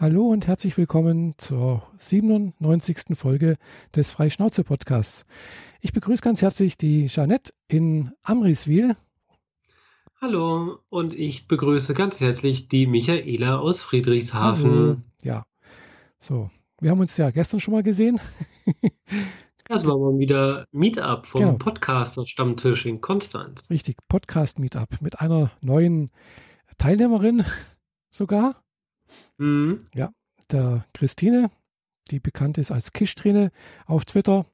Hallo und herzlich willkommen zur 97. Folge des Freischnauze-Podcasts. Ich begrüße ganz herzlich die Jeanette in Amriswil. Hallo und ich begrüße ganz herzlich die Michaela aus Friedrichshafen. Hallo. Ja, so, wir haben uns ja gestern schon mal gesehen. Das war mal wieder Meetup vom genau. Podcaster-Stammtisch in Konstanz. Richtig, Podcast-Meetup mit einer neuen Teilnehmerin sogar. Mhm. Ja, der Christine, die bekannt ist als Kischtrine auf Twitter,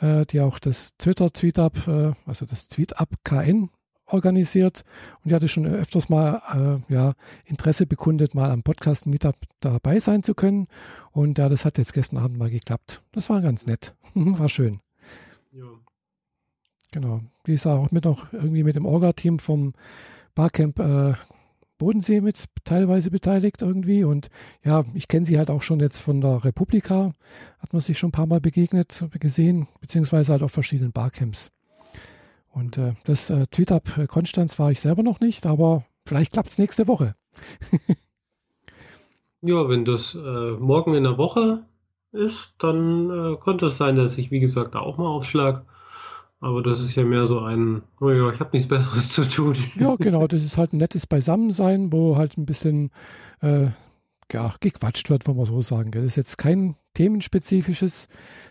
äh, die auch das Twitter-Tweetup, äh, also das Tweetup KN organisiert und die hatte schon öfters mal äh, ja, Interesse bekundet, mal am Podcast Meetup dabei sein zu können. Und ja, das hat jetzt gestern Abend mal geklappt. Das war ganz nett. war schön. Ja. Genau. Die ist auch mit noch irgendwie mit dem Orga-Team vom Barcamp äh, Bodensee mit teilweise beteiligt irgendwie. Und ja, ich kenne sie halt auch schon jetzt von der Republika. Hat man sich schon ein paar Mal begegnet, gesehen, beziehungsweise halt auf verschiedenen Barcamps. Und äh, das äh, Tweetup Konstanz war ich selber noch nicht, aber vielleicht klappt es nächste Woche. ja, wenn das äh, morgen in der Woche ist, dann äh, könnte es sein, dass ich, wie gesagt, da auch mal aufschlag. Aber das ist ja mehr so ein, oh ja, ich habe nichts Besseres zu tun. Ja, genau, das ist halt ein nettes Beisammensein, wo halt ein bisschen äh, ja, gequatscht wird, wenn man so sagen. Das ist jetzt kein themenspezifisches.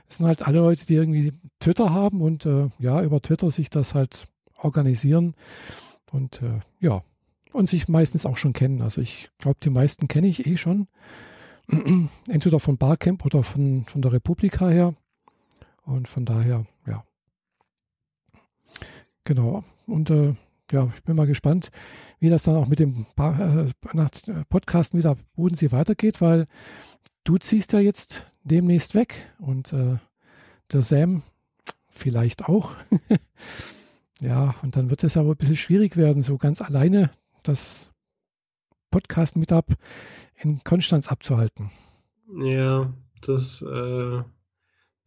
Es sind halt alle Leute, die irgendwie Twitter haben und äh, ja, über Twitter sich das halt organisieren und äh, ja, und sich meistens auch schon kennen. Also ich glaube, die meisten kenne ich eh schon. Entweder von Barcamp oder von, von der Republika her. Und von daher, ja, Genau. Und äh, ja, ich bin mal gespannt, wie das dann auch mit dem äh, Podcast wieder Bodensee weitergeht, weil du ziehst ja jetzt demnächst weg und äh, der Sam vielleicht auch. ja, und dann wird es aber ein bisschen schwierig werden, so ganz alleine das Podcast-Meetup in Konstanz abzuhalten. Ja, das äh,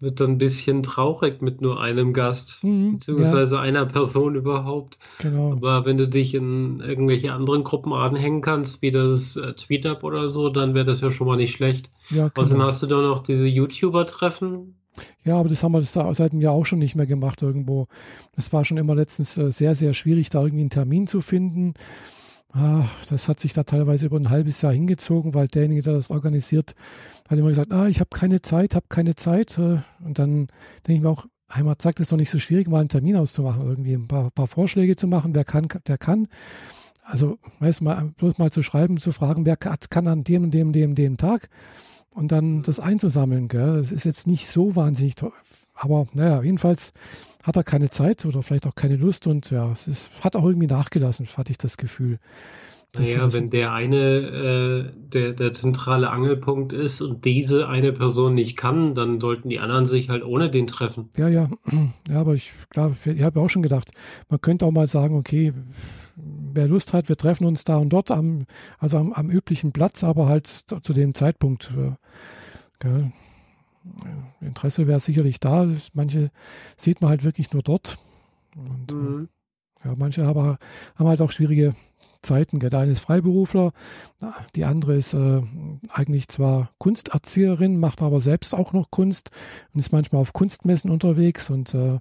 wird dann ein bisschen traurig mit nur einem Gast, mhm, beziehungsweise ja. einer Person überhaupt. Genau. Aber wenn du dich in irgendwelche anderen Gruppen anhängen kannst, wie das äh, Tweetup oder so, dann wäre das ja schon mal nicht schlecht. Ja, genau. Außerdem hast du da noch diese YouTuber-Treffen. Ja, aber das haben wir das seit einem Jahr auch schon nicht mehr gemacht irgendwo. Das war schon immer letztens äh, sehr, sehr schwierig, da irgendwie einen Termin zu finden. Ach, das hat sich da teilweise über ein halbes Jahr hingezogen, weil derjenige, der das organisiert, hat immer gesagt, ah, ich habe keine Zeit, habe keine Zeit. Äh, und dann denke ich mir auch, Heimat sagt es doch nicht so schwierig, mal einen Termin auszumachen, irgendwie ein paar, paar Vorschläge zu machen, wer kann, der kann. Also, weißt mal, bloß mal zu schreiben, zu fragen, wer kann an dem und dem, dem, dem Tag und dann das einzusammeln. Gell? Das ist jetzt nicht so wahnsinnig. Aber naja, jedenfalls hat er keine Zeit oder vielleicht auch keine Lust und ja, es ist, hat auch irgendwie nachgelassen, hatte ich das Gefühl. Naja, wenn der eine äh, der, der zentrale Angelpunkt ist und diese eine Person nicht kann, dann sollten die anderen sich halt ohne den treffen. Ja, ja, ja, aber ich, klar, ich habe auch schon gedacht, man könnte auch mal sagen, okay, wer Lust hat, wir treffen uns da und dort am, also am, am üblichen Platz, aber halt zu dem Zeitpunkt. Gell. Interesse wäre sicherlich da. Manche sieht man halt wirklich nur dort. Und, äh, mhm. ja, manche aber haben halt auch schwierige Zeiten. Der eine ist Freiberufler, die andere ist äh, eigentlich zwar Kunsterzieherin, macht aber selbst auch noch Kunst und ist manchmal auf Kunstmessen unterwegs. Und äh,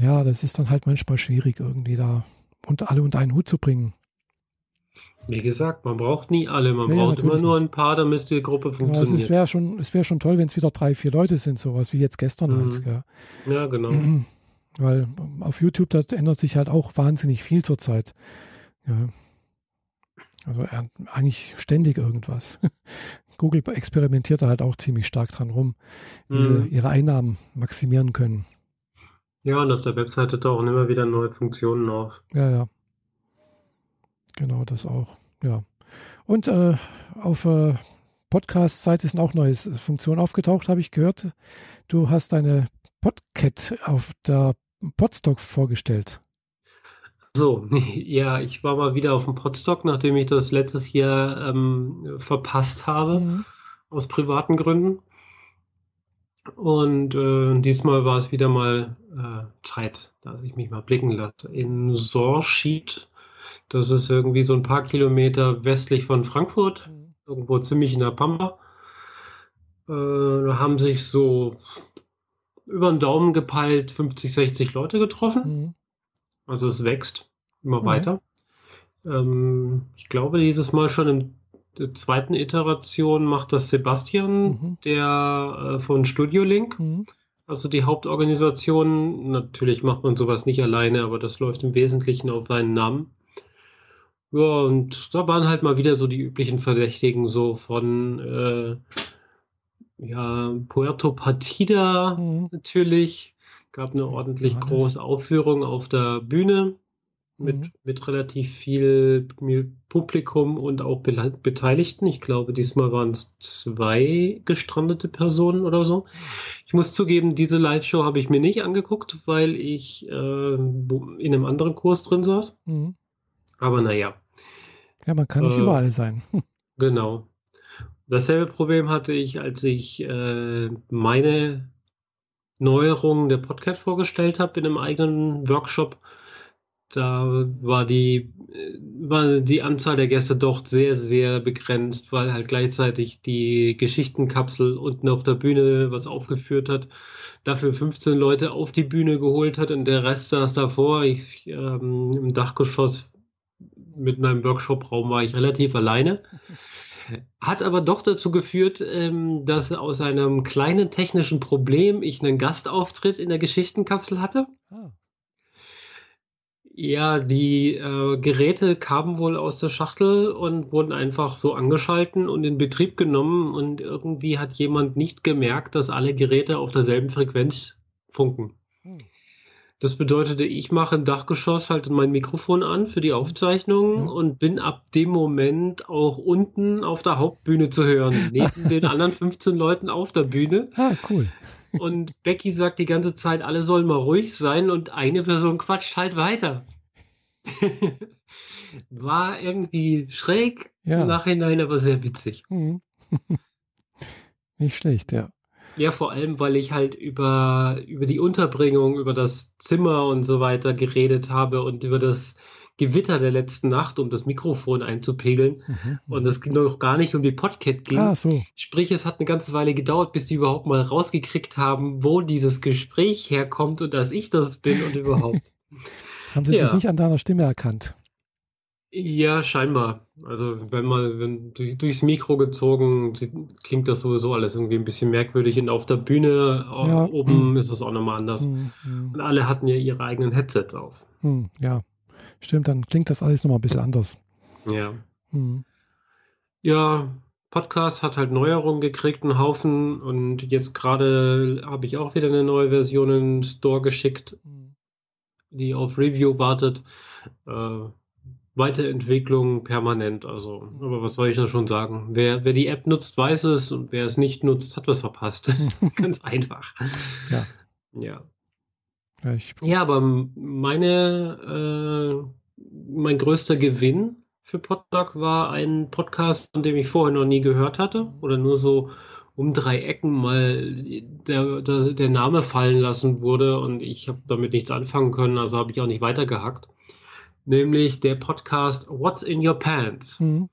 ja, das ist dann halt manchmal schwierig, irgendwie da unter alle unter einen Hut zu bringen. Wie gesagt, man braucht nie alle, man ja, braucht ja, immer nur ein paar, damit die Gruppe funktioniert. Genau, also es wäre schon, wär schon toll, wenn es wieder drei, vier Leute sind, sowas wie jetzt gestern mhm. halt. Ja. ja, genau. Weil auf YouTube, da ändert sich halt auch wahnsinnig viel zurzeit. Ja. Also eigentlich ständig irgendwas. Google experimentiert da halt auch ziemlich stark dran rum, wie mhm. sie ihre Einnahmen maximieren können. Ja, und auf der Webseite tauchen immer wieder neue Funktionen auf. Ja, ja. Genau, das auch. Ja. Und äh, auf äh, Podcast-Seite sind auch neue Funktionen aufgetaucht, habe ich gehört. Du hast deine Podcat auf der Podstock vorgestellt. So, ja, ich war mal wieder auf dem Podstock, nachdem ich das letztes Jahr ähm, verpasst habe, mhm. aus privaten Gründen. Und äh, diesmal war es wieder mal äh, Zeit, dass ich mich mal blicken lasse. In Sorschied das ist irgendwie so ein paar Kilometer westlich von Frankfurt. Mhm. irgendwo ziemlich in der Pampa. Äh, da haben sich so über den Daumen gepeilt 50, 60 Leute getroffen. Mhm. Also es wächst immer mhm. weiter. Ähm, ich glaube, dieses Mal schon in der zweiten Iteration macht das Sebastian, mhm. der äh, von Studio Link. Mhm. Also die Hauptorganisation. Natürlich macht man sowas nicht alleine, aber das läuft im Wesentlichen auf seinen Namen. Ja, und da waren halt mal wieder so die üblichen Verdächtigen, so von äh, ja, Puerto Partida mhm. natürlich. Gab eine ordentlich Johannes. große Aufführung auf der Bühne mit, mhm. mit relativ viel Publikum und auch Beteiligten. Ich glaube, diesmal waren es zwei gestrandete Personen oder so. Ich muss zugeben, diese Live-Show habe ich mir nicht angeguckt, weil ich äh, in einem anderen Kurs drin saß. Mhm. Aber naja. Ja, man kann nicht äh, überall sein. Genau. Dasselbe Problem hatte ich, als ich äh, meine Neuerungen der Podcast vorgestellt habe in einem eigenen Workshop. Da war die, war die Anzahl der Gäste doch sehr, sehr begrenzt, weil halt gleichzeitig die Geschichtenkapsel unten auf der Bühne was aufgeführt hat, dafür 15 Leute auf die Bühne geholt hat und der Rest saß davor. Ich, ähm, Im Dachgeschoss mit meinem Workshop-Raum war ich relativ alleine. Hat aber doch dazu geführt, ähm, dass aus einem kleinen technischen Problem ich einen Gastauftritt in der Geschichtenkapsel hatte. Ah. Ja, die äh, Geräte kamen wohl aus der Schachtel und wurden einfach so angeschalten und in Betrieb genommen und irgendwie hat jemand nicht gemerkt, dass alle Geräte auf derselben Frequenz funken. Hm. Das bedeutete, ich mache im Dachgeschoss halt mein Mikrofon an für die Aufzeichnung ja. und bin ab dem Moment auch unten auf der Hauptbühne zu hören, neben den anderen 15 Leuten auf der Bühne. Ah, cool. Und Becky sagt die ganze Zeit, alle sollen mal ruhig sein und eine Person quatscht halt weiter. War irgendwie schräg ja. im Nachhinein, aber sehr witzig. Mhm. Nicht schlecht, ja. Ja, vor allem, weil ich halt über, über die Unterbringung, über das Zimmer und so weiter geredet habe und über das Gewitter der letzten Nacht, um das Mikrofon einzupegeln. Mhm. Und es ging noch gar nicht um die Podcat ging. Ah, so. Sprich, es hat eine ganze Weile gedauert, bis die überhaupt mal rausgekriegt haben, wo dieses Gespräch herkommt und dass ich das bin und überhaupt. haben sie ja. das nicht an deiner Stimme erkannt? Ja, scheinbar. Also wenn man wenn durch, durchs Mikro gezogen, klingt das sowieso alles irgendwie ein bisschen merkwürdig. Und auf der Bühne ja. oben mhm. ist es auch nochmal anders. Mhm. Und alle hatten ja ihre eigenen Headsets auf. Mhm. Ja, stimmt, dann klingt das alles nochmal ein bisschen anders. Ja. Mhm. Ja, Podcast hat halt Neuerungen gekriegt, einen Haufen. Und jetzt gerade habe ich auch wieder eine neue Version in den Store geschickt, mhm. die auf Review wartet. Äh, Weiterentwicklung permanent. Also, aber was soll ich da schon sagen? Wer, wer die App nutzt, weiß es und wer es nicht nutzt, hat was verpasst. Ganz einfach. Ja. Ja. Ja, ja aber meine, äh, mein größter Gewinn für Podstock war ein Podcast, von dem ich vorher noch nie gehört hatte oder nur so um drei Ecken mal der, der, der Name fallen lassen wurde und ich habe damit nichts anfangen können, also habe ich auch nicht weitergehackt nämlich der Podcast What's in Your Pants. Mhm.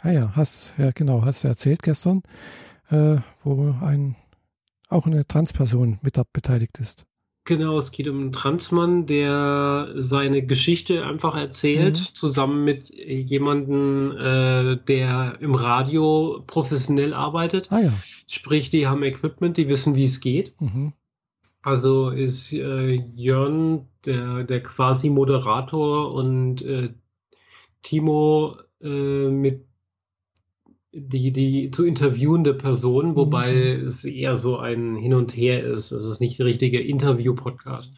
Ah ja, hast ja genau, hast du erzählt gestern, äh, wo ein auch eine Transperson mit beteiligt ist. Genau, es geht um einen Transmann, der seine Geschichte einfach erzählt, mhm. zusammen mit jemandem, äh, der im Radio professionell arbeitet. Ah ja. Sprich, die haben Equipment, die wissen, wie es geht. Mhm. Also ist äh, Jörn der, der quasi Moderator und äh, Timo äh, mit die, die zu interviewende Person, wobei mhm. es eher so ein Hin und Her ist. Es ist nicht ein richtiger Interview-Podcast.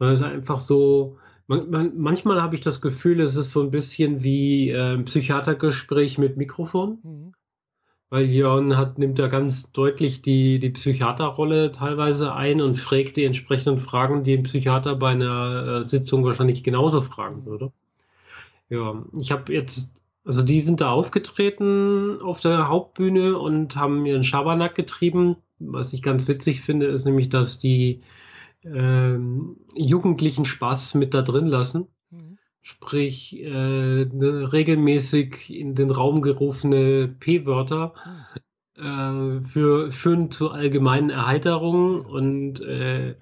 Es ist einfach so, man, man, manchmal habe ich das Gefühl, es ist so ein bisschen wie äh, ein Psychiatergespräch mit Mikrofon. Mhm weil Jörn hat, nimmt da ganz deutlich die, die Psychiaterrolle teilweise ein und fragt die entsprechenden Fragen, die ein Psychiater bei einer äh, Sitzung wahrscheinlich genauso fragen würde. Ja, ich habe jetzt, also die sind da aufgetreten auf der Hauptbühne und haben ihren Schabernack getrieben. Was ich ganz witzig finde, ist nämlich, dass die ähm, Jugendlichen Spaß mit da drin lassen. Sprich äh, ne, regelmäßig in den Raum gerufene P-Wörter äh, für, führen zu allgemeinen Erheiterungen und äh,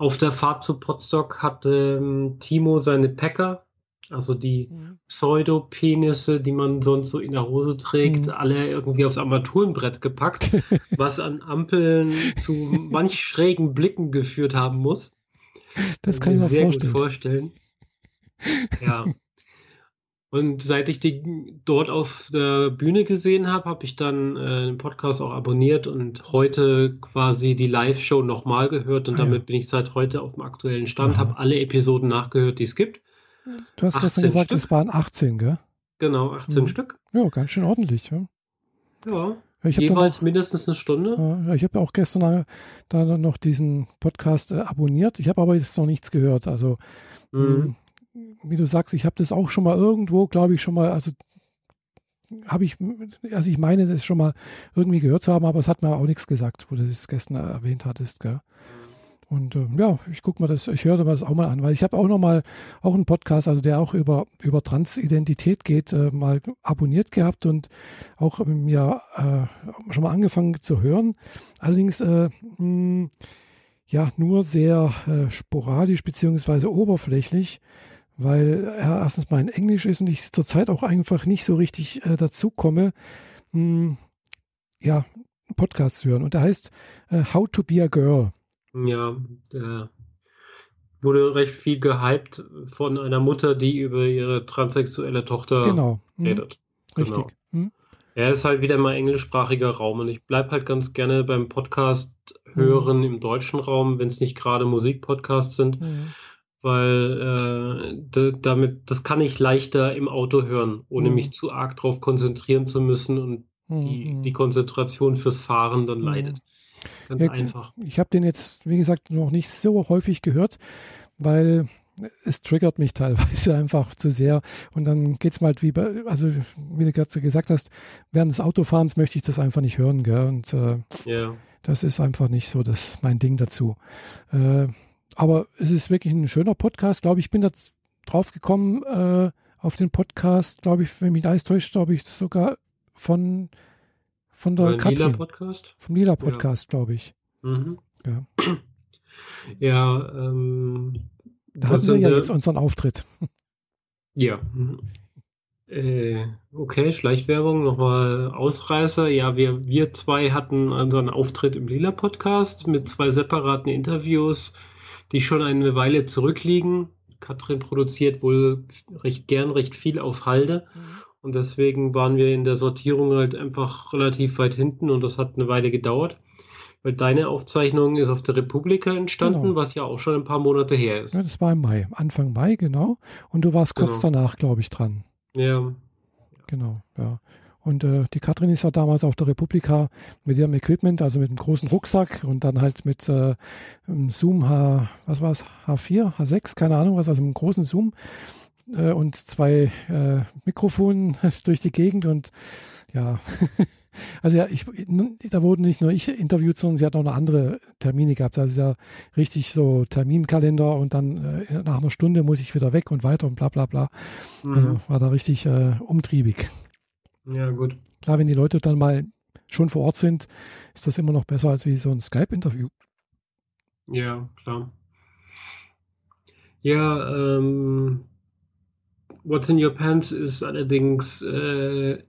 auf der Fahrt zu Potsdok hat ähm, Timo seine Packer, also die mhm. Pseudopenisse, die man sonst so in der Hose trägt, mhm. alle irgendwie aufs Armaturenbrett gepackt, was an Ampeln zu manch schrägen Blicken geführt haben muss. Das kann ich mir sehr vorstellen. gut vorstellen. Ja. Und seit ich die dort auf der Bühne gesehen habe, habe ich dann äh, den Podcast auch abonniert und heute quasi die Live-Show nochmal gehört und ah, damit ja. bin ich seit heute auf dem aktuellen Stand, habe alle Episoden nachgehört, die es gibt. Du hast gestern gesagt, Stück. es waren 18, gell? Genau, 18 mhm. Stück. Ja, ganz schön ordentlich. Ja, ja jeweils noch, mindestens eine Stunde. Ja, ich habe auch gestern da noch diesen Podcast äh, abonniert. Ich habe aber jetzt noch nichts gehört. Also mhm. Wie du sagst, ich habe das auch schon mal irgendwo, glaube ich, schon mal, also habe ich, also ich meine, das schon mal irgendwie gehört zu haben, aber es hat mir auch nichts gesagt, wo du das gestern erwähnt hattest, gell? Und äh, ja, ich gucke mir das, ich höre mir das auch mal an, weil ich habe auch noch mal auch einen Podcast, also der auch über, über Transidentität geht, äh, mal abonniert gehabt und auch mir äh, schon mal angefangen zu hören. Allerdings äh, mh, hm, ja nur sehr äh, sporadisch beziehungsweise oberflächlich weil er erstens mal in Englisch ist und ich zurzeit auch einfach nicht so richtig äh, dazu komme, mh, hm, ja, Podcast zu hören. Und der heißt äh, How to Be a Girl. Ja, der wurde recht viel gehypt von einer Mutter, die über ihre transsexuelle Tochter genau. Hm. redet. Richtig. Genau. Hm. Er ist halt wieder mal englischsprachiger Raum und ich bleibe halt ganz gerne beim Podcast hören mhm. im deutschen Raum, wenn es nicht gerade Musikpodcasts sind. Mhm weil äh, damit das kann ich leichter im Auto hören, ohne mhm. mich zu arg darauf konzentrieren zu müssen und mhm. die, die Konzentration fürs Fahren dann mhm. leidet. Ganz ja, einfach. Ich habe den jetzt, wie gesagt, noch nicht so häufig gehört, weil es triggert mich teilweise einfach zu sehr. Und dann geht es mal wie bei, also wie du gerade gesagt hast, während des Autofahrens möchte ich das einfach nicht hören, gell? Und äh, ja. das ist einfach nicht so das mein Ding dazu. Äh, aber es ist wirklich ein schöner Podcast, glaube ich. Ich bin da drauf gekommen äh, auf den Podcast, glaube ich, wenn mich alles täuscht, glaube ich, sogar von, von der Katrin. Lila Podcast? Vom Lila Podcast, ja. glaube ich. Mhm. Ja. Ja, ähm, da hatten wir ja jetzt unseren Auftritt. Ja. Äh, okay, Schleichwerbung, nochmal Ausreißer. Ja, wir, wir zwei hatten unseren Auftritt im Lila Podcast mit zwei separaten Interviews die schon eine Weile zurückliegen. Katrin produziert wohl recht gern recht viel auf Halde. Mhm. Und deswegen waren wir in der Sortierung halt einfach relativ weit hinten und das hat eine Weile gedauert. Weil deine Aufzeichnung ist auf der Republika entstanden, genau. was ja auch schon ein paar Monate her ist. Ja, das war im Mai, Anfang Mai, genau. Und du warst kurz genau. danach, glaube ich, dran. Ja. Genau, ja. Und äh, die Katrin ist ja damals auf der Republika mit ihrem Equipment, also mit einem großen Rucksack und dann halt mit äh, Zoom H, was war es, H4, H6, keine Ahnung was, also einem großen Zoom äh, und zwei äh, Mikrofonen durch die Gegend und ja, also ja, ich, da wurden nicht nur ich interviewt, sondern sie hat auch noch andere Termine gehabt. Also ja richtig so Terminkalender und dann äh, nach einer Stunde muss ich wieder weg und weiter und bla bla bla. Mhm. Also war da richtig äh, umtriebig. Ja, gut. Klar, wenn die Leute dann mal schon vor Ort sind, ist das immer noch besser als wie so ein Skype-Interview. Ja, klar. Ja, ähm, What's in Your Pants ist allerdings, äh,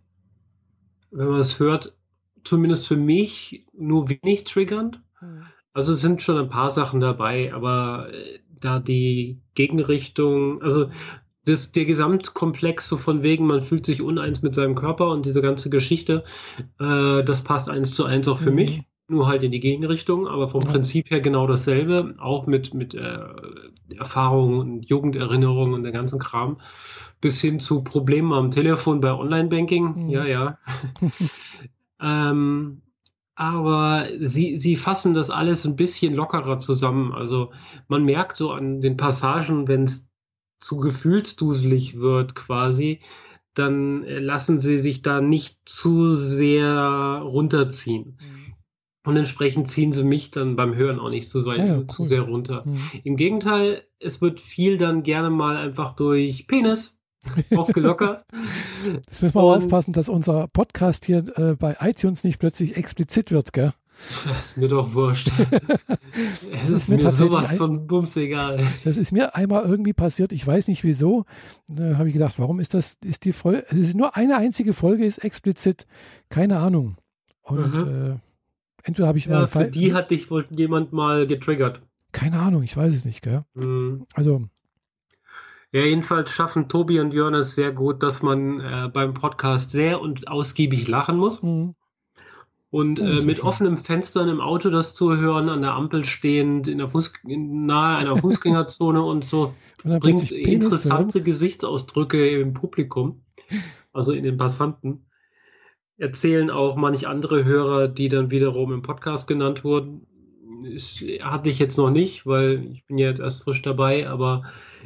wenn man es hört, zumindest für mich nur wenig triggernd. Hm. Also es sind schon ein paar Sachen dabei, aber äh, da die Gegenrichtung, also das, der Gesamtkomplex so von wegen, man fühlt sich uneins mit seinem Körper und diese ganze Geschichte, äh, das passt eins zu eins auch für mhm. mich, nur halt in die Gegenrichtung, aber vom ja. Prinzip her genau dasselbe, auch mit, mit äh, Erfahrungen und Jugenderinnerungen und der ganzen Kram, bis hin zu Problemen am Telefon bei Online-Banking, mhm. ja, ja. ähm, aber sie, sie fassen das alles ein bisschen lockerer zusammen. Also man merkt so an den Passagen, wenn es zu gefühlsduselig wird quasi, dann lassen sie sich da nicht zu sehr runterziehen. Mhm. Und entsprechend ziehen sie mich dann beim Hören auch nicht so sehr, ja, cool. zu sehr runter. Mhm. Im Gegenteil, es wird viel dann gerne mal einfach durch Penis aufgelockert. Jetzt müssen wir aber aufpassen, dass unser Podcast hier äh, bei iTunes nicht plötzlich explizit wird, gell? Das ist mir doch wurscht. es ist, ist mir, sowas von Bums egal. Das ist mir einmal irgendwie passiert, ich weiß nicht wieso. Da habe ich gedacht, warum ist das, ist die Folge, es ist nur eine einzige Folge, ist explizit, keine Ahnung. Und mhm. äh, entweder habe ich ja, mal. Für die hat dich wohl jemand mal getriggert. Keine Ahnung, ich weiß es nicht, gell? Mhm. Also. Ja, jedenfalls schaffen Tobi und Jörn es sehr gut, dass man äh, beim Podcast sehr und ausgiebig lachen muss. Mhm. Und oh, äh, mit schön. offenen Fenstern im Auto das zu hören, an der Ampel stehend, in der Fuß nahe einer Fußgängerzone und so, und bringt interessante hören. Gesichtsausdrücke im Publikum, also in den Passanten. Erzählen auch manch andere Hörer, die dann wiederum im Podcast genannt wurden. Das hatte ich jetzt noch nicht, weil ich bin ja jetzt erst frisch dabei, aber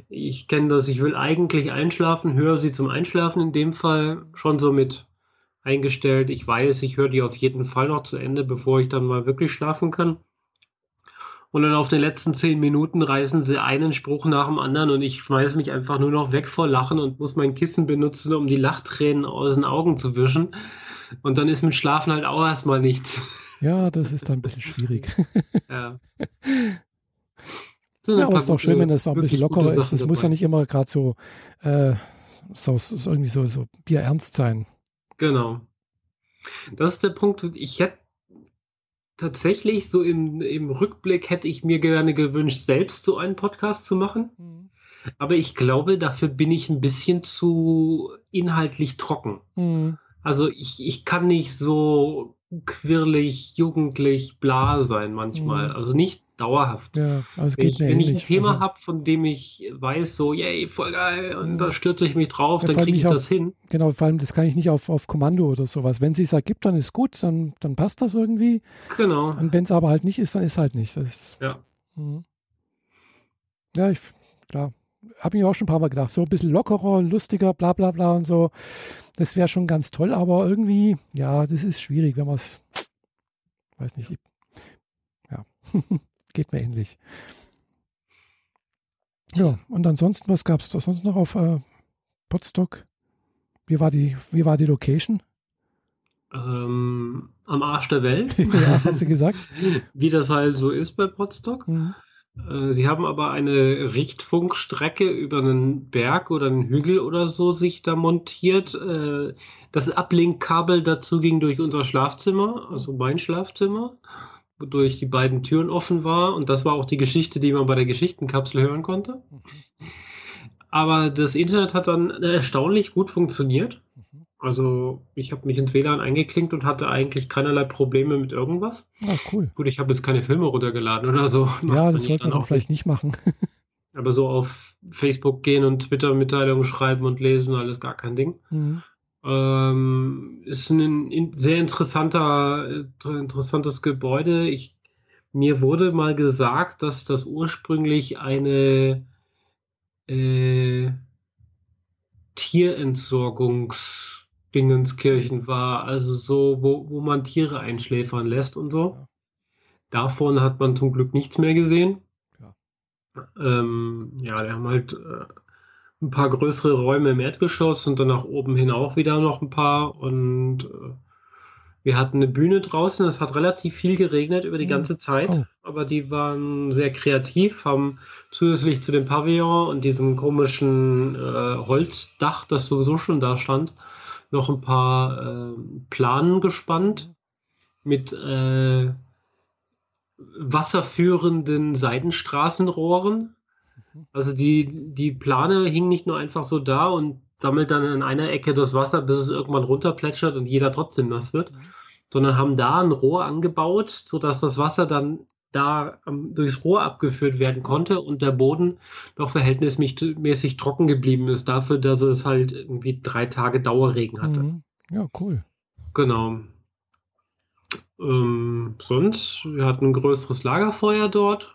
ich kenne das, ich will eigentlich einschlafen, höre sie zum Einschlafen in dem Fall schon so mit eingestellt. Ich weiß, ich höre die auf jeden Fall noch zu Ende, bevor ich dann mal wirklich schlafen kann. Und dann auf den letzten zehn Minuten reißen sie einen Spruch nach dem anderen und ich schmeiße mich einfach nur noch weg vor Lachen und muss mein Kissen benutzen, um die Lachtränen aus den Augen zu wischen. Und dann ist mit Schlafen halt auch erstmal nichts. Ja, das ist dann ein bisschen schwierig. ja. ja, aber es ist doch schön, wenn das auch ein bisschen lockerer ist. Es muss ja nicht immer gerade so, äh, so, so, irgendwie so, so bierernst sein. Genau. Das ist der Punkt. Ich hätte tatsächlich so im, im Rückblick hätte ich mir gerne gewünscht, selbst so einen Podcast zu machen. Mhm. Aber ich glaube, dafür bin ich ein bisschen zu inhaltlich trocken. Mhm. Also ich, ich kann nicht so quirlig, jugendlich, bla sein manchmal. Mhm. Also nicht dauerhaft. Ja, also wenn ich, wenn ich ein Thema also, habe, von dem ich weiß, so, yay, voll geil, und da stürze ich mich drauf, ja, dann kriege ich das hin. Genau, vor allem, das kann ich nicht auf, auf Kommando oder sowas. Wenn es sich ergibt, dann ist gut, dann, dann passt das irgendwie. Genau. Und wenn es aber halt nicht ist, dann ist halt nicht. Das ja. Mh. Ja, ich, klar. Habe mir auch schon ein paar Mal gedacht, so ein bisschen lockerer, lustiger, bla bla bla und so. Das wäre schon ganz toll, aber irgendwie, ja, das ist schwierig, wenn man es, weiß nicht, ja. Geht mir ähnlich. Ja, und ansonsten, was gab es da sonst noch auf äh, Potsdok? Wie war die, wie war die Location? Ähm, am Arsch der Welt. ja, hast du gesagt. wie das halt so ist bei Potsdok. Mhm. Äh, sie haben aber eine Richtfunkstrecke über einen Berg oder einen Hügel oder so sich da montiert. Äh, das Ablinkkabel dazu ging durch unser Schlafzimmer, also mein Schlafzimmer wodurch die beiden Türen offen war. Und das war auch die Geschichte, die man bei der Geschichtenkapsel hören konnte. Aber das Internet hat dann erstaunlich gut funktioniert. Also ich habe mich ins WLAN eingeklinkt und hatte eigentlich keinerlei Probleme mit irgendwas. Ah, cool. Gut, ich habe jetzt keine Filme runtergeladen oder so. Ja, das sollte man auch vielleicht nicht machen. Aber so auf Facebook gehen und Twitter-Mitteilungen schreiben und lesen, alles gar kein Ding. Mhm. Ähm, ist ein in, sehr interessanter, äh, interessantes Gebäude. Ich, mir wurde mal gesagt, dass das ursprünglich eine äh, Tierentsorgungsdingenskirchen war, also so, wo, wo man Tiere einschläfern lässt und so. Davon hat man zum Glück nichts mehr gesehen. Ja, ähm, ja die haben halt äh, ein paar größere Räume im Erdgeschoss und dann nach oben hin auch wieder noch ein paar. Und äh, wir hatten eine Bühne draußen. Es hat relativ viel geregnet über die mhm. ganze Zeit, oh. aber die waren sehr kreativ, haben zusätzlich zu dem Pavillon und diesem komischen äh, Holzdach, das sowieso schon da stand, noch ein paar äh, Planen gespannt mit äh, wasserführenden Seidenstraßenrohren also die, die Plane hingen nicht nur einfach so da und sammelt dann in einer Ecke das Wasser, bis es irgendwann runterplätschert und jeder trotzdem nass wird, mhm. sondern haben da ein Rohr angebaut, sodass das Wasser dann da um, durchs Rohr abgeführt werden konnte und der Boden noch verhältnismäßig trocken geblieben ist, dafür, dass es halt irgendwie drei Tage Dauerregen hatte. Mhm. Ja, cool. Genau. Ähm, sonst, wir hatten ein größeres Lagerfeuer dort.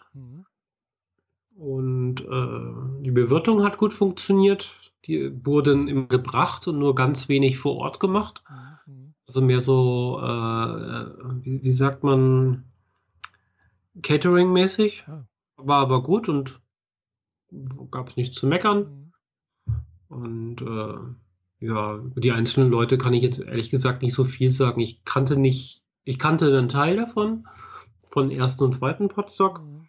Und äh, die Bewirtung hat gut funktioniert. Die wurden immer gebracht und nur ganz wenig vor Ort gemacht. Mhm. Also mehr so, äh, wie, wie, sagt man, Catering-mäßig. Ja. War aber gut und gab es nichts zu meckern. Mhm. Und äh, ja, über die einzelnen Leute kann ich jetzt ehrlich gesagt nicht so viel sagen. Ich kannte nicht, ich kannte einen Teil davon, von ersten und zweiten Podstock. Mhm.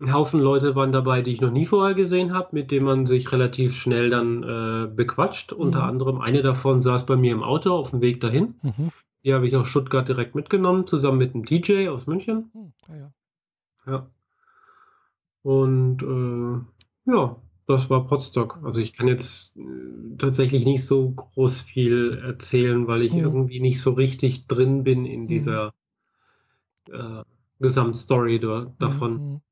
Ein Haufen Leute waren dabei, die ich noch nie vorher gesehen habe, mit denen man sich relativ schnell dann äh, bequatscht. Mhm. Unter anderem eine davon saß bei mir im Auto auf dem Weg dahin. Mhm. Die habe ich aus Stuttgart direkt mitgenommen, zusammen mit einem DJ aus München. Mhm. Ja. ja. Und äh, ja, das war Potsdok. Also ich kann jetzt äh, tatsächlich nicht so groß viel erzählen, weil ich mhm. irgendwie nicht so richtig drin bin in mhm. dieser äh, Gesamtstory da, davon.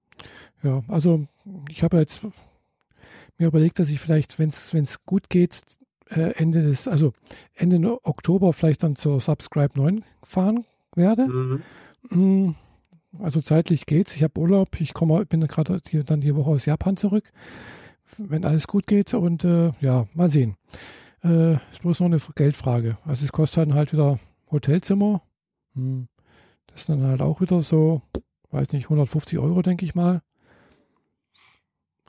Ja, also ich habe jetzt mir überlegt, dass ich vielleicht, wenn es gut geht, äh, Ende des, also Ende Oktober vielleicht dann zur Subscribe 9 fahren werde. Mhm. Mm, also zeitlich geht's. Ich habe Urlaub. Ich komme, bin gerade dann die Woche aus Japan zurück, wenn alles gut geht. Und äh, ja, mal sehen. Äh, ist bloß noch eine Geldfrage. Also es kostet dann halt wieder Hotelzimmer. Hm. Das ist dann halt auch wieder so, weiß nicht, 150 Euro, denke ich mal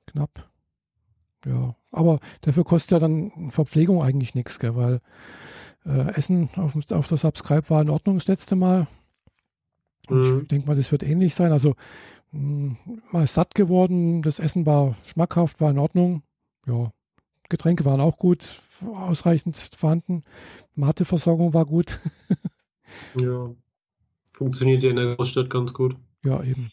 knapp. Ja, aber dafür kostet ja dann Verpflegung eigentlich nichts, gell, weil äh, Essen auf, auf der Subscribe war in Ordnung das letzte Mal. Mhm. Ich denke mal, das wird ähnlich sein. Also mh, hm, mal satt geworden, das Essen war schmackhaft, war in Ordnung. Ja, Getränke waren auch gut, ausreichend vorhanden. Mateversorgung war gut. ja, funktioniert ja in der Großstadt ganz gut. Ja, eben.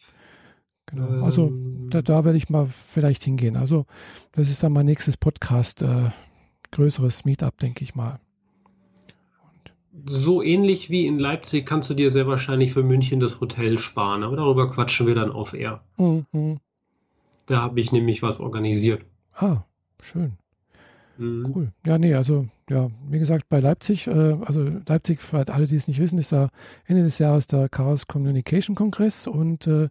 Genau. Also ähm. da, da werde ich mal vielleicht hingehen. Also das ist dann mein nächstes Podcast, äh, größeres Meetup, denke ich mal. Und so ähnlich wie in Leipzig kannst du dir sehr wahrscheinlich für München das Hotel sparen, aber darüber quatschen wir dann auf Air. Mhm. Da habe ich nämlich was organisiert. Ah, schön. Mhm. Cool. Ja, nee, also ja, wie gesagt, bei Leipzig, äh, also Leipzig, für alle, die es nicht wissen, ist da Ende des Jahres der Chaos Communication Kongress und äh,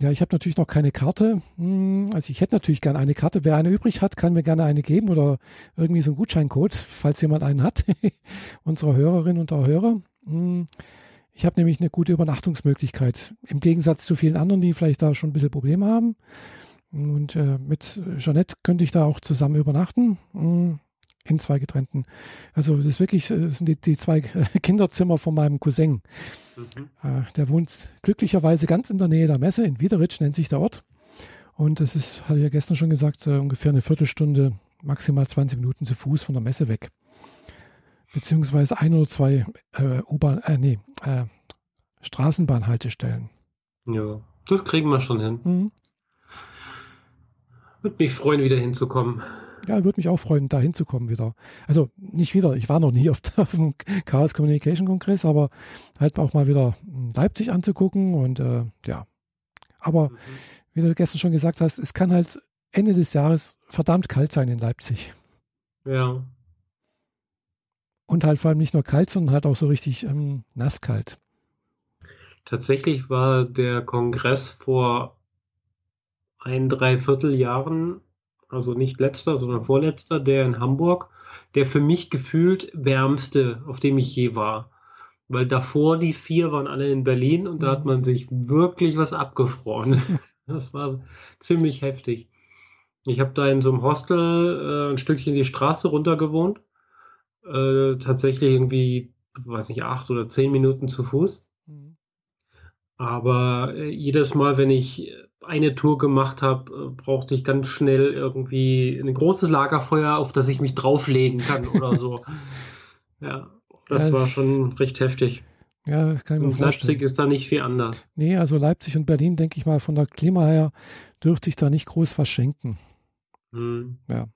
ja, ich habe natürlich noch keine Karte. Hm, also ich hätte natürlich gerne eine Karte. Wer eine übrig hat, kann mir gerne eine geben oder irgendwie so einen Gutscheincode, falls jemand einen hat. Unsere Hörerinnen und Hörer. Hm, ich habe nämlich eine gute Übernachtungsmöglichkeit. Im Gegensatz zu vielen anderen, die vielleicht da schon ein bisschen Probleme haben. Und äh, mit Jeanette könnte ich da auch zusammen übernachten. In zwei getrennten. Also das ist wirklich, das sind die, die zwei Kinderzimmer von meinem Cousin. Mhm. Äh, der wohnt glücklicherweise ganz in der Nähe der Messe, in Wiederitsch nennt sich der Ort. Und das ist, hatte ich ja gestern schon gesagt, äh, ungefähr eine Viertelstunde, maximal 20 Minuten zu Fuß von der Messe weg. Beziehungsweise ein oder zwei äh, U-Bahn, äh, nee, äh, Straßenbahnhaltestellen. Ja, das kriegen wir schon hin. Mhm. Würde mich freuen, wieder hinzukommen. Ja, würde mich auch freuen, da hinzukommen wieder. Also nicht wieder, ich war noch nie auf, dem Chaos Communication Kongress, aber halt auch mal wieder Leipzig anzugucken und äh, ja. Aber mhm. wie du gestern schon gesagt hast, es kann halt Ende des Jahres verdammt kalt sein in Leipzig. Ja. Und halt vor allem nicht nur kalt, sondern halt auch so richtig ähm, nasskalt. Tatsächlich war der Kongress vor ein, dreiviertel Jahren also nicht letzter, sondern vorletzter, der in Hamburg, der für mich gefühlt wärmste, auf dem ich je war. Weil davor die vier waren alle in Berlin und da hat mhm. man sich wirklich was abgefroren. Das war ziemlich heftig. Ich habe da in so einem Hostel äh, ein Stückchen die Straße runter gewohnt. Äh, tatsächlich irgendwie, weiß nicht, acht oder zehn Minuten zu Fuß. Aber äh, jedes Mal, wenn ich eine Tour gemacht habe, äh, brauchte ich ganz schnell irgendwie ein großes Lagerfeuer, auf das ich mich drauflegen kann oder so. ja, das ja, war schon recht heftig. Ja, kann ich mir und vorstellen. Leipzig ist da nicht viel anders. Nee, also Leipzig und Berlin, denke ich mal, von der Klima her dürfte ich da nicht groß was schenken. Hm. Ja.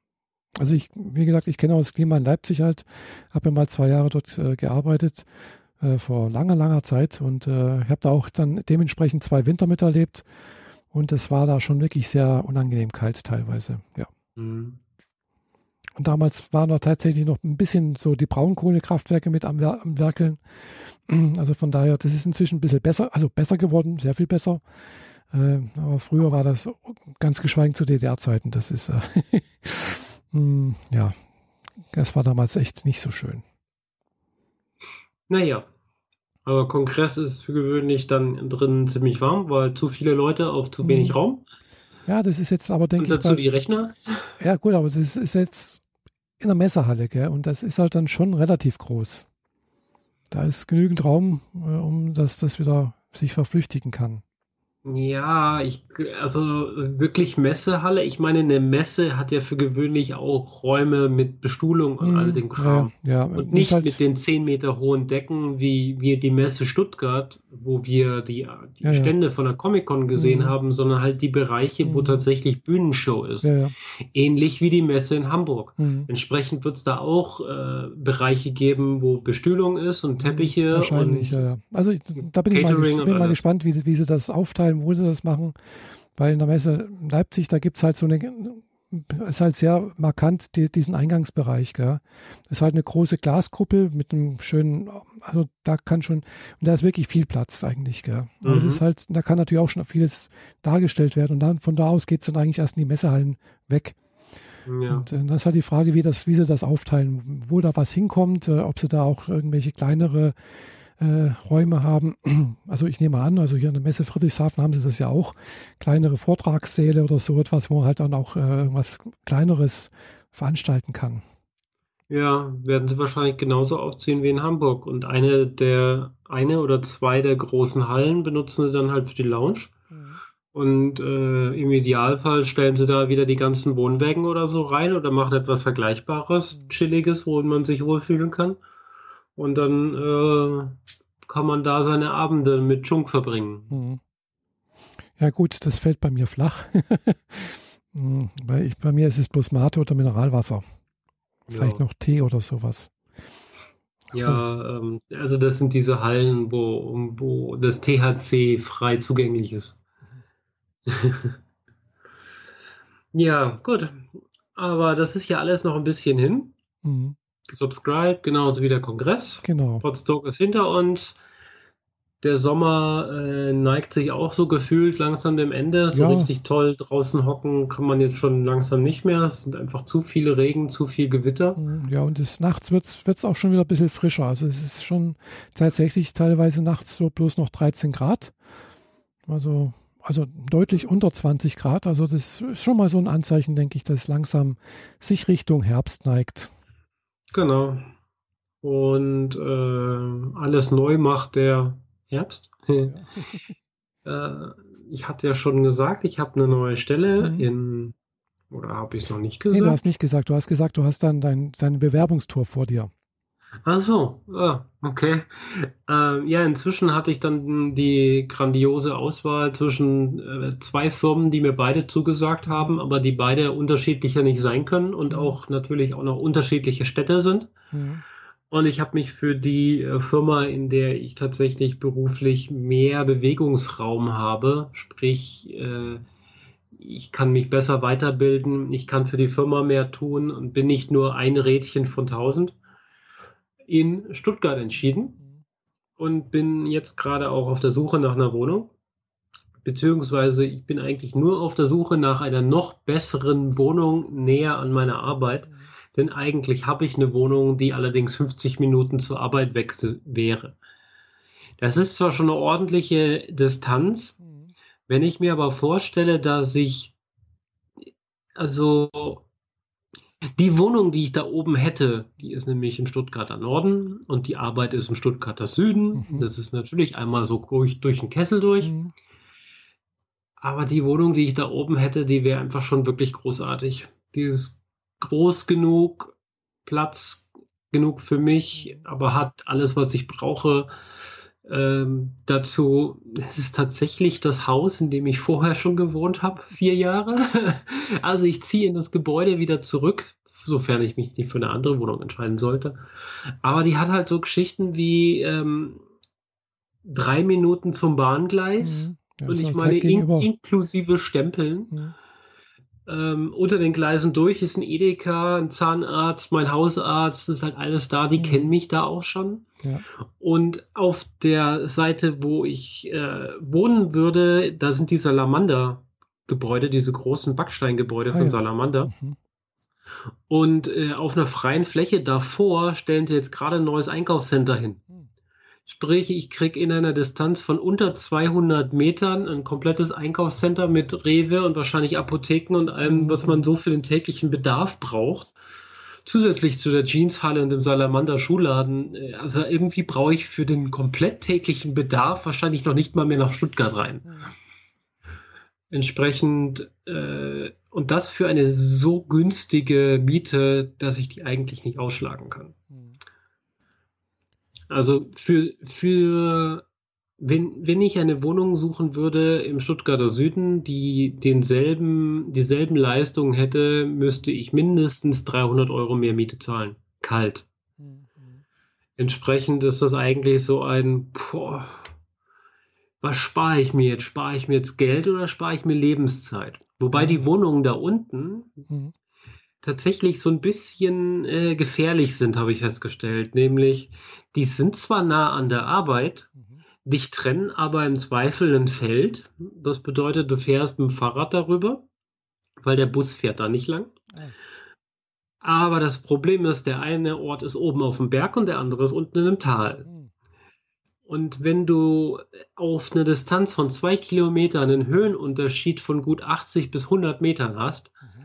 Also ich, wie gesagt, ich kenne auch das Klima in Leipzig halt, habe ja mal zwei Jahre dort äh, gearbeitet, äh, vor langer, langer Zeit und äh, habe da auch dann dementsprechend zwei Winter miterlebt. Und es war da schon wirklich sehr unangenehm kalt teilweise, ja. Mhm. Und damals waren da tatsächlich noch ein bisschen so die Braunkohlekraftwerke mit am, am Werkeln. Also von daher, das ist inzwischen ein bisschen besser, also besser geworden, sehr viel besser. Äh, aber früher war das ganz geschweigen zu DDR-Zeiten. Das ist, äh, hm, ja, das war damals echt nicht so schön. Naja, aber Kongress ist für gewöhnlich dann drinnen ziemlich warm, weil zu viele Leute auf zu wenig mhm. Raum. Ja, das ist jetzt aber, denke ich. Und dazu die Rechner? Ja, gut, aber das ist jetzt in der Messehalle, gell? Und das ist halt dann schon relativ groß. Da ist genügend Raum, äh, um dass das wieder sich verflüchtigen kann. Ja, ich, also wirklich Messehalle. Ich meine, eine Messe hat ja für gewöhnlich auch Räume mit Bestuhlung und mm, all dem Kram. Ja, ja. Und nicht halt mit den 10 Meter hohen Decken wie, wie die Messe Stuttgart, wo wir die, die ja, Stände von der Comic-Con gesehen mm. haben, sondern halt die Bereiche, wo mhm. tatsächlich Bühnenshow ist. Ähnlich wie die Messe in Hamburg. Mhm. Entsprechend wird es da auch äh, Bereiche geben, wo Bestühlung ist und mhm, Teppiche. Wahrscheinlich, und ja. Also da bin Catering ich mal, bin mal gespannt, wie, wie sie das aufteilen wo sie das machen. Weil in der Messe Leipzig, da gibt es halt so eine, ist halt sehr markant die, diesen Eingangsbereich. Gell? Das ist halt eine große Glaskuppel mit einem schönen, also da kann schon, und da ist wirklich viel Platz eigentlich. Gell? Aber mhm. das ist halt, da kann natürlich auch schon vieles dargestellt werden und dann von da aus geht es dann eigentlich erst in die Messehallen weg. Ja. Und äh, das ist halt die Frage, wie, das, wie sie das aufteilen, wo da was hinkommt, äh, ob sie da auch irgendwelche kleinere äh, Räume haben. Also ich nehme an, also hier in der Messe Friedrichshafen haben sie das ja auch, kleinere Vortragssäle oder so etwas, wo man halt dann auch äh, irgendwas Kleineres veranstalten kann. Ja, werden sie wahrscheinlich genauso aufziehen wie in Hamburg. Und eine der, eine oder zwei der großen Hallen benutzen sie dann halt für die Lounge. Mhm. Und äh, im Idealfall stellen sie da wieder die ganzen Wohnwägen oder so rein oder machen etwas Vergleichbares, mhm. Chilliges, wo man sich wohlfühlen kann. Und dann äh, kann man da seine Abende mit Junk verbringen. Mhm. Ja gut, das fällt bei mir flach. Hm, weil ich, bei mir ist es bloß Mate oder Mineralwasser. Vielleicht ja. noch Tee oder sowas. Ja, ähm, also das sind diese Hallen, wo, wo das THC frei zugänglich ist. ja, gut. Aber das ist ja alles noch ein bisschen hin. Mhm. Subscribe, genauso wie der Kongress. Genau. Potsdok ist hinter uns. Der Sommer äh, neigt sich auch so gefühlt langsam dem Ende. So ja. richtig toll draußen hocken kann man jetzt schon langsam nicht mehr. Es sind einfach zu viele Regen, zu viel Gewitter. Mhm, ja, und des nachts wird es auch schon wieder ein bisschen frischer. Also es ist schon tatsächlich teilweise nachts so bloß noch 13 Grad. Also, also deutlich unter 20 Grad. Also das ist schon mal so ein Anzeichen, denke ich, dass es langsam sich Richtung Herbst neigt. Genau. Und äh, alles neu macht der Herbst. äh, ich hatte ja schon gesagt, ich habe eine neue Stelle mhm. in, oder habe ich es noch nicht gesagt? Nee, du hast nicht gesagt. Du hast gesagt, du hast dann dein, dein Bewerbungstor vor dir. Ach so, ah, okay. Äh, ja, inzwischen hatte ich dann die grandiose Auswahl zwischen äh, zwei Firmen, die mir beide zugesagt haben, aber die beide unterschiedlicher nicht sein können und mhm. auch natürlich auch noch unterschiedliche Städte sind. Mhm. Und ich habe mich für die äh, Firma, in der ich tatsächlich beruflich mehr Bewegungsraum habe, sprich, äh, ich kann mich besser weiterbilden, ich kann für die Firma mehr tun und bin nicht nur ein Rädchen von tausend in Stuttgart entschieden und bin jetzt gerade auch auf der Suche nach einer Wohnung. Beziehungsweise ich bin eigentlich nur auf der Suche nach einer noch besseren Wohnung näher an meiner Arbeit. Denn eigentlich habe ich eine Wohnung, die allerdings 50 Minuten zur Arbeit weg wäre. Das ist zwar schon eine ordentliche Distanz, wenn ich mir aber vorstelle, dass ich also die Wohnung, die ich da oben hätte, die ist nämlich im Stuttgarter Norden und die Arbeit ist im Stuttgarter Süden. Mhm. Das ist natürlich einmal so durch, durch den Kessel durch. Mhm. Aber die Wohnung, die ich da oben hätte, die wäre einfach schon wirklich großartig. Die ist groß genug, Platz genug für mich, mhm. aber hat alles, was ich brauche. Ähm, dazu, es ist tatsächlich das Haus, in dem ich vorher schon gewohnt habe, vier Jahre. also ich ziehe in das Gebäude wieder zurück, sofern ich mich nicht für eine andere Wohnung entscheiden sollte. Aber die hat halt so Geschichten wie ähm, drei Minuten zum Bahngleis. Mhm. Ja, und ich meine in, inklusive Stempeln. Mhm. Ähm, unter den Gleisen durch ist ein Edeka, ein Zahnarzt, mein Hausarzt, das ist halt alles da, die mhm. kennen mich da auch schon. Ja. Und auf der Seite, wo ich äh, wohnen würde, da sind die Salamander-Gebäude, diese großen Backsteingebäude ah, von ja. Salamander. Mhm. Und äh, auf einer freien Fläche davor stellen sie jetzt gerade ein neues Einkaufscenter hin. Mhm. Sprich, ich kriege in einer Distanz von unter 200 Metern ein komplettes Einkaufscenter mit Rewe und wahrscheinlich Apotheken und allem, was man so für den täglichen Bedarf braucht. Zusätzlich zu der Jeanshalle und dem Salamander Schuhladen. Äh, also irgendwie brauche ich für den komplett täglichen Bedarf wahrscheinlich noch nicht mal mehr nach Stuttgart rein. Mhm. Entsprechend, äh, und das für eine so günstige Miete, dass ich die eigentlich nicht ausschlagen kann. Mhm. Also für, für wenn, wenn ich eine Wohnung suchen würde im Stuttgarter Süden, die denselben, dieselben Leistungen hätte, müsste ich mindestens 300 Euro mehr Miete zahlen. Kalt. Mhm. Entsprechend ist das eigentlich so ein, boah, was spare ich mir jetzt? Spare ich mir jetzt Geld oder spare ich mir Lebenszeit? Wobei die Wohnungen da unten mhm. Tatsächlich so ein bisschen äh, gefährlich sind, habe ich festgestellt. Nämlich, die sind zwar nah an der Arbeit, mhm. dich trennen aber im Zweifel ein Feld. Das bedeutet, du fährst mit dem Fahrrad darüber, weil der Bus fährt da nicht lang. Mhm. Aber das Problem ist, der eine Ort ist oben auf dem Berg und der andere ist unten in einem Tal. Mhm. Und wenn du auf einer Distanz von zwei Kilometern einen Höhenunterschied von gut 80 bis 100 Metern hast, mhm.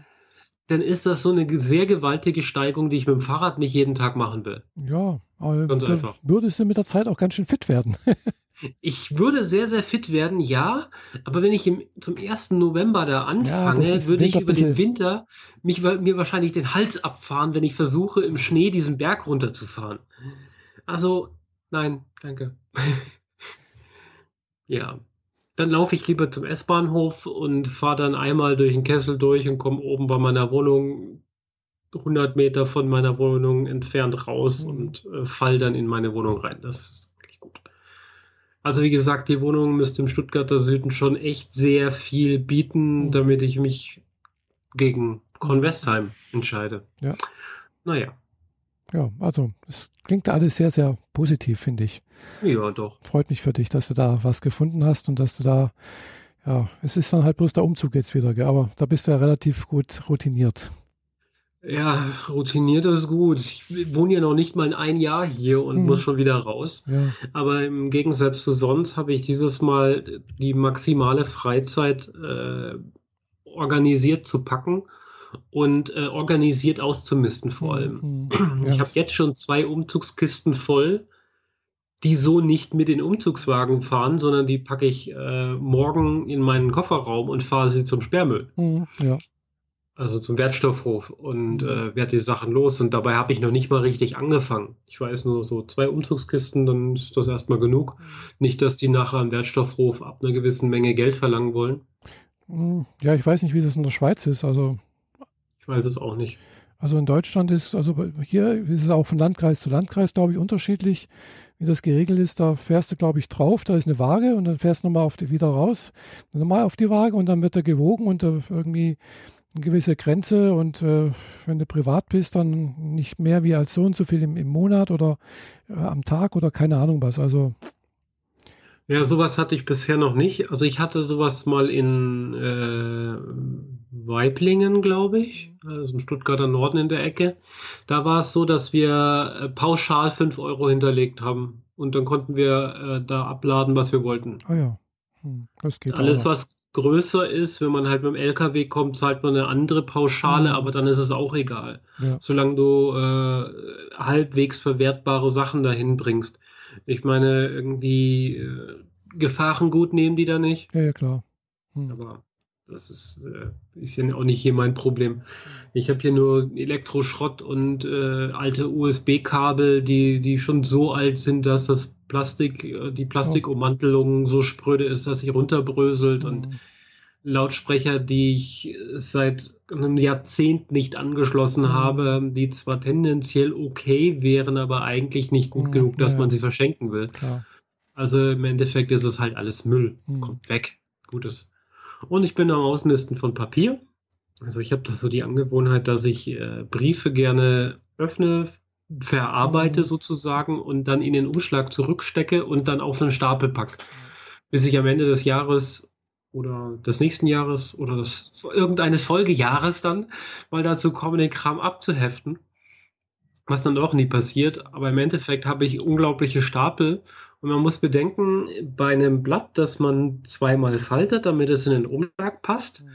Dann ist das so eine sehr gewaltige Steigung, die ich mit dem Fahrrad nicht jeden Tag machen will. Ja, aber ganz einfach. Würdest du mit der Zeit auch ganz schön fit werden. ich würde sehr, sehr fit werden, ja, aber wenn ich im, zum 1. November da anfange, ja, würde ich über den Winter mich, mir wahrscheinlich den Hals abfahren, wenn ich versuche, im Schnee diesen Berg runterzufahren. Also Nein, danke. ja. Dann laufe ich lieber zum S-Bahnhof und fahre dann einmal durch den Kessel durch und komme oben bei meiner Wohnung 100 Meter von meiner Wohnung entfernt raus mhm. und äh, fall dann in meine Wohnung rein. Das ist wirklich gut. Also wie gesagt, die Wohnung müsste im Stuttgarter Süden schon echt sehr viel bieten, mhm. damit ich mich gegen Convestheim entscheide. Ja. Naja. Ja, also es klingt alles sehr, sehr positiv, finde ich. Ja, doch. Freut mich für dich, dass du da was gefunden hast und dass du da, ja, es ist dann halt bloß der Umzug jetzt wieder, gell? aber da bist du ja relativ gut routiniert. Ja, routiniert ist gut. Ich wohne ja noch nicht mal ein Jahr hier und mhm. muss schon wieder raus. Ja. Aber im Gegensatz zu sonst habe ich dieses Mal die maximale Freizeit äh, organisiert zu packen und äh, organisiert auszumisten vor allem. Mhm. Ich habe jetzt schon zwei Umzugskisten voll, die so nicht mit den Umzugswagen fahren, sondern die packe ich äh, morgen in meinen Kofferraum und fahre sie zum Sperrmüll. Mhm, ja. Also zum Wertstoffhof und mhm. äh, werde die Sachen los. Und dabei habe ich noch nicht mal richtig angefangen. Ich weiß nur so zwei Umzugskisten, dann ist das erstmal genug. Mhm. Nicht, dass die nachher am Wertstoffhof ab einer gewissen Menge Geld verlangen wollen. Mhm. Ja, ich weiß nicht, wie das in der Schweiz ist. Also ich weiß es auch nicht. Also in Deutschland ist, also hier ist es auch von Landkreis zu Landkreis, glaube ich, unterschiedlich, wie das geregelt ist. Da fährst du, glaube ich, drauf, da ist eine Waage und dann fährst du nochmal auf die, wieder raus, nochmal auf die Waage und dann wird er gewogen und irgendwie eine gewisse Grenze und äh, wenn du privat bist, dann nicht mehr wie als so und so viel im, im Monat oder äh, am Tag oder keine Ahnung was. Also ja, sowas hatte ich bisher noch nicht. Also ich hatte sowas mal in äh, Weiblingen, glaube ich, also im Stuttgarter Norden in der Ecke. Da war es so, dass wir äh, pauschal 5 Euro hinterlegt haben und dann konnten wir äh, da abladen, was wir wollten. Ah ja, hm, das geht. Alles, auch. was größer ist, wenn man halt mit dem LKW kommt, zahlt man eine andere Pauschale, mhm. aber dann ist es auch egal. Ja. Solange du äh, halbwegs verwertbare Sachen dahin bringst. Ich meine, irgendwie äh, Gefahrengut nehmen die da nicht. Ja, ja klar. Hm. Aber das ist, äh, ist ja auch nicht hier mein Problem. Ich habe hier nur Elektroschrott und äh, alte USB-Kabel, die, die schon so alt sind, dass das Plastik, äh, die Plastikummantelung so spröde ist, dass sie runterbröselt mhm. und Lautsprecher, die ich seit einem Jahrzehnt nicht angeschlossen mhm. habe, die zwar tendenziell okay wären, aber eigentlich nicht gut mhm, genug, dass ja. man sie verschenken will. Klar. Also im Endeffekt ist es halt alles Müll. Mhm. Kommt weg. Gutes. Und ich bin am Ausmisten von Papier. Also ich habe da so die Angewohnheit, dass ich äh, Briefe gerne öffne, verarbeite mhm. sozusagen und dann in den Umschlag zurückstecke und dann auf einen Stapel packe. Bis ich am Ende des Jahres oder des nächsten Jahres oder des, irgendeines Folgejahres dann mal dazu komme, den Kram abzuheften. Was dann auch nie passiert. Aber im Endeffekt habe ich unglaubliche Stapel Und man muss bedenken, bei einem Blatt, das man zweimal faltet, damit es in den Umschlag passt, mhm.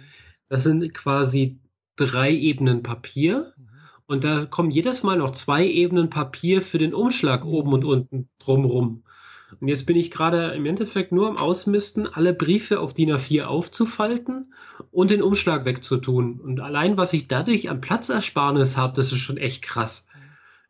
das sind quasi drei Ebenen Papier. Mhm. Und da kommen jedes Mal noch zwei Ebenen Papier für den Umschlag mhm. oben und unten drumrum. Und jetzt bin ich gerade im Endeffekt nur am Ausmisten, alle Briefe auf DIN A4 aufzufalten und den Umschlag wegzutun. Und allein, was ich dadurch an Platzersparnis habe, das ist schon echt krass.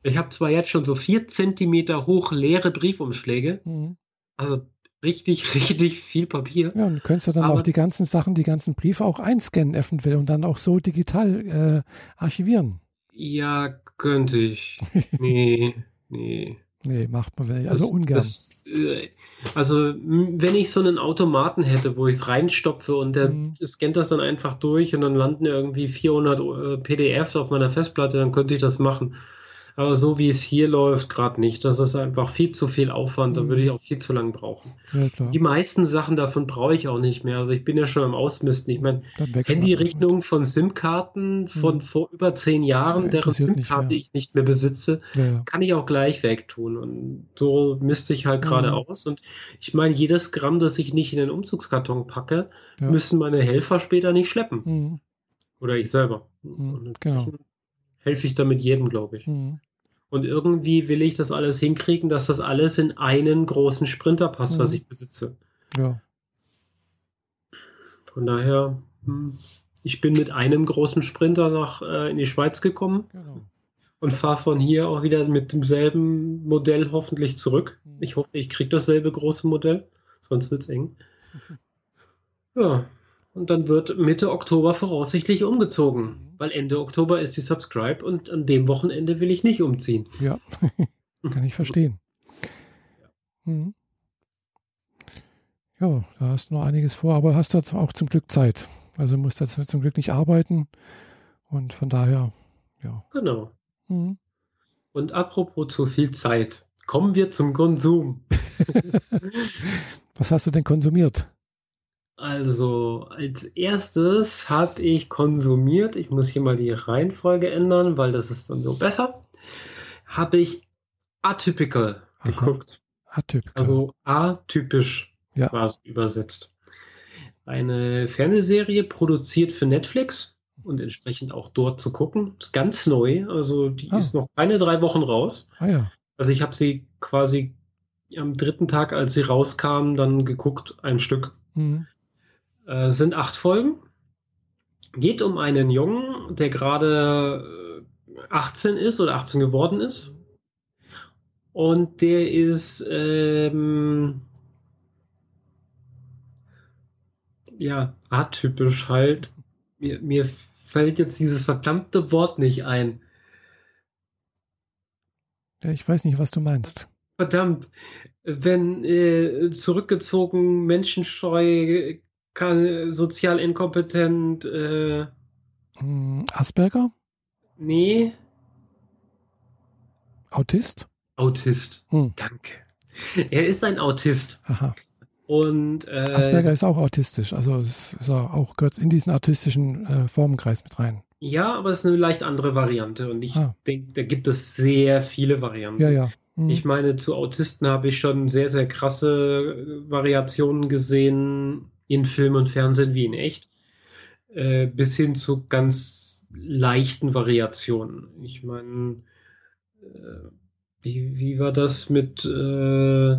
Ich habe zwar jetzt schon so vier Zentimeter hoch leere Briefumschläge, mhm. also richtig, richtig viel Papier. Ja, und könntest du dann auch die ganzen Sachen, die ganzen Briefe auch einscannen eventuell und dann auch so digital äh, archivieren. Ja, könnte ich. Nee, nee. Nee, macht man nicht. Also das, ungern. Das, äh, also, wenn ich so einen Automaten hätte, wo ich es reinstopfe und der mhm. scannt das dann einfach durch und dann landen irgendwie 400 äh, PDFs auf meiner Festplatte, dann könnte ich das machen. Aber so wie es hier läuft, gerade nicht. Das ist einfach viel zu viel Aufwand. Da würde ich mhm. auch viel zu lange brauchen. Ja, die meisten Sachen davon brauche ich auch nicht mehr. Also ich bin ja schon am Ausmisten. Ich meine, Handyrechnung von SIM-Karten von mhm. vor über zehn Jahren, ja, deren SIM-Karte ich nicht mehr besitze, ja. kann ich auch gleich wegtun. Und so misste ich halt gerade mhm. aus. Und ich meine, jedes Gramm, das ich nicht in den Umzugskarton packe, müssen meine Helfer später nicht schleppen. Mhm. Oder ich selber. Mhm. genau. Helfe ich damit jedem, glaube ich. Mhm. Und irgendwie will ich das alles hinkriegen, dass das alles in einen großen Sprinter passt, mhm. was ich besitze. Ja. Von daher, hm, ich bin mit einem großen Sprinter nach äh, in die Schweiz gekommen genau. und fahre von hier auch wieder mit demselben Modell hoffentlich zurück. Mhm. Ich hoffe, ich kriege dasselbe große Modell, sonst wird es eng. Ja, und dann wird Mitte Oktober voraussichtlich umgezogen, weil Ende Oktober ist die Subscribe und an dem Wochenende will ich nicht umziehen. Ja, kann ich verstehen. Mhm. Ja, da hast du noch einiges vor, aber hast du auch zum Glück Zeit. Also musst du zum Glück nicht arbeiten und von daher, ja. Genau. Mhm. Und apropos zu viel Zeit, kommen wir zum Konsum. Was hast du denn konsumiert? Also, als erstes habe ich konsumiert, ich muss hier mal die Reihenfolge ändern, weil das ist dann so besser, habe ich Atypical Aha. geguckt. Atypical. Also atypisch ja. war es übersetzt. Eine Fernsehserie produziert für Netflix und entsprechend auch dort zu gucken. Ist ganz neu, also die ah. ist noch keine drei Wochen raus. Ah, ja. Also ich habe sie quasi am dritten Tag, als sie rauskam, dann geguckt, ein Stück. Mhm. Äh, sind acht Folgen. Geht um einen Jungen, der gerade 18 äh, ist oder 18 geworden ist. Und der ist ähm, ja atypisch halt. Mir, mir fällt jetzt dieses verdammte Wort nicht ein. Ja, ich weiß nicht, was du meinst. Verdammt, wenn äh, zurückgezogen, menschenscheu, kann, sozial inkompetent. Äh, hm, Asperger? Nee. Autist? Autist. Hm. Danke. Er ist ein Autist. Aha. Und, äh, Asperger ist auch autistisch, also es ist auch gehört in diesen autistischen äh, Formenkreis mit rein. Ja, aber es ist eine leicht andere Variante und ich ah. denke, da gibt es sehr viele Varianten. Ja, ja. Mhm. Ich meine, zu Autisten habe ich schon sehr, sehr krasse Variationen gesehen in Film und Fernsehen wie in echt, äh, bis hin zu ganz leichten Variationen. Ich meine, äh, wie, wie war das mit äh,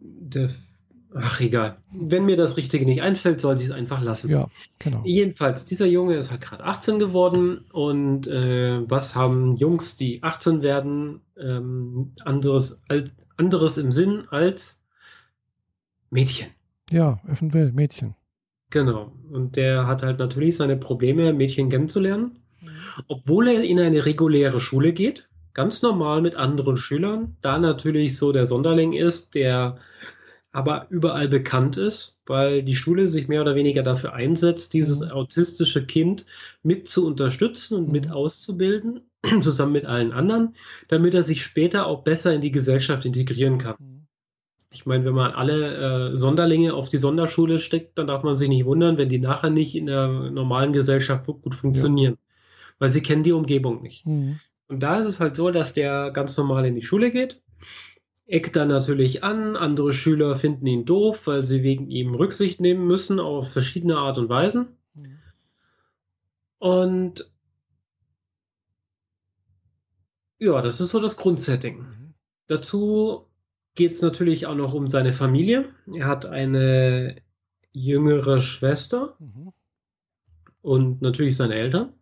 der Ach, egal. Wenn mir das Richtige nicht einfällt, sollte ich es einfach lassen. Ja, genau. Jedenfalls, dieser Junge ist halt gerade 18 geworden und äh, was haben Jungs, die 18 werden, ähm, anderes, als, anderes im Sinn als Mädchen? Ja, eventuell Mädchen. Genau. Und der hat halt natürlich seine Probleme, Mädchen kennenzulernen. Mhm. Obwohl er in eine reguläre Schule geht, ganz normal mit anderen Schülern, da natürlich so der Sonderling ist, der aber überall bekannt ist, weil die Schule sich mehr oder weniger dafür einsetzt, dieses mhm. autistische Kind mit zu unterstützen und mhm. mit auszubilden, zusammen mit allen anderen, damit er sich später auch besser in die Gesellschaft integrieren kann. Ich meine, wenn man alle äh, Sonderlinge auf die Sonderschule steckt, dann darf man sich nicht wundern, wenn die nachher nicht in der normalen Gesellschaft gut funktionieren, ja. weil sie kennen die Umgebung nicht. Mhm. Und da ist es halt so, dass der ganz normal in die Schule geht. eckt dann natürlich an. Andere Schüler finden ihn doof, weil sie wegen ihm Rücksicht nehmen müssen auf verschiedene Art und Weisen. Mhm. Und ja, das ist so das Grundsetting. Mhm. Dazu geht es natürlich auch noch um seine Familie. Er hat eine jüngere Schwester mhm. und natürlich seine Eltern.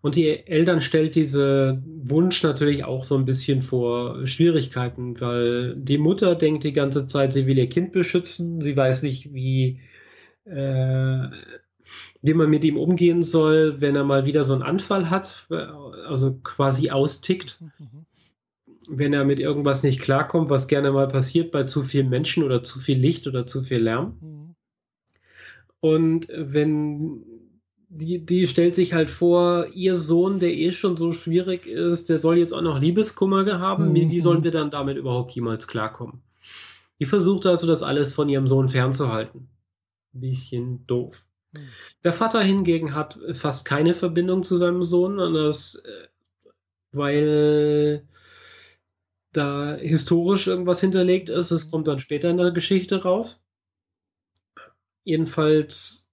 Und die Eltern stellt diese Wunsch natürlich auch so ein bisschen vor Schwierigkeiten, weil die Mutter denkt die ganze Zeit, sie will ihr Kind beschützen. Sie weiß nicht, wie, äh, wie man mit ihm umgehen soll, wenn er mal wieder so einen Anfall hat, also quasi austickt. Mhm. Wenn er mit irgendwas nicht klarkommt, was gerne mal passiert bei zu vielen Menschen oder zu viel Licht oder zu viel Lärm. Mhm. Und wenn die, die stellt sich halt vor, ihr Sohn, der eh schon so schwierig ist, der soll jetzt auch noch Liebeskummer haben. Mhm. Wie sollen wir dann damit überhaupt jemals klarkommen? Die versucht also, das alles von ihrem Sohn fernzuhalten. Ein bisschen doof. Mhm. Der Vater hingegen hat fast keine Verbindung zu seinem Sohn, das, äh, weil da historisch irgendwas hinterlegt ist. Das kommt dann später in der Geschichte raus. Jedenfalls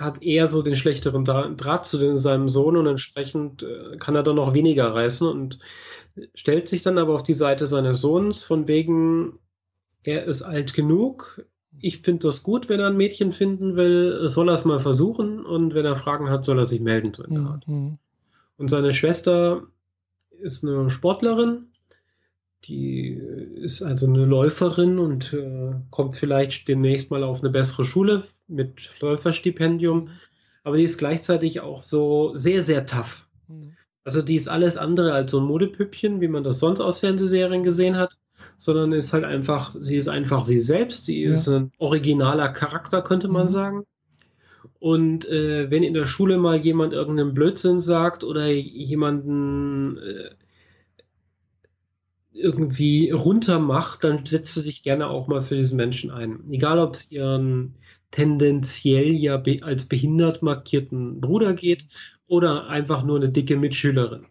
hat er so den schlechteren Draht zu den, seinem Sohn und entsprechend äh, kann er dann noch weniger reißen und stellt sich dann aber auf die Seite seines Sohns von wegen, er ist alt genug. Ich finde das gut, wenn er ein Mädchen finden will, soll er es mal versuchen und wenn er Fragen hat, soll er sich melden. Mhm. Und seine Schwester ist eine Sportlerin, die ist also eine Läuferin und äh, kommt vielleicht demnächst mal auf eine bessere Schule mit Läuferstipendium. Aber die ist gleichzeitig auch so sehr, sehr tough. Mhm. Also die ist alles andere als so ein Modepüppchen, wie man das sonst aus Fernsehserien gesehen hat, sondern ist halt einfach, sie ist einfach sie selbst. Sie ja. ist ein originaler Charakter, könnte man mhm. sagen. Und äh, wenn in der Schule mal jemand irgendeinen Blödsinn sagt oder jemanden äh, irgendwie runter macht, dann setzt sie sich gerne auch mal für diesen Menschen ein. Egal, ob es ihren tendenziell ja be als behindert markierten Bruder geht oder einfach nur eine dicke Mitschülerin.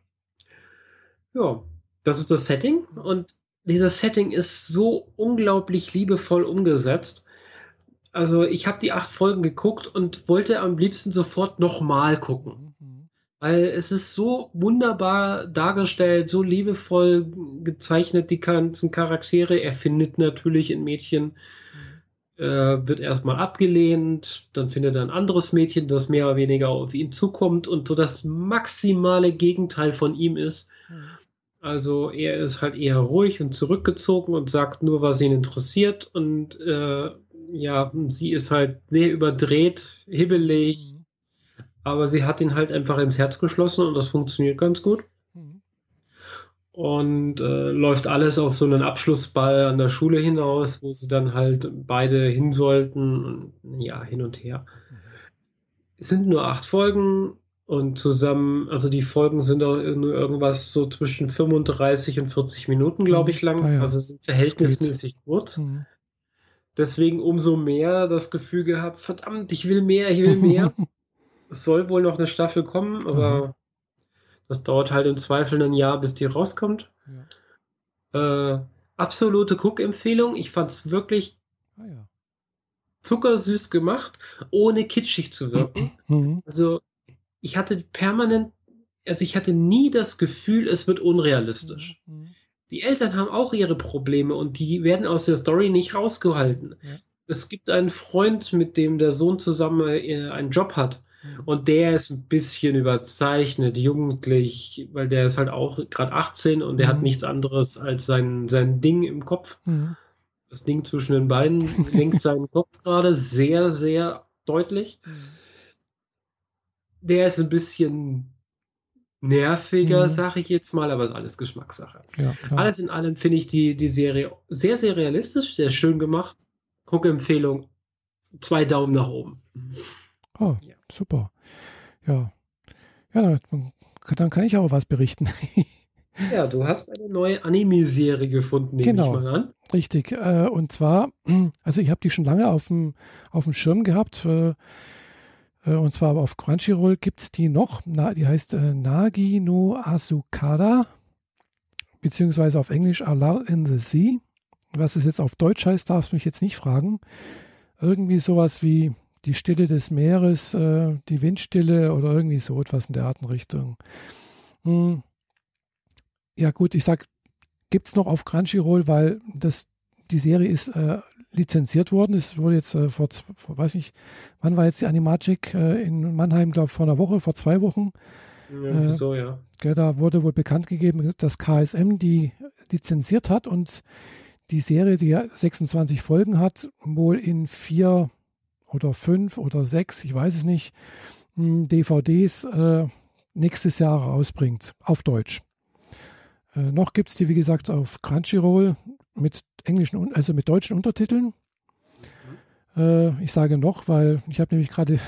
Ja, das ist das Setting und dieses Setting ist so unglaublich liebevoll umgesetzt. Also ich habe die acht Folgen geguckt und wollte am liebsten sofort nochmal gucken. Weil es ist so wunderbar dargestellt, so liebevoll gezeichnet, die ganzen Charaktere. Er findet natürlich ein Mädchen, mhm. äh, wird erstmal abgelehnt, dann findet er ein anderes Mädchen, das mehr oder weniger auf ihn zukommt und so das maximale Gegenteil von ihm ist. Mhm. Also er ist halt eher ruhig und zurückgezogen und sagt nur, was ihn interessiert und äh, ja, sie ist halt sehr überdreht, hibbelig. Aber sie hat ihn halt einfach ins Herz geschlossen und das funktioniert ganz gut. Mhm. Und äh, läuft alles auf so einen Abschlussball an der Schule hinaus, wo sie dann halt beide hin sollten. Und, ja, hin und her. Mhm. Es sind nur acht Folgen und zusammen, also die Folgen sind auch nur irgendwas so zwischen 35 und 40 Minuten, glaube mhm. ich, lang. Ah, ja. Also sind verhältnismäßig kurz. Mhm. Deswegen umso mehr das Gefühl gehabt, verdammt, ich will mehr, ich will mehr. es soll wohl noch eine Staffel kommen, aber mhm. das dauert halt im Zweifel ein Jahr, bis die rauskommt. Ja. Äh, absolute Cook-Empfehlung. Ich fand es wirklich ah, ja. zuckersüß gemacht, ohne kitschig zu wirken. Mhm. Also ich hatte permanent, also ich hatte nie das Gefühl, es wird unrealistisch. Mhm. mhm. Die Eltern haben auch ihre Probleme und die werden aus der Story nicht rausgehalten. Ja. Es gibt einen Freund, mit dem der Sohn zusammen äh, einen Job hat. Und der ist ein bisschen überzeichnet, jugendlich, weil der ist halt auch gerade 18 und der mhm. hat nichts anderes als sein, sein Ding im Kopf. Mhm. Das Ding zwischen den Beinen lenkt seinen Kopf gerade sehr, sehr deutlich. Mhm. Der ist ein bisschen nerviger, mhm. sage ich jetzt mal, aber alles Geschmackssache. Ja, alles in allem finde ich die, die Serie sehr, sehr realistisch, sehr schön gemacht. Guckempfehlung, zwei Daumen nach oben. Oh, ja. Super. Ja. Ja, dann kann ich auch was berichten. Ja, du hast eine neue Anime-Serie gefunden, nehme genau, ich mal an. Richtig. Äh, und zwar, also ich habe die schon lange auf dem, auf dem Schirm gehabt. Äh, äh, und zwar auf Crunchyroll gibt es die noch. die heißt Nagi no Asukara, beziehungsweise auf Englisch Allah in the Sea. Was es jetzt auf Deutsch heißt, darfst du mich jetzt nicht fragen. Irgendwie sowas wie die Stille des Meeres, äh, die Windstille oder irgendwie so etwas in der Artenrichtung. Hm. Ja gut, ich sag, gibt es noch auf Crunchyroll, weil das, die Serie ist äh, lizenziert worden. Es wurde jetzt äh, vor, vor, weiß nicht, wann war jetzt die Animagic äh, in Mannheim, glaube ich, vor einer Woche, vor zwei Wochen. Ja, äh, so, ja. Da wurde wohl bekannt gegeben, dass KSM die lizenziert hat und die Serie, die 26 Folgen hat, wohl in vier oder fünf oder sechs, ich weiß es nicht, DVDs äh, nächstes Jahr rausbringt, auf Deutsch. Äh, noch gibt es die, wie gesagt, auf Crunchyroll mit englischen, also mit deutschen Untertiteln. Äh, ich sage noch, weil ich habe nämlich gerade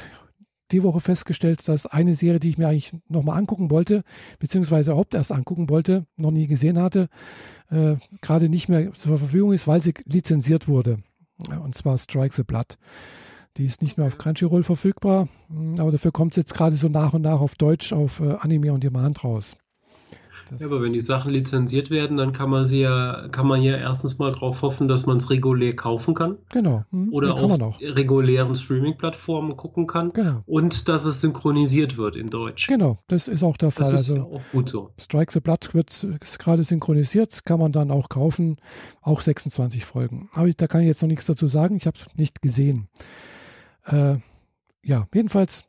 die Woche festgestellt, dass eine Serie, die ich mir eigentlich nochmal angucken wollte, beziehungsweise überhaupt erst angucken wollte, noch nie gesehen hatte, äh, gerade nicht mehr zur Verfügung ist, weil sie lizenziert wurde. Und zwar Strike the Blood. Die ist nicht nur auf Crunchyroll verfügbar, aber dafür kommt es jetzt gerade so nach und nach auf Deutsch auf äh, Anime on Demand raus. Ja, aber wenn die Sachen lizenziert werden, dann kann man sie ja, kann man ja erstens mal darauf hoffen, dass man es regulär kaufen kann. Genau. Mhm. Oder auf regulären Streaming-Plattformen gucken kann. Genau. Und dass es synchronisiert wird in Deutsch. Genau, das ist auch der Fall. Das ist also, auch gut so. Strike the Blood wird gerade synchronisiert, kann man dann auch kaufen. Auch 26 Folgen. Aber da kann ich jetzt noch nichts dazu sagen. Ich habe es nicht gesehen. Äh, ja, jedenfalls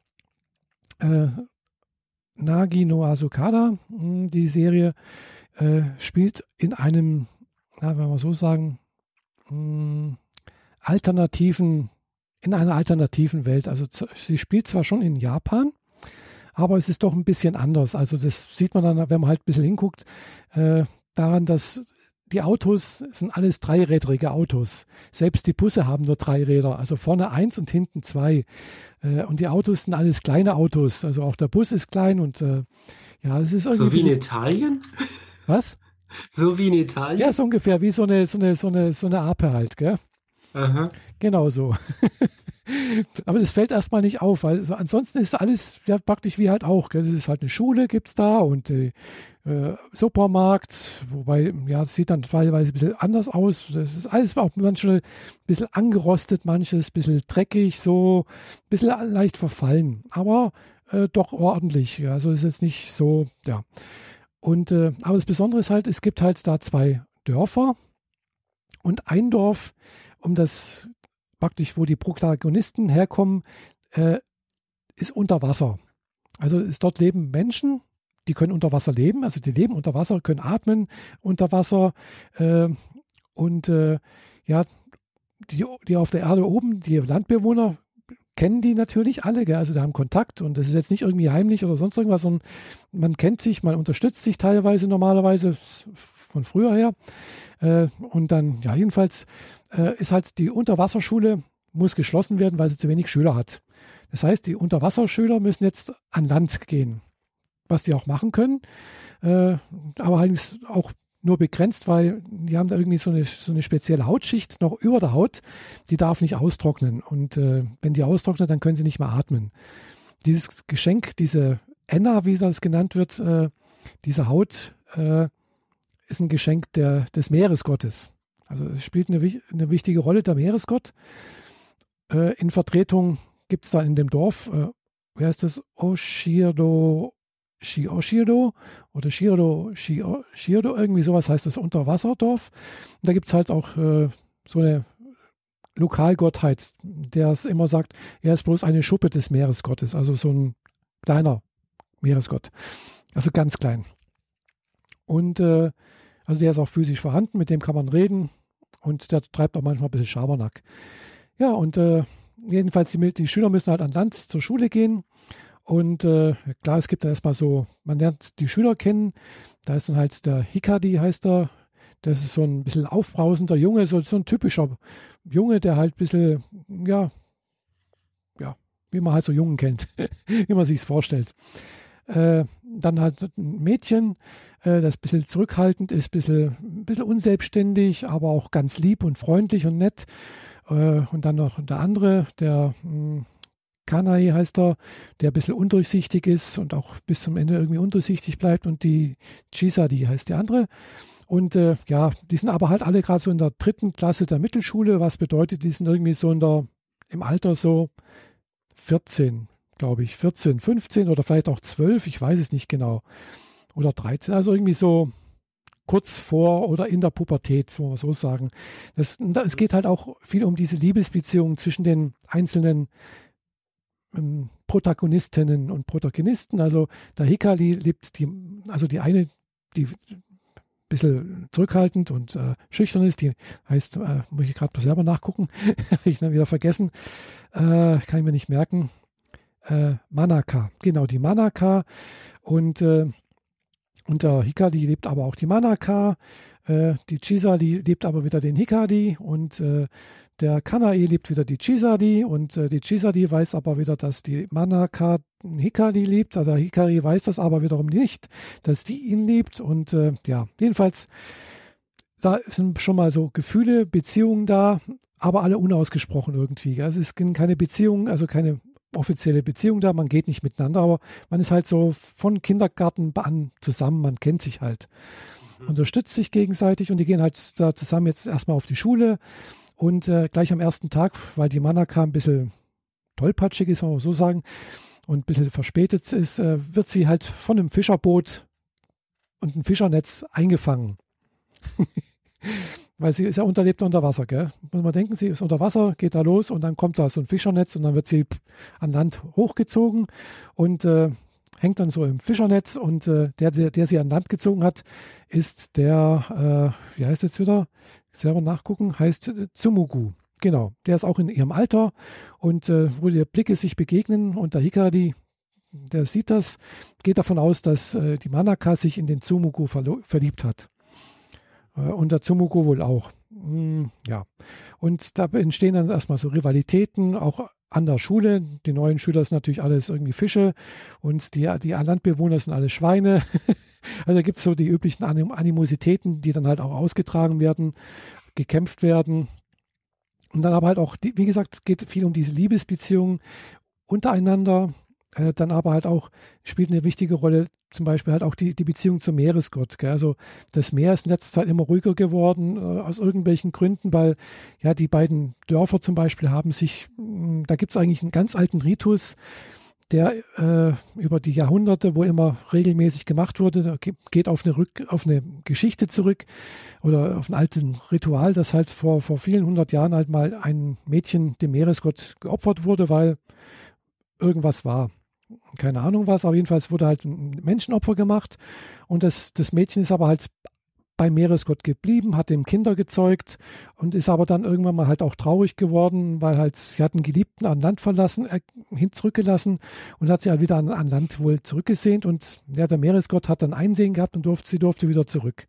äh, Nagi no Asukada, hm, die Serie, äh, spielt in einem, na, wenn wir so sagen, mh, hm, alternativen, in einer alternativen Welt. Also sie spielt zwar schon in Japan, aber es ist doch ein bisschen anders. Also das sieht man dann, wenn man halt ein bisschen hinguckt, äh, daran, dass die Autos sind alles dreirädrige Autos. Selbst die Busse haben nur drei Räder, also vorne eins und hinten zwei. Äh, und die Autos sind alles kleine Autos. Also auch der Bus ist klein und äh, ja, es ist irgendwie. So wie in Italien? Was? So wie in Italien? Ja, so ungefähr wie so eine, so eine, so eine, so eine Ape halt, gell? Aha. Genau so. Aber das fällt erstmal nicht auf, weil so, ansonsten ist alles ja, praktisch wie halt auch. Gell? Das ist halt eine Schule, gibt es da und äh, äh, Supermarkt, wobei, ja, das sieht dann teilweise ein bisschen anders aus. Das ist alles auch manchmal ein bisschen angerostet, manches ein bisschen dreckig, so ein bisschen leicht verfallen, aber äh, doch ordentlich. Also ist jetzt nicht so, ja. Und, äh, aber das Besondere ist halt, es gibt halt da zwei Dörfer und ein Dorf, um das praktisch, wo die Protagonisten herkommen, äh, ist unter Wasser. Also ist, dort leben Menschen, die können unter Wasser leben, also die leben unter Wasser, können atmen unter Wasser äh, und äh, ja, die, die auf der Erde oben, die Landbewohner, kennen die natürlich alle, gell? also die haben Kontakt und das ist jetzt nicht irgendwie heimlich oder sonst irgendwas, sondern man kennt sich, man unterstützt sich teilweise normalerweise von früher her. Äh, und dann, ja, jedenfalls äh, ist halt die Unterwasserschule muss geschlossen werden, weil sie zu wenig Schüler hat. Das heißt, die Unterwasserschüler müssen jetzt an Land gehen, was die auch machen können, äh, aber allerdings auch nur begrenzt, weil die haben da irgendwie so eine, so eine spezielle Hautschicht noch über der Haut, die darf nicht austrocknen. Und äh, wenn die austrocknet, dann können sie nicht mehr atmen. Dieses Geschenk, diese Enna, wie das genannt wird, äh, diese Haut, äh, ist ein Geschenk der, des Meeresgottes. Also es spielt eine, eine wichtige Rolle der Meeresgott. Äh, in Vertretung gibt es da in dem Dorf, äh, wie heißt das? Oshirdo, Shioshirdo oder Shirdo, Shirdo, irgendwie sowas heißt das Unterwasserdorf. Und da gibt es halt auch äh, so eine Lokalgottheit, der es immer sagt, er ist bloß eine Schuppe des Meeresgottes, also so ein kleiner Meeresgott. Also ganz klein. Und äh, also der ist auch physisch vorhanden, mit dem kann man reden und der treibt auch manchmal ein bisschen Schabernack. Ja, und äh, jedenfalls die, die, Schüler müssen halt an Land zur Schule gehen. Und äh, klar, es gibt da erstmal so, man lernt die Schüler kennen. Da ist dann halt der Hikadi, heißt er. Das ist so ein bisschen aufbrausender Junge, so, so ein typischer Junge, der halt ein bisschen, ja, ja, wie man halt so Jungen kennt, wie man sich es vorstellt. Äh, dann halt ein Mädchen, äh, das ein bisschen zurückhaltend ist, ein bisschen, ein bisschen unselbstständig, aber auch ganz lieb und freundlich und nett. Äh, und dann noch der andere, der hm, Kanai heißt er, der ein bisschen undurchsichtig ist und auch bis zum Ende irgendwie undurchsichtig bleibt. Und die Chisa, die heißt die andere. Und äh, ja, die sind aber halt alle gerade so in der dritten Klasse der Mittelschule, was bedeutet, die sind irgendwie so in der, im Alter so 14, glaube ich, 14, 15 oder vielleicht auch 12, ich weiß es nicht genau. Oder 13, also irgendwie so kurz vor oder in der Pubertät, so man so sagen. Das, es geht halt auch viel um diese Liebesbeziehungen zwischen den einzelnen ähm, Protagonistinnen und Protagonisten. Also der Hikari liebt die, also die eine, die bisschen zurückhaltend und äh, schüchtern ist. Die heißt, äh, muss ich gerade selber nachgucken, habe ich dann wieder vergessen, äh, kann ich mir nicht merken. Äh, Manaka, genau, die Manaka. Und, äh, und der Hikari lebt aber auch die Manaka. Äh, die Chisa, die lebt aber wieder den Hikari. Und äh, der Kanae liebt wieder die Chisadi und äh, die Chisadi weiß aber wieder, dass die Manaka Hikari liebt. Also Hikari weiß das aber wiederum nicht, dass die ihn liebt. Und äh, ja, jedenfalls, da sind schon mal so Gefühle, Beziehungen da, aber alle unausgesprochen irgendwie. Also es sind keine Beziehungen, also keine offizielle Beziehung da, man geht nicht miteinander, aber man ist halt so von Kindergarten an zusammen, man kennt sich halt, mhm. unterstützt sich gegenseitig und die gehen halt da zusammen jetzt erstmal auf die Schule und äh, gleich am ersten Tag, weil die Manaka ein bisschen tollpatschig ist, man so sagen, und ein bisschen verspätet ist, äh, wird sie halt von einem Fischerboot und einem Fischernetz eingefangen. Weil sie ist ja unterlebt unter Wasser, gell? Muss man denken, sie ist unter Wasser, geht da los und dann kommt da so ein Fischernetz und dann wird sie an Land hochgezogen und äh, hängt dann so im Fischernetz und äh, der, der, der sie an Land gezogen hat, ist der, äh, wie heißt jetzt wieder? selber nachgucken, heißt äh, Tsumugu. Genau, der ist auch in ihrem Alter und äh, wo die Blicke sich begegnen und der Hikari, der sieht das, geht davon aus, dass äh, die Manaka sich in den Tsumugu verliebt hat. Äh, und der Tsumugu wohl auch. Mm, ja. Und da entstehen dann erstmal so Rivalitäten, auch an der Schule. Die neuen Schüler sind natürlich alles irgendwie Fische und die, die Landbewohner sind alle Schweine. Also gibt es so die üblichen Anim Animositäten, die dann halt auch ausgetragen werden, gekämpft werden. Und dann aber halt auch, wie gesagt, es geht viel um diese Liebesbeziehungen untereinander. Äh, dann aber halt auch spielt eine wichtige Rolle zum Beispiel halt auch die, die Beziehung zum Meeresgott. Gell? Also das Meer ist in letzter Zeit immer ruhiger geworden, äh, aus irgendwelchen Gründen, weil ja die beiden Dörfer zum Beispiel haben sich, mh, da gibt es eigentlich einen ganz alten Ritus, der äh, über die Jahrhunderte wohl immer regelmäßig gemacht wurde, geht auf eine, Rück, auf eine Geschichte zurück oder auf ein altes Ritual, das halt vor, vor vielen hundert Jahren halt mal ein Mädchen dem Meeresgott geopfert wurde, weil irgendwas war. Keine Ahnung was, aber jedenfalls wurde halt ein Menschenopfer gemacht und das, das Mädchen ist aber halt beim Meeresgott geblieben, hat dem Kinder gezeugt und ist aber dann irgendwann mal halt auch traurig geworden, weil halt sie hatten Geliebten an Land verlassen, äh, hin zurückgelassen und hat sie halt wieder an, an Land wohl zurückgesehnt und ja, der Meeresgott hat dann Einsehen gehabt und durfte, sie durfte wieder zurück.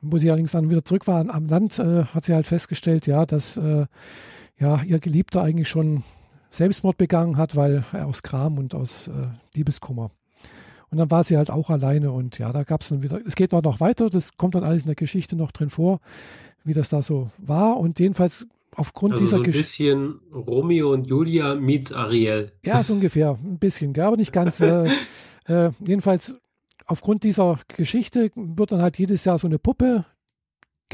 Wo sie allerdings dann wieder zurück war am Land, äh, hat sie halt festgestellt, ja, dass äh, ja, ihr Geliebter eigentlich schon Selbstmord begangen hat, weil er aus Kram und aus äh, Liebeskummer. Und dann war sie halt auch alleine und ja, da gab es dann wieder, es geht noch weiter, das kommt dann alles in der Geschichte noch drin vor, wie das da so war. Und jedenfalls aufgrund also dieser so ein bisschen Romeo und Julia meets Ariel. Ja, so ungefähr, ein bisschen, gell, aber nicht ganz. äh, äh, jedenfalls aufgrund dieser Geschichte wird dann halt jedes Jahr so eine Puppe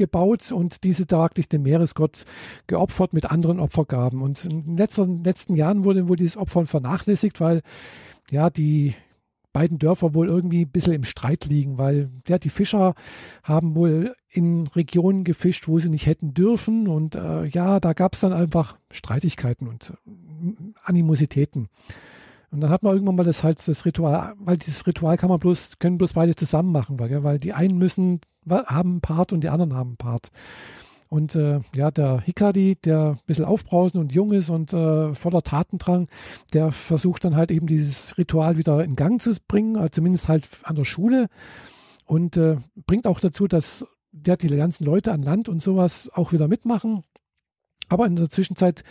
gebaut und diese traglich dem Meeresgott geopfert mit anderen Opfergaben. Und in den letzten, letzten Jahren wurde wohl dieses Opfern vernachlässigt, weil ja die beiden Dörfer wohl irgendwie ein bisschen im Streit liegen, weil ja, die Fischer haben wohl in Regionen gefischt, wo sie nicht hätten dürfen. Und äh, ja, da gab es dann einfach Streitigkeiten und äh, Animositäten. Und dann hat man irgendwann mal das halt das Ritual, weil dieses Ritual kann man bloß, können bloß beide zusammen machen, weil, weil die einen müssen, haben einen Part und die anderen haben einen Part. Und äh, ja, der Hikari, der ein bisschen aufbrausend und jung ist und äh, voller Tatendrang, der versucht dann halt eben dieses Ritual wieder in Gang zu bringen, also zumindest halt an der Schule. Und äh, bringt auch dazu, dass der die ganzen Leute an Land und sowas auch wieder mitmachen. Aber in der Zwischenzeit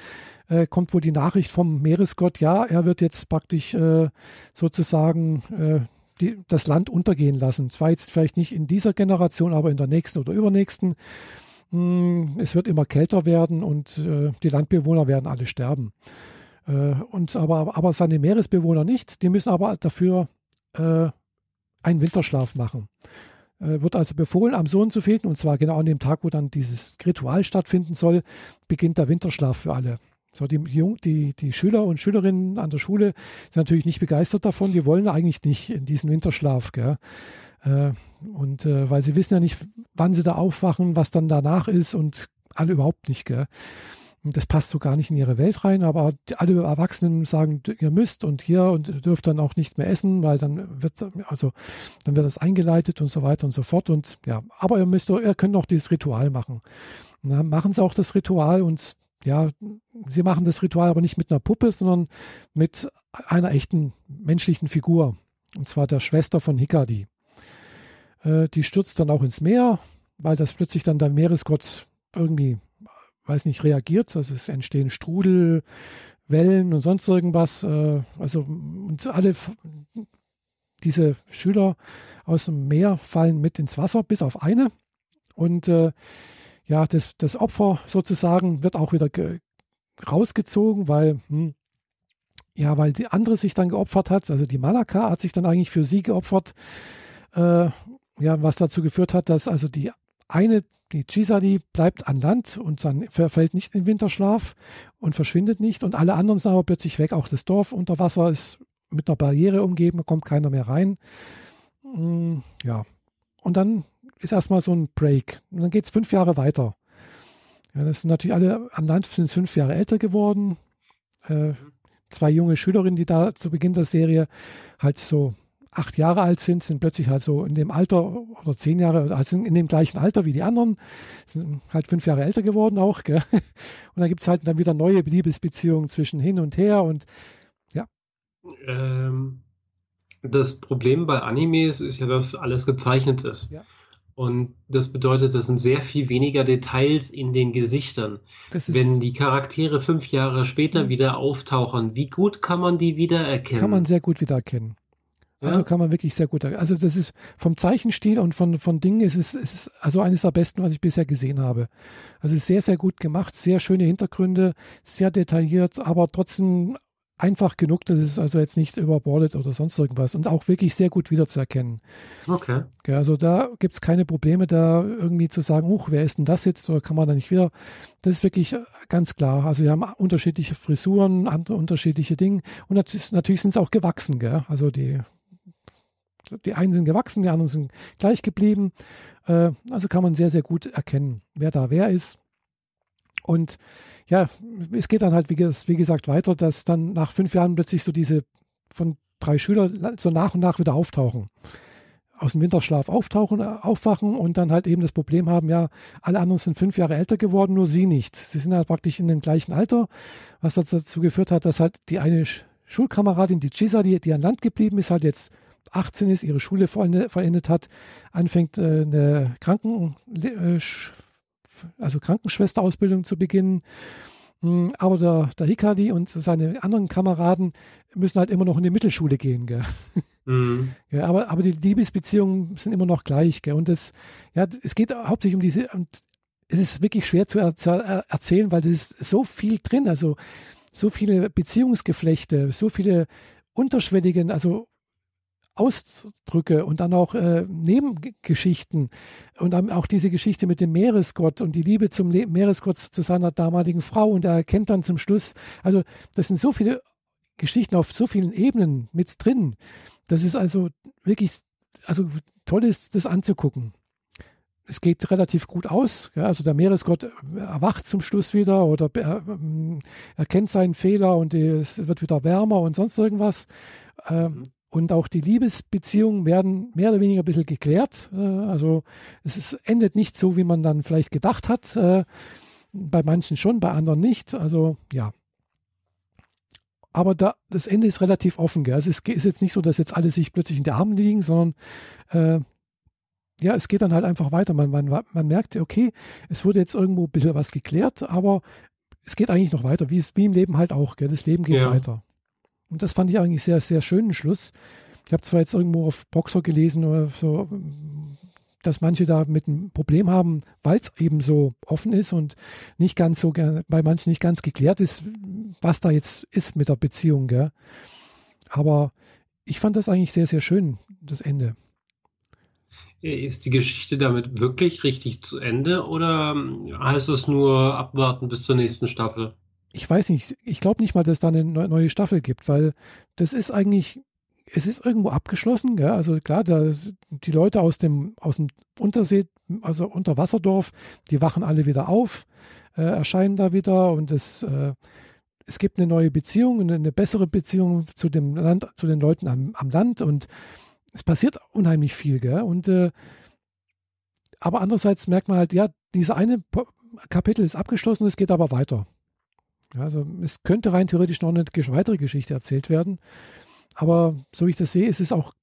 äh, kommt wohl die Nachricht vom Meeresgott, ja, er wird jetzt praktisch äh, sozusagen äh, die, das Land untergehen lassen. Zwar jetzt vielleicht nicht in dieser Generation, aber in der nächsten oder übernächsten. Hm, es wird immer kälter werden und äh, die Landbewohner werden alle sterben. Äh, und aber, aber seine Meeresbewohner nicht, die müssen aber dafür äh, einen Winterschlaf machen. Wird also befohlen, am Sohn zu finden, und zwar genau an dem Tag, wo dann dieses Ritual stattfinden soll, beginnt der Winterschlaf für alle. So, die, die, die Schüler und Schülerinnen an der Schule sind natürlich nicht begeistert davon, die wollen eigentlich nicht in diesen Winterschlaf. Gell? Äh, und äh, weil sie wissen ja nicht, wann sie da aufwachen, was dann danach ist und alle überhaupt nicht. Gell? Das passt so gar nicht in ihre Welt rein, aber alle Erwachsenen sagen, ihr müsst und hier und dürft dann auch nicht mehr essen, weil dann wird, also, dann wird das eingeleitet und so weiter und so fort. Und ja, aber ihr müsst, ihr könnt auch dieses Ritual machen. Machen sie auch das Ritual und ja, sie machen das Ritual aber nicht mit einer Puppe, sondern mit einer echten menschlichen Figur. Und zwar der Schwester von Hikadi. Äh, die stürzt dann auch ins Meer, weil das plötzlich dann der Meeresgott irgendwie weiß nicht, reagiert. Also es entstehen Strudel, Wellen und sonst irgendwas. Äh, also und alle diese Schüler aus dem Meer fallen mit ins Wasser, bis auf eine. Und äh, ja, das, das Opfer sozusagen wird auch wieder rausgezogen, weil hm, ja, weil die andere sich dann geopfert hat. Also die Malaka hat sich dann eigentlich für sie geopfert. Äh, ja, was dazu geführt hat, dass also die eine die Chisadi bleibt an Land und dann verfällt nicht in Winterschlaf und verschwindet nicht. Und alle anderen sind aber plötzlich weg. Auch das Dorf unter Wasser ist mit einer Barriere umgeben, da kommt keiner mehr rein. Mm, ja. Und dann ist erstmal so ein Break. Und dann geht es fünf Jahre weiter. Ja, das sind natürlich alle an Land sind fünf Jahre älter geworden. Äh, zwei junge Schülerinnen, die da zu Beginn der Serie halt so acht Jahre alt sind, sind plötzlich halt so in dem Alter oder zehn Jahre, also in dem gleichen Alter wie die anderen, sind halt fünf Jahre älter geworden auch. Gell? Und dann gibt es halt dann wieder neue Liebesbeziehungen zwischen hin und her und ja. Ähm, das Problem bei Animes ist ja, dass alles gezeichnet ist. Ja. Und das bedeutet, es sind sehr viel weniger Details in den Gesichtern. Wenn die Charaktere fünf Jahre später mhm. wieder auftauchen, wie gut kann man die wiedererkennen? Kann man sehr gut wiedererkennen. Also kann man wirklich sehr gut. Also das ist vom Zeichenstil und von, von Dingen ist es, ist also eines der besten, was ich bisher gesehen habe. Also es ist sehr, sehr gut gemacht, sehr schöne Hintergründe, sehr detailliert, aber trotzdem einfach genug, dass es also jetzt nicht überbordet oder sonst irgendwas und auch wirklich sehr gut wiederzuerkennen. Okay. Ja, also da gibt es keine Probleme, da irgendwie zu sagen, huch, wer ist denn das jetzt oder kann man da nicht wieder. Das ist wirklich ganz klar. Also wir haben unterschiedliche Frisuren, andere unterschiedliche Dinge und natürlich sind es auch gewachsen. Gell? Also die die einen sind gewachsen, die anderen sind gleich geblieben. Äh, also kann man sehr, sehr gut erkennen, wer da wer ist. Und ja, es geht dann halt, wie, wie gesagt, weiter, dass dann nach fünf Jahren plötzlich so diese von drei Schülern so nach und nach wieder auftauchen. Aus dem Winterschlaf auftauchen, aufwachen und dann halt eben das Problem haben, ja, alle anderen sind fünf Jahre älter geworden, nur sie nicht. Sie sind halt praktisch in dem gleichen Alter, was dazu geführt hat, dass halt die eine Schulkameradin, die Chisa, die, die an Land geblieben ist, halt jetzt 18 ist, ihre Schule vollendet hat, anfängt äh, eine Kranken, äh, also Krankenschwesterausbildung zu beginnen. Hm, aber der, der Hikari und seine anderen Kameraden müssen halt immer noch in die Mittelschule gehen. Gell? Mhm. Ja, aber, aber die Liebesbeziehungen sind immer noch gleich. Gell? Und das, ja, es geht hauptsächlich um diese, und es ist wirklich schwer zu, er, zu erzählen, weil das ist so viel drin, also so viele Beziehungsgeflechte, so viele unterschwelligen, also Ausdrücke und dann auch äh, Nebengeschichten und dann auch diese Geschichte mit dem Meeresgott und die Liebe zum Le Meeresgott zu seiner damaligen Frau und er erkennt dann zum Schluss, also das sind so viele Geschichten auf so vielen Ebenen mit drin. Das ist also wirklich, also toll ist, das anzugucken. Es geht relativ gut aus. Ja, also der Meeresgott erwacht zum Schluss wieder oder er, ähm, erkennt seinen Fehler und es wird wieder wärmer und sonst irgendwas. Ähm, mhm. Und auch die Liebesbeziehungen werden mehr oder weniger ein bisschen geklärt. Äh, also es ist, endet nicht so, wie man dann vielleicht gedacht hat. Äh, bei manchen schon, bei anderen nicht. Also ja. Aber da, das Ende ist relativ offen. Gell? Also es ist jetzt nicht so, dass jetzt alle sich plötzlich in den Armen liegen, sondern äh, ja, es geht dann halt einfach weiter. Man, man, man merkt, okay, es wurde jetzt irgendwo ein bisschen was geklärt, aber es geht eigentlich noch weiter, wie, es, wie im Leben halt auch. Gell? Das Leben geht ja. weiter. Und das fand ich eigentlich sehr, sehr schönen Schluss. Ich habe zwar jetzt irgendwo auf Boxer gelesen oder so, dass manche da mit einem Problem haben, weil es eben so offen ist und nicht ganz so, bei manchen nicht ganz geklärt ist, was da jetzt ist mit der Beziehung. Gell? Aber ich fand das eigentlich sehr, sehr schön, das Ende. Ist die Geschichte damit wirklich richtig zu Ende oder heißt es nur abwarten bis zur nächsten Staffel? Ich weiß nicht. Ich glaube nicht mal, dass es da eine neue Staffel gibt, weil das ist eigentlich, es ist irgendwo abgeschlossen. Gell? Also klar, da, die Leute aus dem, aus dem Untersee, also Unterwasserdorf, die wachen alle wieder auf, äh, erscheinen da wieder und es, äh, es gibt eine neue Beziehung, eine, eine bessere Beziehung zu dem Land, zu den Leuten am, am Land und es passiert unheimlich viel, gell? Und äh, aber andererseits merkt man halt, ja, diese eine Kapitel ist abgeschlossen, es geht aber weiter. Also es könnte rein theoretisch noch eine weitere Geschichte erzählt werden. Aber so wie ich das sehe, ist es auch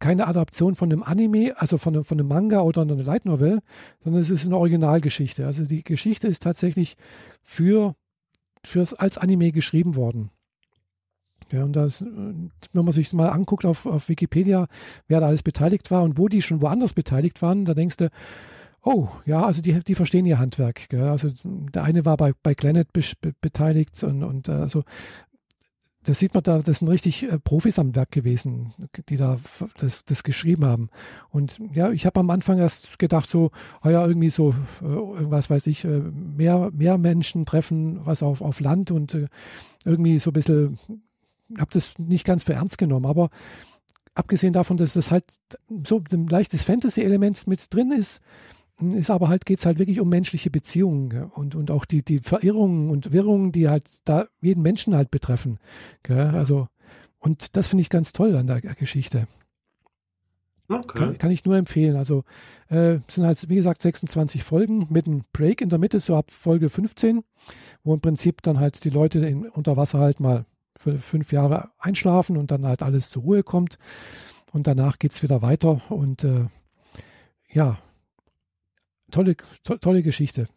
keine Adaption von einem Anime, also von einem, von einem Manga oder einer Light Novel, sondern es ist eine Originalgeschichte. Also die Geschichte ist tatsächlich für, fürs, als Anime geschrieben worden. Ja, und das, wenn man sich mal anguckt auf, auf Wikipedia, wer da alles beteiligt war und wo die schon woanders beteiligt waren, da denkst du, oh, ja, also die, die verstehen ihr Handwerk. Gell? Also der eine war bei, bei Planet be beteiligt und, und also das sieht man da, das sind richtig äh, Profis am Werk gewesen, die da das, das geschrieben haben. Und ja, ich habe am Anfang erst gedacht, so, oh ja, irgendwie so, äh, irgendwas weiß ich, äh, mehr, mehr Menschen treffen, was auf, auf Land und äh, irgendwie so ein bisschen habe das nicht ganz für ernst genommen, aber abgesehen davon, dass das halt so ein leichtes Fantasy-Element mit drin ist, ist aber halt, geht es halt wirklich um menschliche Beziehungen gell? und, und auch die, die Verirrungen und Wirrungen, die halt da jeden Menschen halt betreffen. Gell? Also, und das finde ich ganz toll an der Geschichte. Okay. Kann, kann, ich nur empfehlen. Also äh, sind halt, wie gesagt, 26 Folgen mit einem Break in der Mitte, so ab Folge 15, wo im Prinzip dann halt die Leute in, unter Wasser halt mal für fünf Jahre einschlafen und dann halt alles zur Ruhe kommt. Und danach geht es wieder weiter. Und äh, ja, tolle, to tolle Geschichte.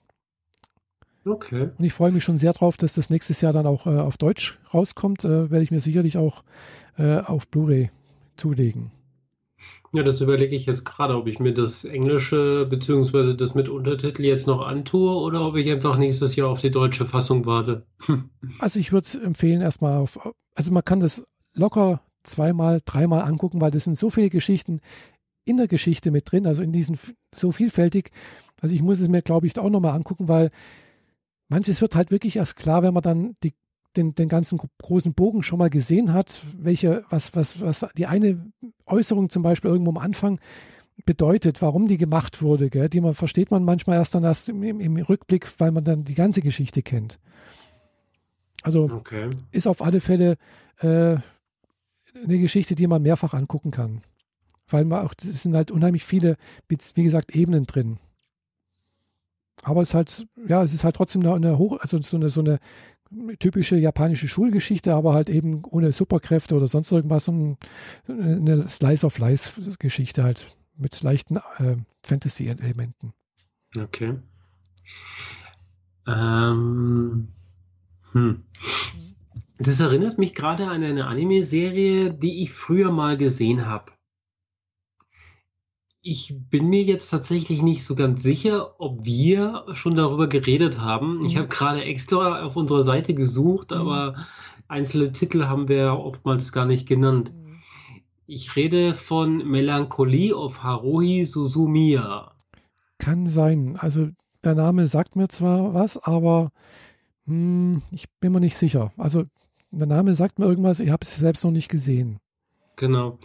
Okay. Und ich freue mich schon sehr drauf, dass das nächstes Jahr dann auch äh, auf Deutsch rauskommt. Äh, werde ich mir sicherlich auch äh, auf Blu-ray zulegen. Ja, das überlege ich jetzt gerade, ob ich mir das Englische bzw. das mit Untertitel jetzt noch antue oder ob ich einfach nächstes Jahr auf die deutsche Fassung warte. also ich würde es empfehlen, erstmal auf, also man kann das locker zweimal, dreimal angucken, weil das sind so viele Geschichten in der Geschichte mit drin, also in diesen so vielfältig. Also ich muss es mir, glaube ich, auch nochmal angucken, weil manches wird halt wirklich erst klar, wenn man dann die den, den ganzen großen Bogen schon mal gesehen hat, welche, was, was, was die eine Äußerung zum Beispiel irgendwo am Anfang bedeutet, warum die gemacht wurde, gell? die man versteht man manchmal erst dann erst im, im Rückblick, weil man dann die ganze Geschichte kennt. Also okay. ist auf alle Fälle äh, eine Geschichte, die man mehrfach angucken kann. Weil man auch, es sind halt unheimlich viele, wie gesagt, Ebenen drin. Aber es ist halt, ja, es ist halt trotzdem eine, eine hoch, also so eine, so eine typische japanische Schulgeschichte, aber halt eben ohne Superkräfte oder sonst irgendwas, sondern eine Slice of Life Geschichte halt mit leichten äh, Fantasy-Elementen. Okay. Ähm, hm. Das erinnert mich gerade an eine Anime-Serie, die ich früher mal gesehen habe. Ich bin mir jetzt tatsächlich nicht so ganz sicher, ob wir schon darüber geredet haben. Mhm. Ich habe gerade extra auf unserer Seite gesucht, mhm. aber einzelne Titel haben wir oftmals gar nicht genannt. Mhm. Ich rede von Melancholie of Haruhi Suzumiya. Kann sein. Also der Name sagt mir zwar was, aber hm, ich bin mir nicht sicher. Also der Name sagt mir irgendwas, ich habe es selbst noch nicht gesehen. Genau.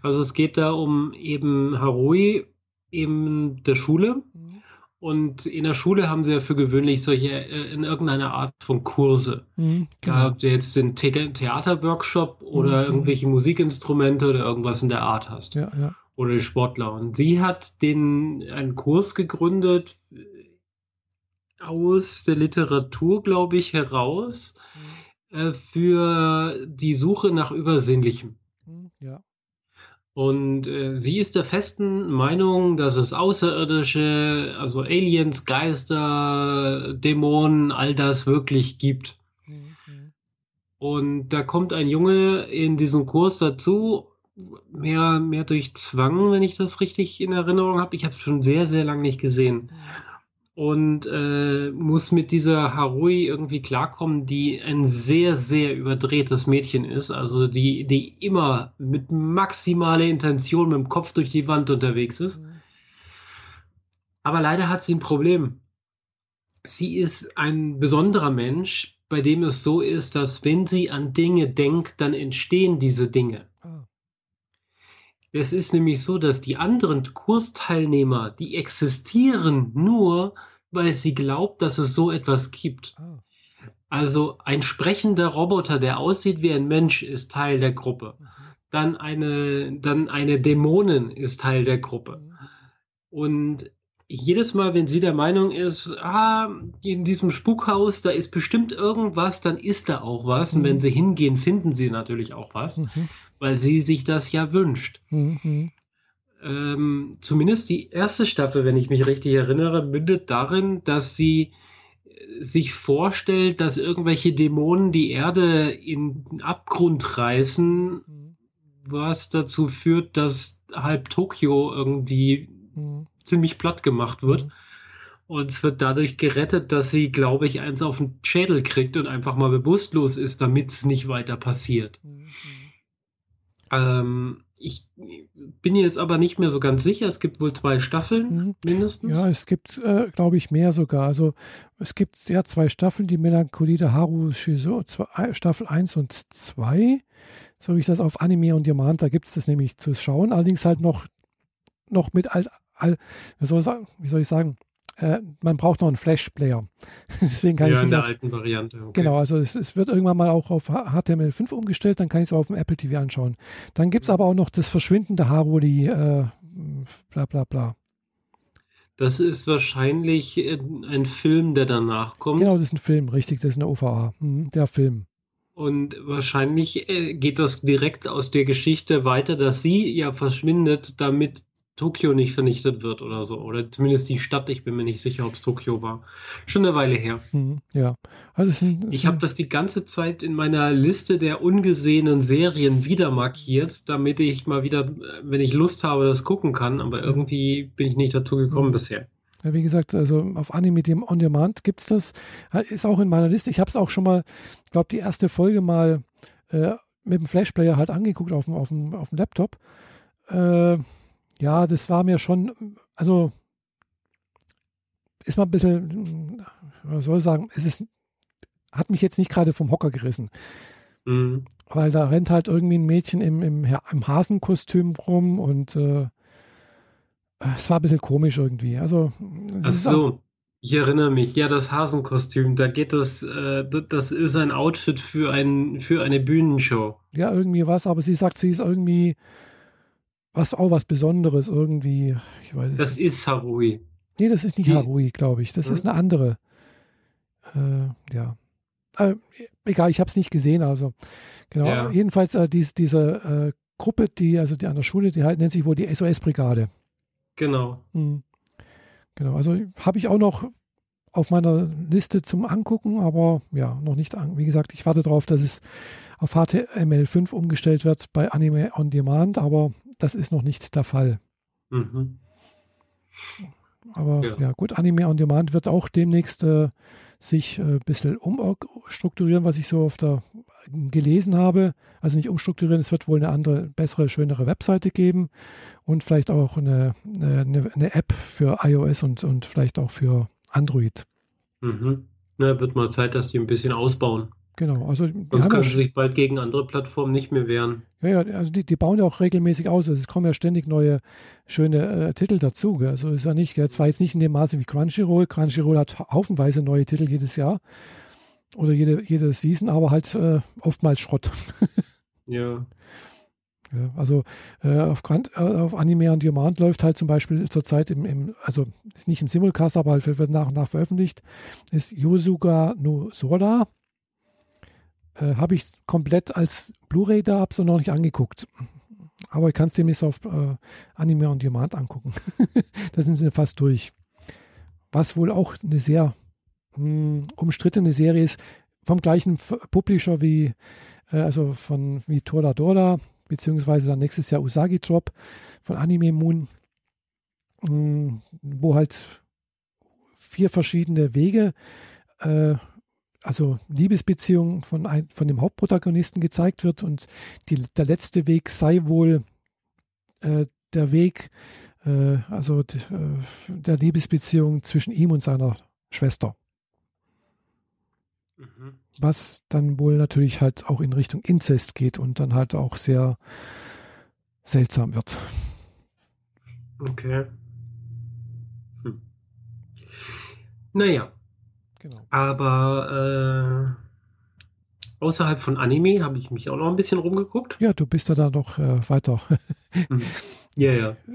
Also es geht da um eben Harui in der Schule. Mhm. Und in der Schule haben sie ja für gewöhnlich solche äh, in irgendeiner Art von Kurse. Mhm, genau. Da habt ihr jetzt den The Theaterworkshop oder mhm. irgendwelche Musikinstrumente oder irgendwas in der Art hast. Ja, ja. Oder die Sportler. Und sie hat den einen Kurs gegründet aus der Literatur, glaube ich, heraus mhm. äh, für die Suche nach Übersinnlichem. Mhm, ja. Und äh, sie ist der festen Meinung, dass es Außerirdische, also Aliens, Geister, Dämonen, all das wirklich gibt. Mhm. Und da kommt ein Junge in diesen Kurs dazu, mehr, mehr durch Zwang, wenn ich das richtig in Erinnerung habe. Ich habe es schon sehr, sehr lange nicht gesehen. Mhm und äh, muss mit dieser Harui irgendwie klarkommen, die ein sehr, sehr überdrehtes Mädchen ist, also die, die immer mit maximaler Intention mit dem Kopf durch die Wand unterwegs ist. Mhm. Aber leider hat sie ein Problem. Sie ist ein besonderer Mensch, bei dem es so ist, dass wenn sie an Dinge denkt, dann entstehen diese Dinge. Es ist nämlich so, dass die anderen Kursteilnehmer, die existieren nur, weil sie glaubt, dass es so etwas gibt. Oh. Also ein sprechender Roboter, der aussieht wie ein Mensch, ist Teil der Gruppe. Mhm. Dann eine, dann eine Dämonin ist Teil der Gruppe. Mhm. Und jedes Mal, wenn sie der Meinung ist, ah, in diesem Spukhaus, da ist bestimmt irgendwas, dann ist da auch was. Und wenn mhm. sie hingehen, finden sie natürlich auch was, mhm. Weil sie sich das ja wünscht. Mhm. Ähm, zumindest die erste Staffel, wenn ich mich richtig erinnere, mündet darin, dass sie sich vorstellt, dass irgendwelche Dämonen die Erde in den Abgrund reißen, mhm. was dazu führt, dass halb Tokio irgendwie mhm. ziemlich platt gemacht wird. Mhm. Und es wird dadurch gerettet, dass sie, glaube ich, eins auf den Schädel kriegt und einfach mal bewusstlos ist, damit es nicht weiter passiert. Mhm. Ähm, ich bin jetzt aber nicht mehr so ganz sicher. Es gibt wohl zwei Staffeln mhm. mindestens. Ja, es gibt, äh, glaube ich, mehr sogar. Also es gibt ja zwei Staffeln, die Melancholie der Haru Shizo, Staffel 1 und 2. So wie ich das auf Anime und Diamant, da gibt es das nämlich zu schauen. Allerdings halt noch, noch mit all, all wie, soll ich sagen, wie soll ich sagen, äh, man braucht noch einen Flash-Player. Deswegen kann ja, ich in der auf, alten Variante. Okay. Genau, also es, es, wird irgendwann mal auch auf HTML5 umgestellt, dann kann ich es auf dem Apple TV anschauen. Dann gibt es aber auch noch das verschwindende Haroli, äh, bla bla bla. Das ist wahrscheinlich äh, ein Film, der danach kommt. Genau, das ist ein Film, richtig, das ist eine OVA, mhm, der Film. Und wahrscheinlich äh, geht das direkt aus der Geschichte weiter, dass sie ja verschwindet, damit Tokio nicht vernichtet wird oder so. Oder zumindest die Stadt, ich bin mir nicht sicher, ob es Tokio war. Schon eine Weile her. Mhm, ja. Also sind, ich habe das die ganze Zeit in meiner Liste der ungesehenen Serien wieder markiert, damit ich mal wieder, wenn ich Lust habe, das gucken kann. Aber irgendwie bin ich nicht dazu gekommen mhm. bisher. Ja, wie gesagt, also auf Anime dem On Demand gibt es das. Ist auch in meiner Liste. Ich habe es auch schon mal, glaube die erste Folge mal äh, mit dem Flashplayer halt angeguckt auf dem, auf dem, auf dem Laptop. Äh, ja, das war mir schon, also ist mal ein bisschen, was soll ich sagen, es ist, hat mich jetzt nicht gerade vom Hocker gerissen. Mhm. Weil da rennt halt irgendwie ein Mädchen im, im, im Hasenkostüm rum und äh, es war ein bisschen komisch irgendwie. Also, Ach so, ich erinnere mich. Ja, das Hasenkostüm, da geht das, äh, das ist ein Outfit für, ein, für eine Bühnenshow. Ja, irgendwie was, aber sie sagt, sie ist irgendwie was auch was Besonderes irgendwie. Ich weiß das nicht. ist Harui. Nee, das ist nicht Die, Harui, glaube ich. Das hm? ist eine andere. Äh, ja. Äh, egal, ich habe es nicht gesehen, also genau. Ja. Jedenfalls äh, dies, diese äh, Gruppe, die, also die an der Schule, die halt, nennt sich wohl die SOS-Brigade. Genau. Mhm. Genau, also habe ich auch noch auf meiner Liste zum Angucken, aber ja, noch nicht an. Wie gesagt, ich warte darauf, dass es auf HTML5 umgestellt wird bei Anime on Demand, aber das ist noch nicht der Fall. Mhm. Aber ja. ja. gut, Anime on Demand wird auch demnächst äh, sich ein äh, bisschen umstrukturieren, was ich so auf der gelesen habe. Also nicht umstrukturieren, es wird wohl eine andere, bessere, schönere Webseite geben und vielleicht auch eine, eine, eine App für iOS und, und vielleicht auch für Android. Mhm. Na, wird mal Zeit, dass die ein bisschen ausbauen. Genau, also sonst können sie sich bald gegen andere Plattformen nicht mehr wehren. Ja, ja, also die, die bauen ja auch regelmäßig aus. Also es kommen ja ständig neue schöne äh, Titel dazu. Gell? Also ist ja nicht, gell? zwar jetzt nicht in dem Maße wie Crunchyroll. Crunchyroll hat haufenweise neue Titel jedes Jahr oder jede, jede Season, aber halt äh, oftmals Schrott. ja. ja. Also äh, auf, äh, auf Anime on Demand läuft halt zum Beispiel zurzeit im, im, also nicht im Simulcast, aber halt wird nach und nach veröffentlicht, ist Yosuga no Sora äh, habe ich komplett als Blu-ray da, habe es noch nicht angeguckt. Aber ich kann es demnächst auf äh, Anime on Demand angucken. da sind sie fast durch. Was wohl auch eine sehr mh, hm, umstrittene Serie ist, vom gleichen Publisher wie, äh, also von wie Toradora, beziehungsweise dann nächstes Jahr Usagi Drop von Anime Moon, mh, hm, wo halt vier verschiedene Wege äh, also Liebesbeziehung von, ein, von dem Hauptprotagonisten gezeigt wird und die, der letzte Weg sei wohl äh, der Weg äh, also äh, der Liebesbeziehung zwischen ihm und seiner Schwester. Mhm. Was dann wohl natürlich halt auch in Richtung Inzest geht und dann halt auch sehr seltsam wird. Okay. Hm. Naja. Genau. Aber äh, außerhalb von Anime habe ich mich auch noch ein bisschen rumgeguckt. Ja, du bist ja da noch äh, weiter. Hm. Ja, ja.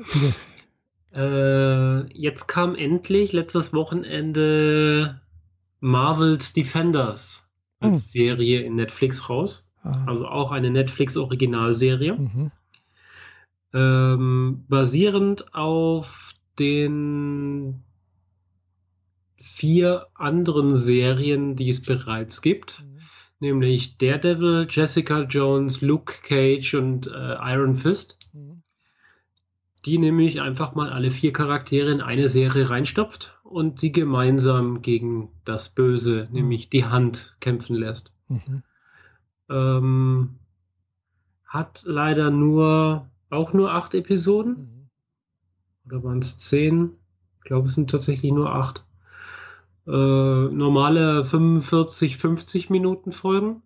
Äh, jetzt kam endlich letztes Wochenende Marvel's Defenders als hm. Serie in Netflix raus. Ah. Also auch eine Netflix-Originalserie. Mhm. Ähm, basierend auf den vier anderen Serien, die es bereits gibt, mhm. nämlich Daredevil, Jessica Jones, Luke Cage und äh, Iron Fist. Mhm. Die nämlich einfach mal alle vier Charaktere in eine Serie reinstopft und sie gemeinsam gegen das Böse, mhm. nämlich die Hand, kämpfen lässt. Mhm. Ähm, hat leider nur auch nur acht Episoden. Mhm. Oder waren es zehn? Ich glaube, es sind tatsächlich nur acht. Äh, normale 45, 50 Minuten Folgen.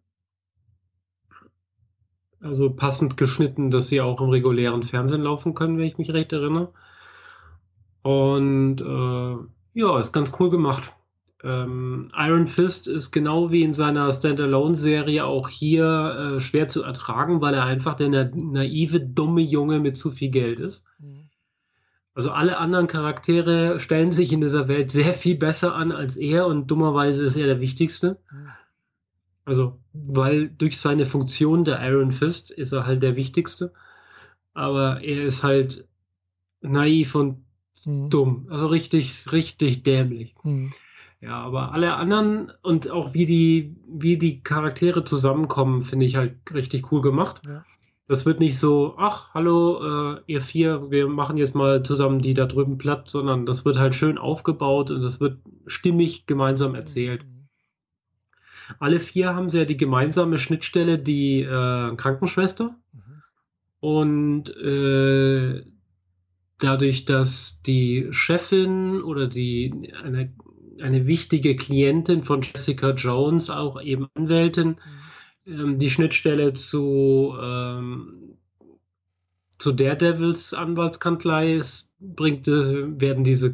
Also passend geschnitten, dass sie auch im regulären Fernsehen laufen können, wenn ich mich recht erinnere. Und äh, ja, ist ganz cool gemacht. Ähm, Iron Fist ist genau wie in seiner Standalone-Serie auch hier äh, schwer zu ertragen, weil er einfach der na naive, dumme Junge mit zu viel Geld ist. Mhm. Also alle anderen Charaktere stellen sich in dieser Welt sehr viel besser an als er und dummerweise ist er der Wichtigste. Also, weil durch seine Funktion der Iron Fist ist er halt der Wichtigste. Aber er ist halt naiv und mhm. dumm. Also richtig, richtig dämlich. Mhm. Ja, aber alle anderen und auch wie die, wie die Charaktere zusammenkommen, finde ich halt richtig cool gemacht. Ja. Das wird nicht so, ach, hallo, äh, ihr vier, wir machen jetzt mal zusammen die da drüben platt, sondern das wird halt schön aufgebaut und das wird stimmig gemeinsam erzählt. Mhm. Alle vier haben sie ja die gemeinsame Schnittstelle, die äh, Krankenschwester. Mhm. Und äh, dadurch, dass die Chefin oder die eine eine wichtige Klientin von Jessica Jones, auch eben Anwältin, mhm. Ähm, die Schnittstelle zu, ähm, zu Daredevils Anwaltskanzlei ist, bringt, äh, werden diese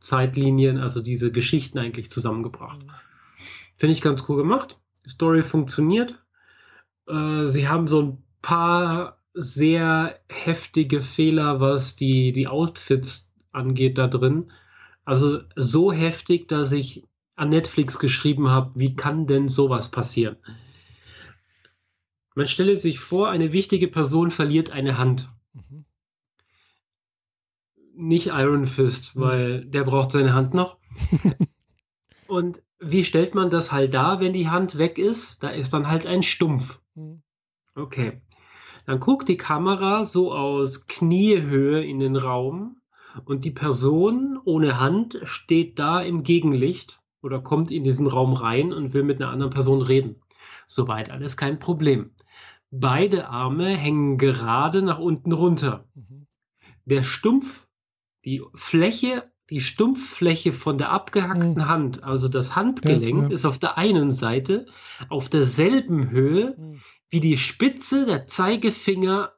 Zeitlinien, also diese Geschichten eigentlich zusammengebracht. Mhm. Finde ich ganz cool gemacht. Die Story funktioniert. Äh, sie haben so ein paar sehr heftige Fehler, was die, die Outfits angeht da drin. Also so heftig, dass ich an Netflix geschrieben habe, wie kann denn sowas passieren? Man stelle sich vor, eine wichtige Person verliert eine Hand. Mhm. Nicht Iron Fist, mhm. weil der braucht seine Hand noch. Und wie stellt man das halt da, wenn die Hand weg ist? Da ist dann halt ein Stumpf. Mhm. Okay. Dann guckt die Kamera so aus Kniehöhe in den Raum und die Person ohne Hand steht da im Gegenlicht oder kommt in diesen Raum rein und will mit einer anderen Person reden. Soweit alles kein Problem. Beide Arme hängen gerade nach unten runter. Mhm. Der Stumpf, die Fläche, die Stumpffläche von der abgehackten mhm. Hand, also das Handgelenk, ja, ja. ist auf der einen Seite auf derselben Höhe mhm. wie die Spitze der Zeigefinger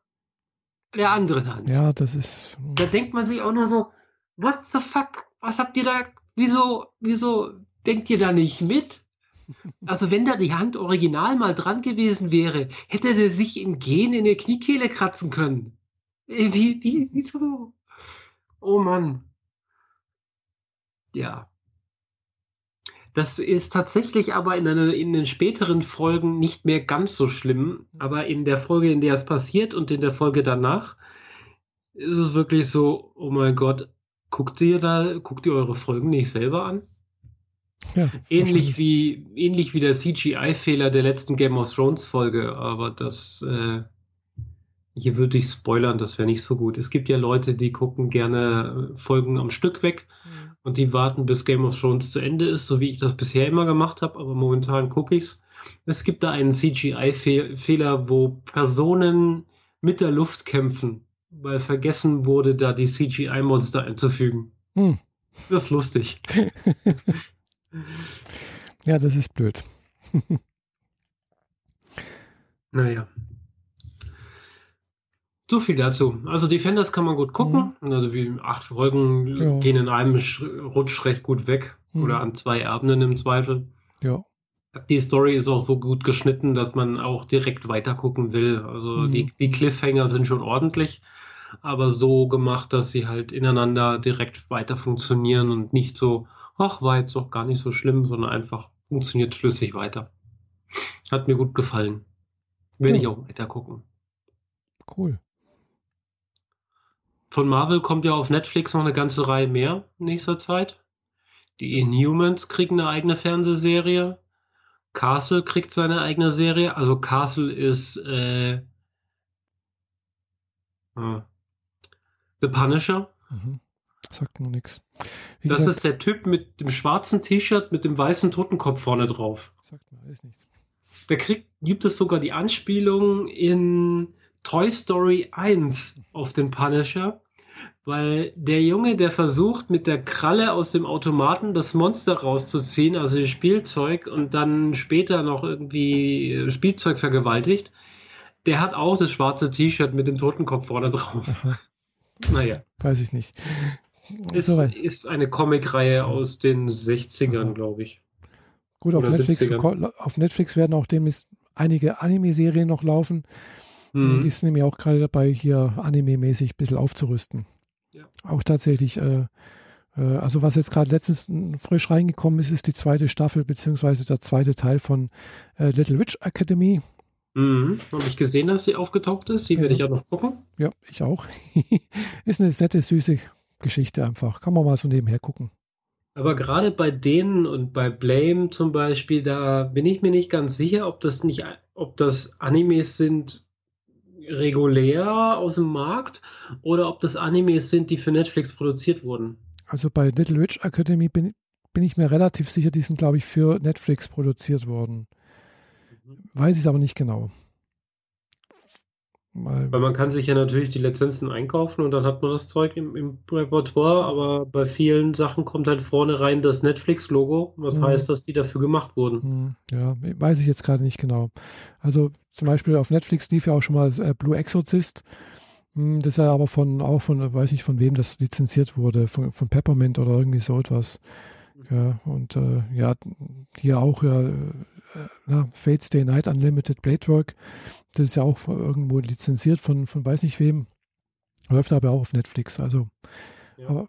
der anderen Hand. Ja, das ist. Hm. Da denkt man sich auch nur so, what the fuck? Was habt ihr da? Wieso, wieso denkt ihr da nicht mit? Also wenn da die Hand original mal dran gewesen wäre, hätte sie sich im Gehen in der Kniekehle kratzen können. Äh, wie, wie, wieso? Oh Mann. Ja. Das ist tatsächlich aber in, eine, in den späteren Folgen nicht mehr ganz so schlimm. Aber in der Folge, in der es passiert und in der Folge danach, ist es wirklich so, oh mein Gott, guckt ihr da, guckt ihr eure Folgen nicht selber an? Ja, ähnlich wie ähnlich wie der CGI-Fehler der letzten Game of Thrones Folge, aber das äh, hier würde ich spoilern, das wäre nicht so gut. Es gibt ja Leute, die gucken gerne Folgen am Stück weg. Mhm und die warten, bis Game of Thrones zu Ende ist, so wie ich das bisher immer gemacht habe, aber momentan gucke ich's. Es gibt da einen CGI-Fehler, wo Personen mit der Luft kämpfen, weil vergessen wurde, da die CGI-Monster einzufügen. Hm. Das ist lustig. ja, das ist blöd. naja. So viel dazu. Also Defenders kann man gut gucken. Mhm. Also wie acht Folgen ja. gehen in einem Rutsch recht gut weg. Mhm. Oder an zwei Ebenen im Zweifel. Ja. Die Story ist auch so gut geschnitten, dass man auch direkt weiter gucken will. Also mhm. die, die Cliffhanger sind schon ordentlich, aber so gemacht, dass sie halt ineinander direkt weiter funktionieren und nicht so, ach, war jetzt doch gar nicht so schlimm, sondern einfach funktioniert flüssig weiter. Hat mir gut gefallen. Will ja. ich auch weiter gucken. Cool. Von Marvel kommt ja auf Netflix noch eine ganze Reihe mehr in nächster Zeit. Die Inhumans kriegen eine eigene Fernsehserie. Castle kriegt seine eigene Serie. Also Castle ist äh, äh, The Punisher. Mhm. Sagt nur nichts. Das gesagt, ist der Typ mit dem schwarzen T-Shirt mit dem weißen Totenkopf vorne drauf. Sagt mir alles nichts. Da kriegt, gibt es sogar die Anspielung in Toy Story 1 auf den Punisher, weil der Junge, der versucht mit der Kralle aus dem Automaten das Monster rauszuziehen, also das Spielzeug, und dann später noch irgendwie Spielzeug vergewaltigt, der hat auch das schwarze T-Shirt mit dem Totenkopf vorne drauf. Naja. Weiß ich nicht. Ist, ist eine Comicreihe aus den 60ern, glaube ich. Gut, auf Netflix, auf Netflix werden auch demnächst einige Anime-Serien noch laufen. Mhm. Die sind nämlich auch gerade dabei, hier anime-mäßig ein bisschen aufzurüsten. Ja. Auch tatsächlich, äh, äh, also was jetzt gerade letztens frisch reingekommen ist, ist die zweite Staffel, beziehungsweise der zweite Teil von äh, Little Witch Academy. Mhm. Habe ich gesehen, dass sie aufgetaucht ist. Die ja. werde ich auch noch gucken. Ja, ich auch. ist eine nette, süße Geschichte einfach. Kann man mal so nebenher gucken. Aber gerade bei denen und bei Blame zum Beispiel, da bin ich mir nicht ganz sicher, ob das nicht, ob das Animes sind regulär aus dem Markt oder ob das Animes sind, die für Netflix produziert wurden. Also bei Little Witch Academy bin, bin ich mir relativ sicher, die sind, glaube ich, für Netflix produziert worden. Mhm. Weiß ich es aber nicht genau. Weil, Weil man kann sich ja natürlich die Lizenzen einkaufen und dann hat man das Zeug im, im Repertoire, aber bei vielen Sachen kommt halt vorne rein das Netflix-Logo, was mhm. heißt, dass die dafür gemacht wurden. Mhm. Ja, weiß ich jetzt gerade nicht genau. Also zum Beispiel auf Netflix lief ja auch schon mal äh, Blue Exorcist. Hm, das ist ja aber von, auch von, weiß nicht von wem das lizenziert wurde, von, von Peppermint oder irgendwie so etwas. Mhm. Ja, und äh, ja, hier auch ja, na, Fates Day Night Unlimited Bladework. Das ist ja auch irgendwo lizenziert von, von weiß nicht wem. Läuft aber auch auf Netflix. Also, ja. aber,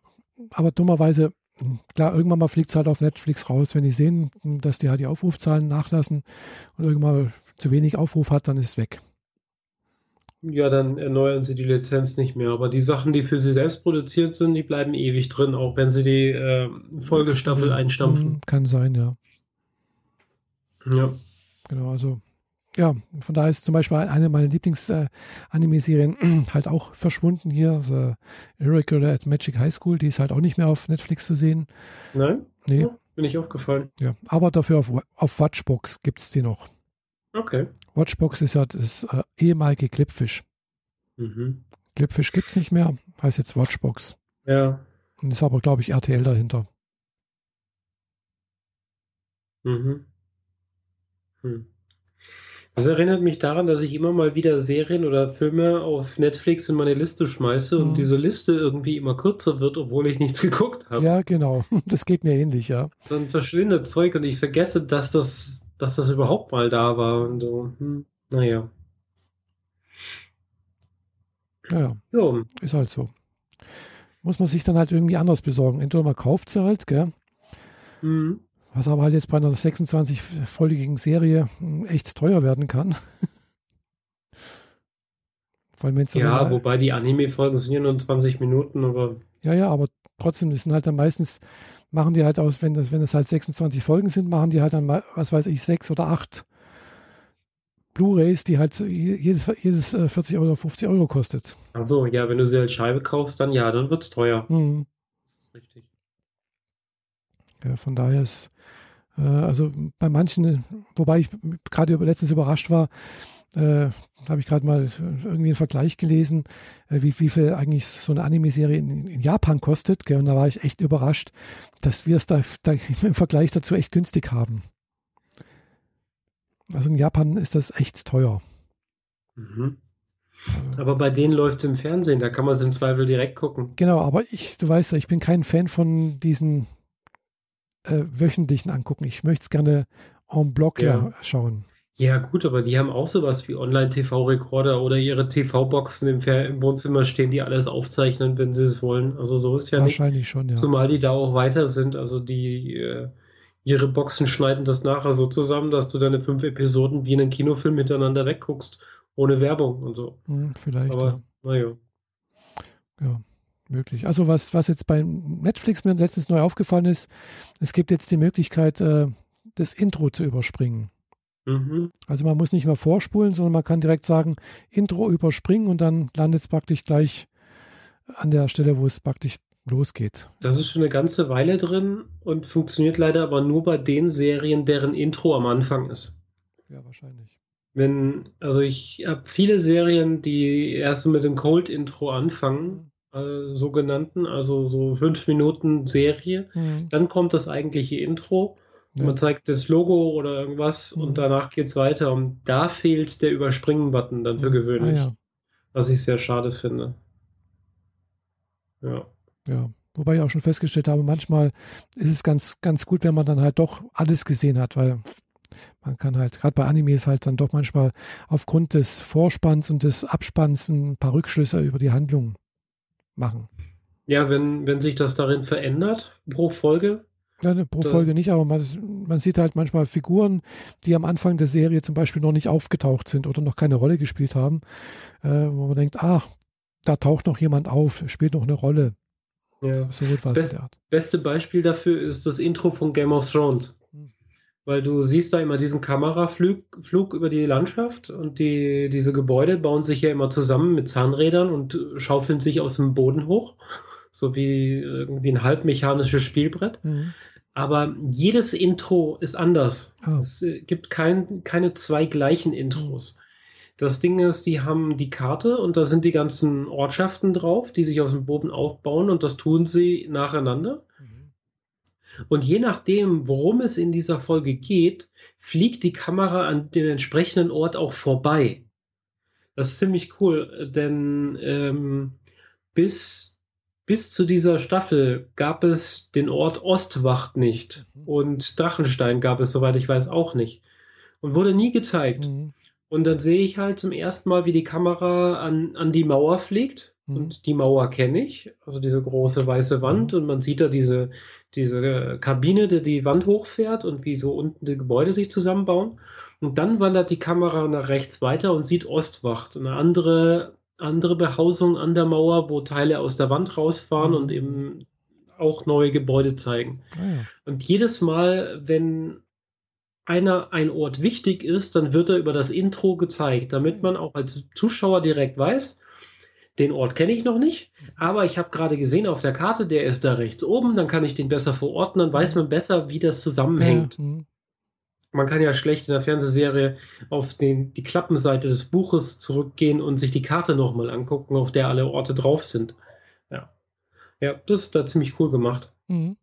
aber dummerweise, klar, irgendwann mal fliegt es halt auf Netflix raus. Wenn die sehen, dass die halt die Aufrufzahlen nachlassen und irgendwann zu wenig Aufruf hat, dann ist es weg. Ja, dann erneuern sie die Lizenz nicht mehr. Aber die Sachen, die für sie selbst produziert sind, die bleiben ewig drin, auch wenn sie die äh, Folgestaffel einstampfen. Kann sein, ja. Ja. Genau, also ja, von daher ist zum Beispiel eine meiner Lieblings-Anime-Serien äh, halt auch verschwunden hier. The Irregular at Magic High School, die ist halt auch nicht mehr auf Netflix zu sehen. Nein? Nee. Ja, bin ich aufgefallen. Ja, aber dafür auf, auf Watchbox gibt es die noch. Okay. Watchbox ist ja das äh, ehemalige Clipfish. Mhm. Clipfish gibt es nicht mehr, heißt jetzt Watchbox. Ja. Und ist aber, glaube ich, RTL dahinter. Mhm. Hm. Das erinnert mich daran, dass ich immer mal wieder Serien oder Filme auf Netflix in meine Liste schmeiße und mhm. diese Liste irgendwie immer kürzer wird, obwohl ich nichts geguckt habe. Ja, genau. Das geht mir ähnlich, ja. Dann verschwindet Zeug und ich vergesse, dass das, dass das überhaupt mal da war und so. Hm, naja. Ja, ja. Ist halt so. Muss man sich dann halt irgendwie anders besorgen. Entweder man kauft sie halt, gell? Mhm. Was aber halt jetzt bei einer 26-folgigen Serie hm, echt teuer werden kann. Vor allem, ja, immer, wobei die Anime-Folgen sind ja nur 20 Minuten, aber. Ja, ja, aber trotzdem, das sind halt dann meistens, machen die halt aus, wenn das, wenn das halt 26 Folgen sind, machen die halt dann, was weiß ich, sechs oder acht Blu-Rays, die halt jedes, jedes 40 äh, oder 50 Euro kostet. Achso, ja, wenn du sie als Scheibe kaufst, dann ja, dann wird es teuer. Mhm. Das ist richtig. Ja, von daher ist, äh, also bei manchen, wobei ich gerade letztens überrascht war, äh, habe ich gerade mal irgendwie einen Vergleich gelesen, äh, wie, wie viel eigentlich so eine Anime-Serie in, in, Japan kostet. Gell? Und da war ich echt überrascht, dass wir es da, da im Vergleich dazu echt günstig haben. Also in Japan ist das echt teuer. Mhm. Aber bei denen läuft es im Fernsehen, da kann man es im Zweifel direkt gucken. Genau, aber ich, du weißt ja, ich bin kein Fan von diesen äh, wöchentlichen angucken. Ich möchte es gerne en bloc ja. schauen. Ja, gut, aber die haben auch sowas wie Online-TV-Rekorder oder ihre TV-Boxen im, im, Wohnzimmer stehen, die alles aufzeichnen, wenn sie es wollen. Also so ist ja Wahrscheinlich nicht. schon, ja. Zumal die da auch weiter sind. Also die äh, ihre Boxen schneiden das nachher so zusammen, dass du deine fünf Episoden wie in einem Kinofilm hintereinander wegguckst, ohne Werbung und so. Hm, vielleicht. Aber ja. naja. Ja, möglich. Also was, was jetzt bei Netflix mir letztens neu aufgefallen ist, es gibt jetzt die Möglichkeit, äh, das Intro zu überspringen. Mhm. Also man muss nicht mehr vorspulen, sondern man kann direkt sagen, Intro überspringen und dann landet es praktisch gleich an der Stelle, wo es praktisch losgeht. Das ist schon eine ganze Weile drin und funktioniert leider aber nur bei den Serien, deren Intro am Anfang ist. Ja, wahrscheinlich. Wenn, also ich habe viele Serien, die erst mit dem Cold-Intro anfangen. Äh, sogenannten, also so fünf Minuten Serie, mhm. dann kommt das eigentliche Intro ja. Man zeigt das Logo oder irgendwas mhm. und danach geht es weiter. Und da fehlt der Überspringen-Button dann für mhm. gewöhnlich. Ah, ja. Was ich sehr schade finde. Ja. Ja. Wobei ich auch schon festgestellt habe, manchmal ist es ganz, ganz gut, wenn man dann halt doch alles gesehen hat, weil man kann halt, gerade bei Animes halt dann doch manchmal aufgrund des Vorspanns und des Abspanns ein paar Rückschlüsse über die Handlung machen. Ja, wenn, wenn sich das darin verändert pro Folge, ja, ne, pro Folge nicht, aber man, man, sieht halt manchmal Figuren, die am Anfang der Serie zum Beispiel noch nicht aufgetaucht sind oder noch keine Rolle gespielt haben, äh, wo man denkt, ach, da taucht noch jemand auf, spielt noch eine Rolle. Ja. So, so das best, beste Beispiel dafür ist das Intro von Game of Thrones. Weil du siehst da immer diesen Kameraflug Flug über die Landschaft und die, diese Gebäude bauen sich ja immer zusammen mit Zahnrädern und schaufeln sich aus dem Boden hoch so wie irgendwie ein halbmechanisches Spielbrett. Mhm. Aber jedes Intro ist anders. Oh. Es gibt kein, keine zwei gleichen Intros. Das Ding ist, die haben die Karte und da sind die ganzen Ortschaften drauf, die sich aus dem Boden aufbauen und das tun sie nacheinander. Mhm. Und je nachdem, worum es in dieser Folge geht, fliegt die Kamera an den entsprechenden Ort auch vorbei. Das ist ziemlich cool, denn ähm, bis bis zu dieser Staffel gab es den Ort Ostwacht nicht mhm. und Drachenstein gab es, soweit ich weiß, auch nicht und wurde nie gezeigt. Mhm. Und dann sehe ich halt zum ersten Mal, wie die Kamera an, an die Mauer fliegt. Mhm. Und die Mauer kenne ich, also diese große weiße Wand. Mhm. Und man sieht da diese, diese Kabine, die die Wand hochfährt und wie so unten die Gebäude sich zusammenbauen. Und dann wandert die Kamera nach rechts weiter und sieht Ostwacht, eine andere andere Behausung an der Mauer, wo Teile aus der Wand rausfahren mhm. und eben auch neue Gebäude zeigen. Ah, ja. Und jedes Mal, wenn einer ein Ort wichtig ist, dann wird er über das Intro gezeigt, damit man auch als Zuschauer direkt weiß, den Ort kenne ich noch nicht, aber ich habe gerade gesehen auf der Karte, der ist da rechts oben, dann kann ich den besser verorten, dann weiß man besser, wie das zusammenhängt. Mhm man kann ja schlecht in der Fernsehserie auf den, die Klappenseite des Buches zurückgehen und sich die Karte nochmal angucken, auf der alle Orte drauf sind. Ja. Ja, das ist da ziemlich cool gemacht. Mhm.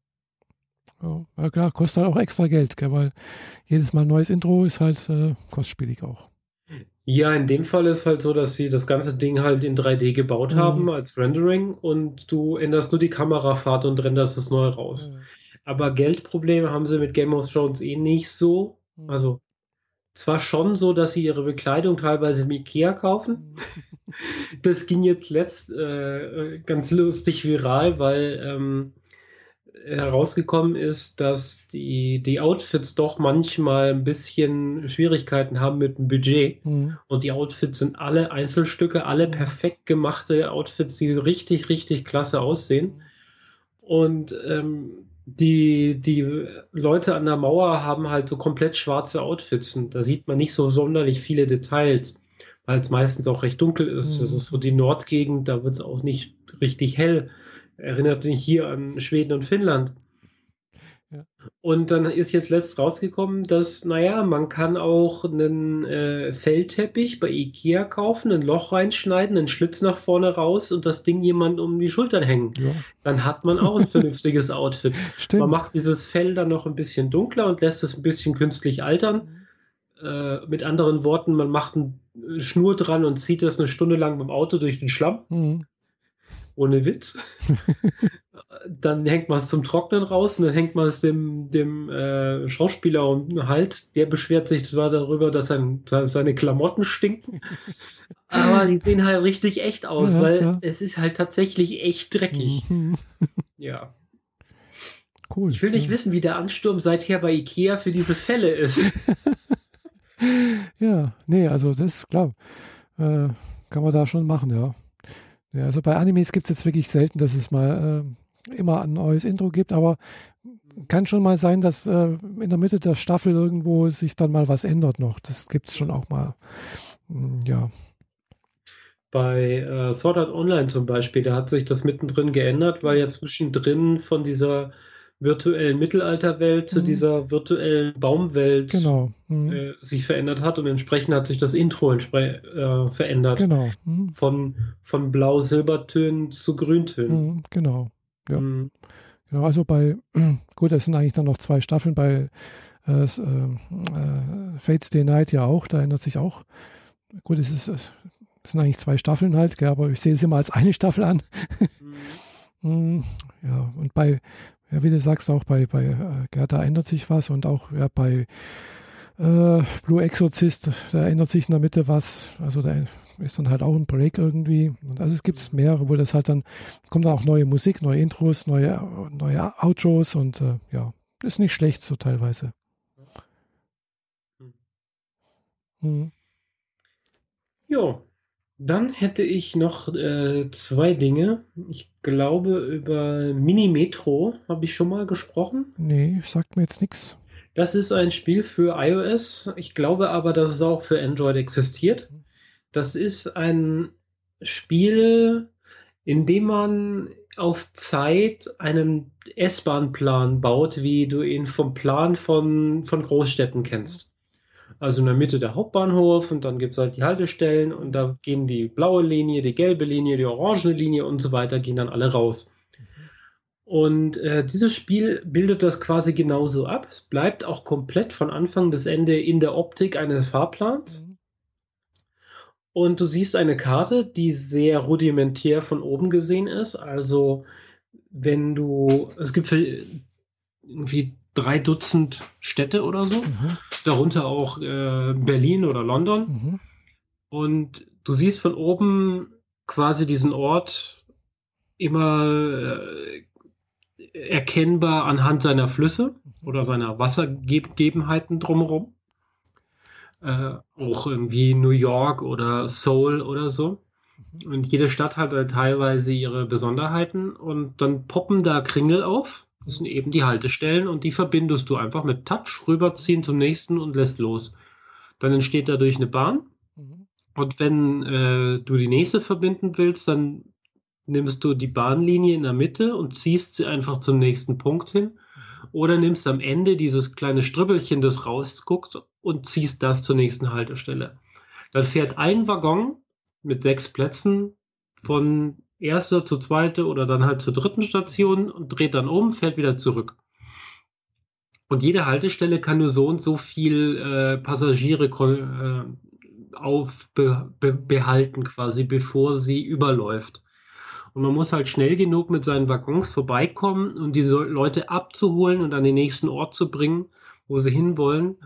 Ja, klar, kostet halt auch extra Geld, gell, weil jedes Mal ein neues Intro ist halt äh, kostspielig auch. Ja, in dem Fall ist halt so, dass sie das ganze Ding halt in 3D gebaut mhm. haben als Rendering und du änderst nur die Kamerafahrt und renderst es neu raus. Mhm. Aber Geldprobleme haben sie mit Game of Thrones eh nicht so. Mhm. Also zwar schon so, dass sie ihre Bekleidung teilweise im Ikea kaufen. Mhm. das ging jetzt letzt äh, ganz lustig viral, weil ähm, herausgekommen ist, dass die, die Outfits doch manchmal ein bisschen Schwierigkeiten haben mit dem Budget. Mhm. Und die Outfits sind alle Einzelstücke, alle mhm. perfekt gemachte Outfits, die richtig, richtig klasse aussehen. Mhm. Und ähm, die, die Leute an der Mauer haben halt so komplett schwarze Outfits und da sieht man nicht so sonderlich viele Details, weil es meistens auch recht dunkel ist. Mhm. Das ist so die Nordgegend, da wird es auch nicht richtig hell. Erinnert mich hier an Schweden und Finnland. Und dann ist jetzt letzt rausgekommen, dass, naja, man kann auch einen äh, Feldteppich bei Ikea kaufen, ein Loch reinschneiden, einen Schlitz nach vorne raus und das Ding jemand um die Schultern hängen. Ja. Dann hat man auch ein vernünftiges Outfit. Stimmt. Man macht dieses Fell dann noch ein bisschen dunkler und lässt es ein bisschen künstlich altern. Äh, mit anderen Worten, man macht eine Schnur dran und zieht das eine Stunde lang beim Auto durch den Schlamm. Mhm ohne Witz. dann hängt man es zum Trocknen raus und dann hängt man es dem, dem äh, Schauspieler um den Hals. Der beschwert sich zwar darüber, dass sein, seine Klamotten stinken, aber die sehen halt richtig echt aus, ja, weil ja. es ist halt tatsächlich echt dreckig. Mhm. ja. Cool. Ich will nicht ja. wissen, wie der Ansturm seither bei Ikea für diese Fälle ist. ja, nee, also das ist klar. Äh, kann man da schon machen, ja. Ja, also bei Animes gibt es jetzt wirklich selten, dass es mal äh, immer ein neues Intro gibt, aber kann schon mal sein, dass äh, in der Mitte der Staffel irgendwo sich dann mal was ändert noch. Das gibt es schon auch mal. Hm, ja. Bei äh, Sword Art Online zum Beispiel, da hat sich das mittendrin geändert, weil ja zwischendrin von dieser virtuellen Mittelalterwelt zu mhm. dieser virtuellen Baumwelt genau. mhm. äh, sich verändert hat und entsprechend hat sich das Intro äh, verändert. Genau. Mhm. Von, von Blau-Silbertönen zu Grüntönen. Mhm, genau. Ja. Mhm. Genau, also bei, gut, es sind eigentlich dann noch zwei Staffeln bei äh, äh, Fates Day Night ja auch, da ändert sich auch. Gut, es ist, es sind eigentlich zwei Staffeln halt, gell, aber ich sehe es immer als eine Staffel an. Mhm. ja, und bei, ja, wie du sagst, auch bei, bei äh, ja, da ändert sich was und auch ja, bei äh, Blue Exorcist, da ändert sich in der Mitte was. Also da ist dann halt auch ein Break irgendwie. Und also es gibt mehrere, wo das halt dann, kommt dann auch neue Musik, neue Intros, neue, neue Outros und äh, ja, ist nicht schlecht so teilweise. Mhm. Jo, dann hätte ich noch äh, zwei Dinge. Ich glaube, über Mini Metro habe ich schon mal gesprochen. Nee, sagt mir jetzt nichts. Das ist ein Spiel für iOS. Ich glaube aber, dass es auch für Android existiert. Das ist ein Spiel, in dem man auf Zeit einen S-Bahn-Plan baut, wie du ihn vom Plan von, von Großstädten kennst. Also in der Mitte der Hauptbahnhof und dann gibt es halt die Haltestellen und da gehen die blaue Linie, die gelbe Linie, die orange Linie und so weiter, gehen dann alle raus. Und äh, dieses Spiel bildet das quasi genauso ab. Es bleibt auch komplett von Anfang bis Ende in der Optik eines Fahrplans. Mhm. Und du siehst eine Karte, die sehr rudimentär von oben gesehen ist. Also wenn du, es gibt irgendwie drei Dutzend Städte oder so, mhm. darunter auch äh, Berlin oder London. Mhm. Und du siehst von oben quasi diesen Ort immer äh, erkennbar anhand seiner Flüsse oder seiner Wassergegebenheiten drumherum. Äh, auch irgendwie New York oder Seoul oder so. Mhm. Und jede Stadt hat halt teilweise ihre Besonderheiten und dann poppen da Kringel auf das sind eben die Haltestellen und die verbindest du einfach mit Touch, rüberziehen zum nächsten und lässt los. Dann entsteht dadurch eine Bahn. Mhm. Und wenn äh, du die nächste verbinden willst, dann nimmst du die Bahnlinie in der Mitte und ziehst sie einfach zum nächsten Punkt hin. Mhm. Oder nimmst am Ende dieses kleine Stribbelchen, das rausguckt und ziehst das zur nächsten Haltestelle. Dann fährt ein Waggon mit sechs Plätzen von erste zur zweite oder dann halt zur dritten Station und dreht dann um, fährt wieder zurück. Und jede Haltestelle kann nur so und so viel äh, Passagiere äh, aufbehalten, quasi, bevor sie überläuft. Und man muss halt schnell genug mit seinen Waggons vorbeikommen und diese Leute abzuholen und an den nächsten Ort zu bringen, wo sie hinwollen,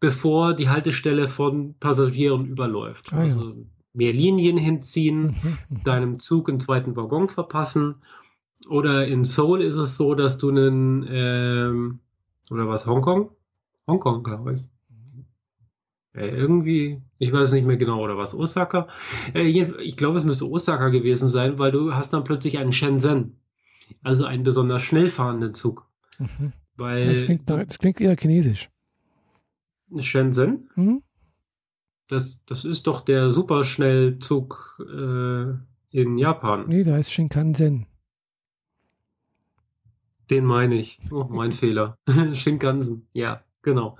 bevor die Haltestelle von Passagieren überläuft. Ah, ja. also, mehr Linien hinziehen, mhm, deinem Zug einen zweiten Waggon verpassen. Oder in Seoul ist es so, dass du einen, ähm, oder was, Hongkong? Hongkong, glaube ich. Äh, irgendwie, ich weiß nicht mehr genau, oder was, Osaka? Äh, ich glaube, es müsste Osaka gewesen sein, weil du hast dann plötzlich einen Shenzhen. Also einen besonders schnell fahrenden Zug. Mhm. Weil, das, klingt, das klingt eher chinesisch. Shenzhen? Mhm. Das, das ist doch der Superschnellzug äh, in Japan. Nee, da ist Shinkansen. Den meine ich. Oh, mein Fehler. Shinkansen. Ja, genau.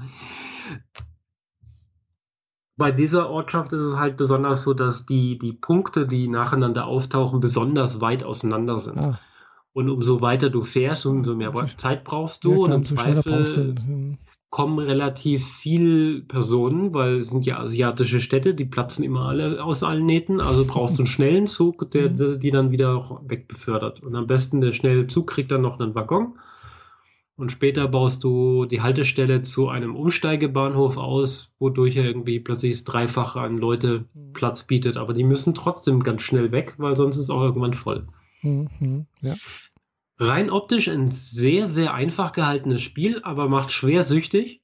Bei dieser Ortschaft ist es halt besonders so, dass die, die Punkte, die nacheinander auftauchen, besonders weit auseinander sind. Ah. Und umso weiter du fährst, umso mehr Zeit brauchst du. Ja, klar, und im Zweifel. Kommen relativ viele Personen, weil es sind ja asiatische Städte, die platzen immer alle aus allen Nähten. Also brauchst du einen schnellen Zug, der, der hm. die dann wieder wegbefördert. Und am besten der schnelle Zug kriegt dann noch einen Waggon. Und später baust du die Haltestelle zu einem Umsteigebahnhof aus, wodurch er irgendwie plötzlich das Dreifache an Leute mhm. Platz bietet. Aber die müssen trotzdem ganz schnell weg, weil sonst ist auch irgendwann voll. Mhm, ja. Rein optisch ein sehr, sehr einfach gehaltenes Spiel, aber macht schwer süchtig.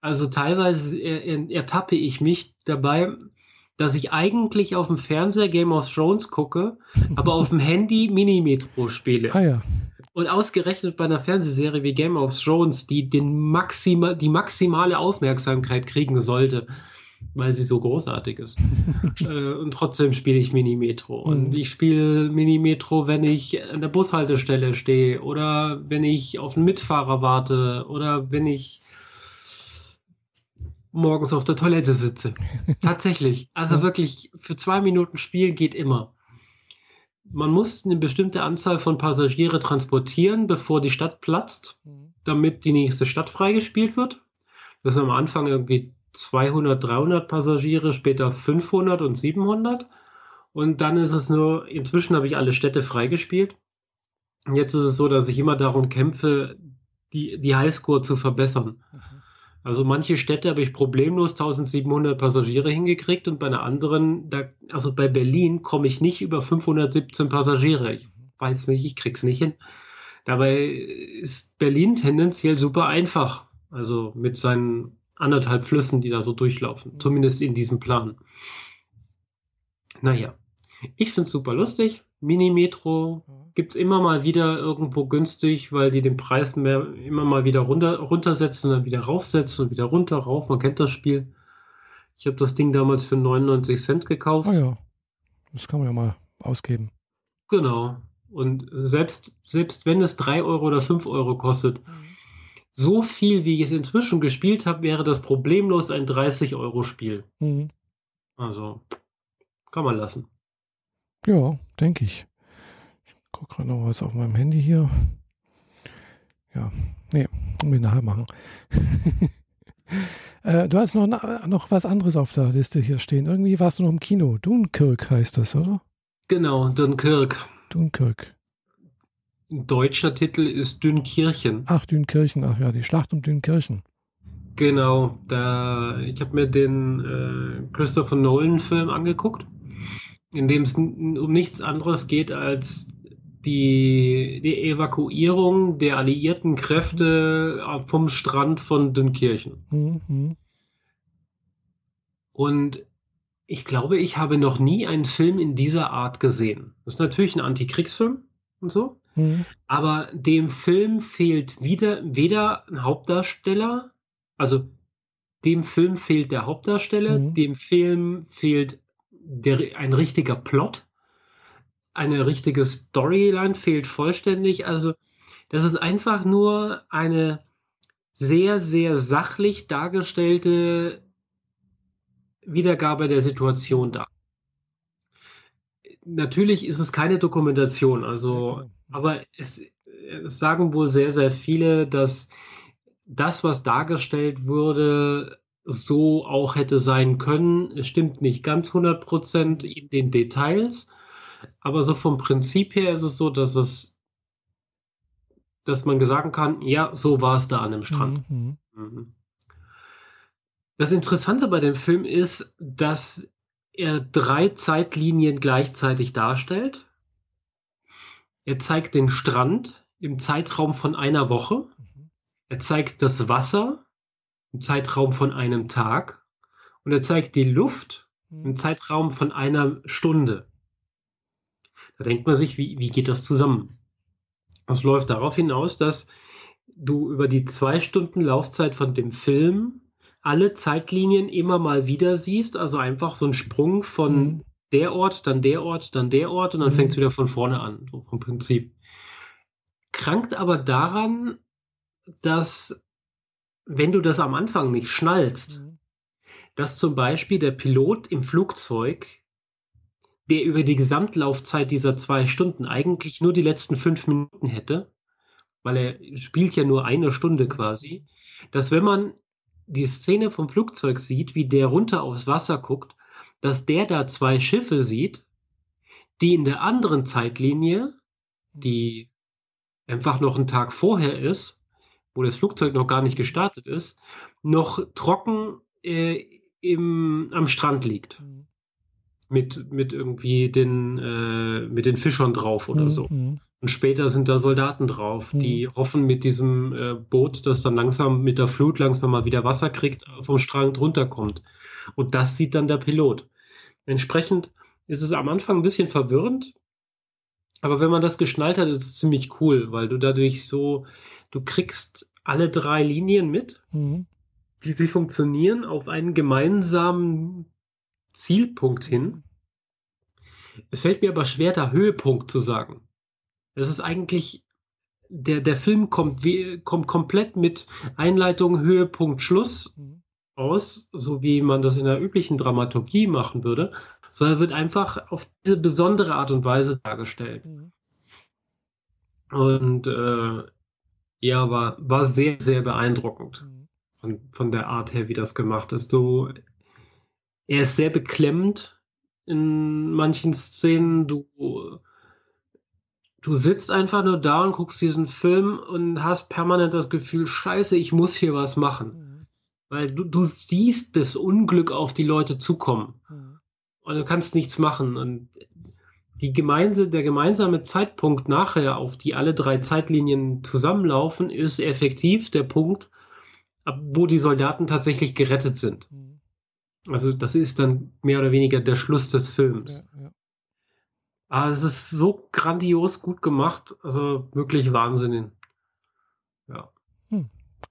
Also teilweise ertappe ich mich dabei, dass ich eigentlich auf dem Fernseher Game of Thrones gucke, aber auf dem Handy Mini-Metro spiele. Ah ja. Und ausgerechnet bei einer Fernsehserie wie Game of Thrones, die den maxima, die maximale Aufmerksamkeit kriegen sollte, weil sie so großartig ist. äh, und trotzdem spiele ich Mini-Metro. Und mhm. ich spiele Mini-Metro, wenn ich an der Bushaltestelle stehe oder wenn ich auf einen Mitfahrer warte oder wenn ich morgens auf der Toilette sitze. Tatsächlich. Also ja. wirklich, für zwei Minuten spielen geht immer man muss eine bestimmte Anzahl von Passagiere transportieren, bevor die Stadt platzt, mhm. damit die nächste Stadt freigespielt wird. Das ist am Anfang irgendwie 200, 300 Passagiere, später 500 und 700. Und dann ist es nur, inzwischen habe ich alle Städte freigespielt. Jetzt ist es so, dass ich immer darum kämpfe, die, die Highscore zu verbessern. Mhm. Also manche Städte habe ich problemlos 1700 Passagiere hingekriegt und bei einer anderen, da, also bei Berlin komme ich nicht über 517 Passagiere. Ich weiß nicht, ich krieg's nicht hin. Dabei ist Berlin tendenziell super einfach. Also mit seinen anderthalb Flüssen, die da so durchlaufen. Zumindest in diesem Plan. Naja, ich finde es super lustig. Mini-Metro gibt es immer mal wieder irgendwo günstig, weil die den Preis mehr, immer mal wieder runter, runtersetzen und dann wieder raufsetzen und wieder runter, rauf. Man kennt das Spiel. Ich habe das Ding damals für 99 Cent gekauft. Ah ja, das kann man ja mal ausgeben. Genau. Und selbst, selbst wenn es 3 Euro oder 5 Euro kostet, mhm. So viel, wie ich es inzwischen gespielt habe, wäre das problemlos ein 30-Euro-Spiel. Mhm. Also, kann man lassen. Ja, denke ich. Ich gucke gerade noch was auf meinem Handy hier. Ja, nee, wir nachher machen. äh, du hast noch, noch was anderes auf der Liste hier stehen. Irgendwie warst du noch im Kino. Dunkirk heißt das, oder? Genau, Dunkirk. Dunkirk. Deutscher Titel ist Dünkirchen. Ach, Dünkirchen, ach ja, die Schlacht um Dünkirchen. Genau, da ich habe mir den äh, Christopher Nolan-Film angeguckt in dem es um nichts anderes geht als die, die Evakuierung der alliierten Kräfte vom Strand von Dünkirchen. Mhm. Und ich glaube, ich habe noch nie einen Film in dieser Art gesehen. Das ist natürlich ein Antikriegsfilm und so, mhm. aber dem Film fehlt wieder, weder ein Hauptdarsteller, also dem Film fehlt der Hauptdarsteller, mhm. dem Film fehlt der, ein richtiger Plot, eine richtige Storyline fehlt vollständig. Also das ist einfach nur eine sehr, sehr sachlich dargestellte Wiedergabe der Situation da. Natürlich ist es keine Dokumentation, also, aber es, es sagen wohl sehr, sehr viele, dass das, was dargestellt wurde, so auch hätte sein können. Es stimmt nicht ganz 100% in den Details, aber so vom Prinzip her ist es so, dass es, dass man sagen kann, ja, so war es da an dem Strand. Mhm. Mhm. Das Interessante bei dem Film ist, dass er drei Zeitlinien gleichzeitig darstellt. Er zeigt den Strand im Zeitraum von einer Woche. Mhm. Er zeigt das Wasser im Zeitraum von einem Tag und er zeigt die Luft im hm. Zeitraum von einer Stunde. Da denkt man sich, wie, wie geht das zusammen? Das läuft darauf hinaus, dass du über die zwei Stunden Laufzeit von dem Film alle Zeitlinien immer mal wieder siehst, also einfach so ein Sprung von mhm. Der Ort, dann der Ort, dann der Ort und dann mhm. fängt es wieder von vorne an, so vom Prinzip. krankt aber daran, dass wenn du das am Anfang nicht schnallst, mhm. dass zum Beispiel der Pilot im Flugzeug, der über die Gesamtlaufzeit dieser zwei Stunden eigentlich nur die letzten fünf Minuten hätte, weil er spielt ja nur eine Stunde quasi, dass wenn man die Szene vom Flugzeug sieht, wie der runter aufs Wasser guckt, dass der da zwei Schiffe sieht, die in der anderen Zeitlinie, die einfach noch einen Tag vorher ist, wo das Flugzeug noch gar nicht gestartet ist, noch trocken äh, im, am Strand liegt. Mhm. Mit, mit irgendwie den, äh, mit den Fischern drauf oder mhm. so. Und später sind da Soldaten drauf, mhm. die hoffen mit diesem äh, Boot, das dann langsam mit der Flut langsam mal wieder Wasser kriegt, vom Strand runterkommt. Und das sieht dann der Pilot. Entsprechend ist es am Anfang ein bisschen verwirrend, aber wenn man das geschnallt hat, ist es ziemlich cool, weil du dadurch so, du kriegst alle drei Linien mit, mhm. wie sie funktionieren, auf einen gemeinsamen Zielpunkt hin. Es fällt mir aber schwer, da Höhepunkt zu sagen. Es ist eigentlich, der, der Film kommt, wie, kommt komplett mit Einleitung, Höhepunkt, Schluss mhm. aus, so wie man das in der üblichen Dramaturgie machen würde sondern wird einfach auf diese besondere Art und Weise dargestellt. Mhm. Und äh, ja, war, war sehr, sehr beeindruckend mhm. von, von der Art her, wie das gemacht ist. Du, er ist sehr beklemmend in manchen Szenen. Du, du sitzt einfach nur da und guckst diesen Film und hast permanent das Gefühl, scheiße, ich muss hier was machen. Mhm. Weil du, du siehst das Unglück auf die Leute zukommen. Mhm und du kannst nichts machen. Und die gemeinse, der gemeinsame Zeitpunkt nachher, auf die alle drei Zeitlinien zusammenlaufen, ist effektiv der Punkt, wo die Soldaten tatsächlich gerettet sind. Mhm. Also das ist dann mehr oder weniger der Schluss des Films. Ja, ja. Aber es ist so grandios gut gemacht, also wirklich Wahnsinn. Ja. Hm,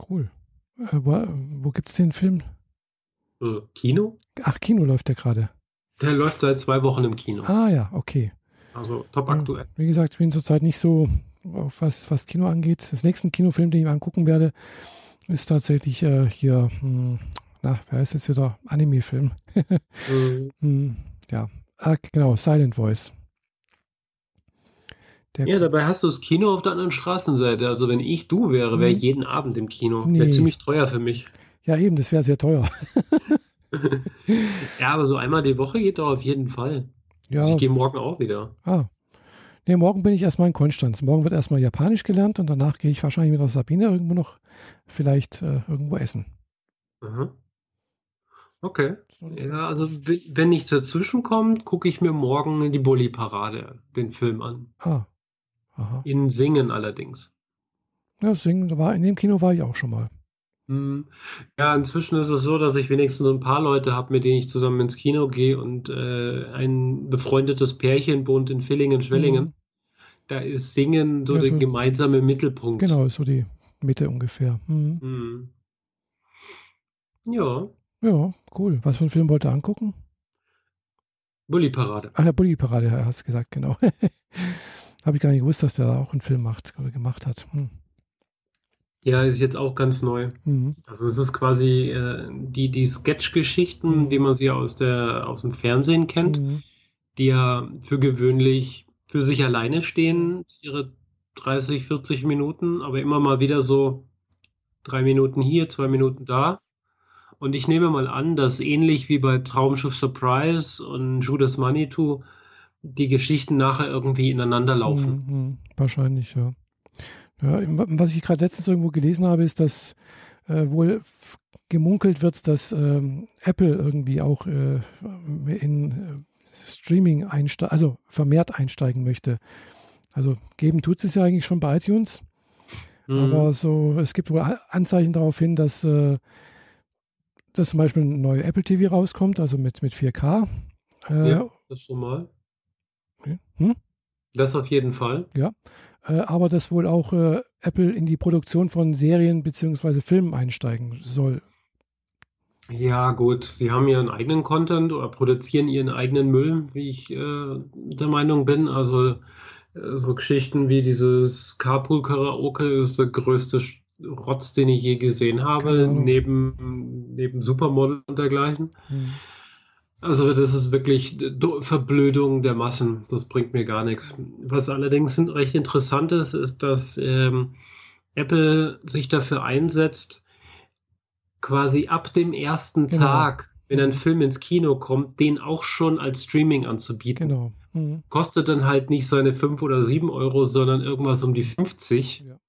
cool. Äh, wo, wo gibt es den Film? Äh, Kino? Ach, Kino läuft der gerade. Der läuft seit zwei Wochen im Kino. Ah ja, okay. Also top aktuell. Wie gesagt, ich bin zurzeit nicht so, auf was, was Kino angeht. Das nächste Kinofilm, den ich angucken werde, ist tatsächlich äh, hier, hm, na, wer heißt jetzt wieder? Anime-Film. mhm. hm, ja, ah, genau, Silent Voice. Der ja, dabei hast du das Kino auf der anderen Straßenseite. Also wenn ich du wäre, wäre ich mhm. jeden Abend im Kino. Nee. Wäre ziemlich teuer für mich. Ja, eben, das wäre sehr teuer. ja, aber so einmal die Woche geht doch auf jeden Fall. Ja. Ich gehe morgen auch wieder. Ah. Nee, morgen bin ich erstmal in Konstanz. Morgen wird erstmal Japanisch gelernt und danach gehe ich wahrscheinlich mit der Sabine irgendwo noch vielleicht äh, irgendwo essen. Aha. Okay. Ja, also wenn nichts dazwischen kommt, gucke ich mir morgen die Bulli-Parade, den Film an. Ah. Aha. In Singen allerdings. Ja, Singen, war, in dem Kino war ich auch schon mal. Hm. Ja, inzwischen ist es so, dass ich wenigstens ein paar Leute habe, mit denen ich zusammen ins Kino gehe und äh, ein befreundetes Pärchen wohnt in Villingen-Schwellingen. Mhm. Da ist Singen so ja, der gemeinsame Mittelpunkt. Genau, ist so die Mitte ungefähr. Mhm. Mhm. Ja. Ja, cool. Was für einen Film wollt ihr angucken? Bulli-Parade. Ach ja, Bulli-Parade, hast du gesagt, genau. Habe ich gar nicht gewusst, dass der auch einen Film macht oder gemacht hat. Hm. Ja, ist jetzt auch ganz neu. Mhm. Also es ist quasi äh, die, die Sketch-Geschichten, mhm. wie man sie aus, der, aus dem Fernsehen kennt, mhm. die ja für gewöhnlich für sich alleine stehen, ihre 30, 40 Minuten, aber immer mal wieder so drei Minuten hier, zwei Minuten da. Und ich nehme mal an, dass ähnlich wie bei Traumschiff Surprise und Judas Manitou die Geschichten nachher irgendwie ineinander laufen. Mhm, mhm. wahrscheinlich, ja. Ja, was ich gerade letztens irgendwo gelesen habe, ist, dass äh, wohl gemunkelt wird, dass ähm, Apple irgendwie auch äh, in äh, Streaming einsteigen, also vermehrt einsteigen möchte. Also geben tut es ja eigentlich schon bei iTunes. Mhm. Aber so, es gibt wohl Anzeichen darauf hin, dass, äh, dass zum Beispiel ein neuer Apple TV rauskommt, also mit, mit 4K. Äh, ja, das schon mal. Hm? Das auf jeden Fall. Ja äh, aber dass wohl auch äh, Apple in die Produktion von Serien bzw. Filmen einsteigen soll. Ja, gut, sie haben ihren eigenen Content oder produzieren ihren eigenen Müll, wie ich äh, der Meinung bin. Also so Geschichten wie dieses Carpool Karaoke ist der größte Rotz, den ich je gesehen habe, neben, neben Supermodel und dergleichen. Hm. Also das ist wirklich Verblödung der Massen. Das bringt mir gar nichts. Was allerdings recht interessant ist, ist, dass ähm, Apple sich dafür einsetzt, quasi ab dem ersten genau. Tag, wenn ein Film ins Kino kommt, den auch schon als Streaming anzubieten. Genau. Mhm. Kostet dann halt nicht seine 5 oder 7 Euro, sondern irgendwas um die 50. Ja.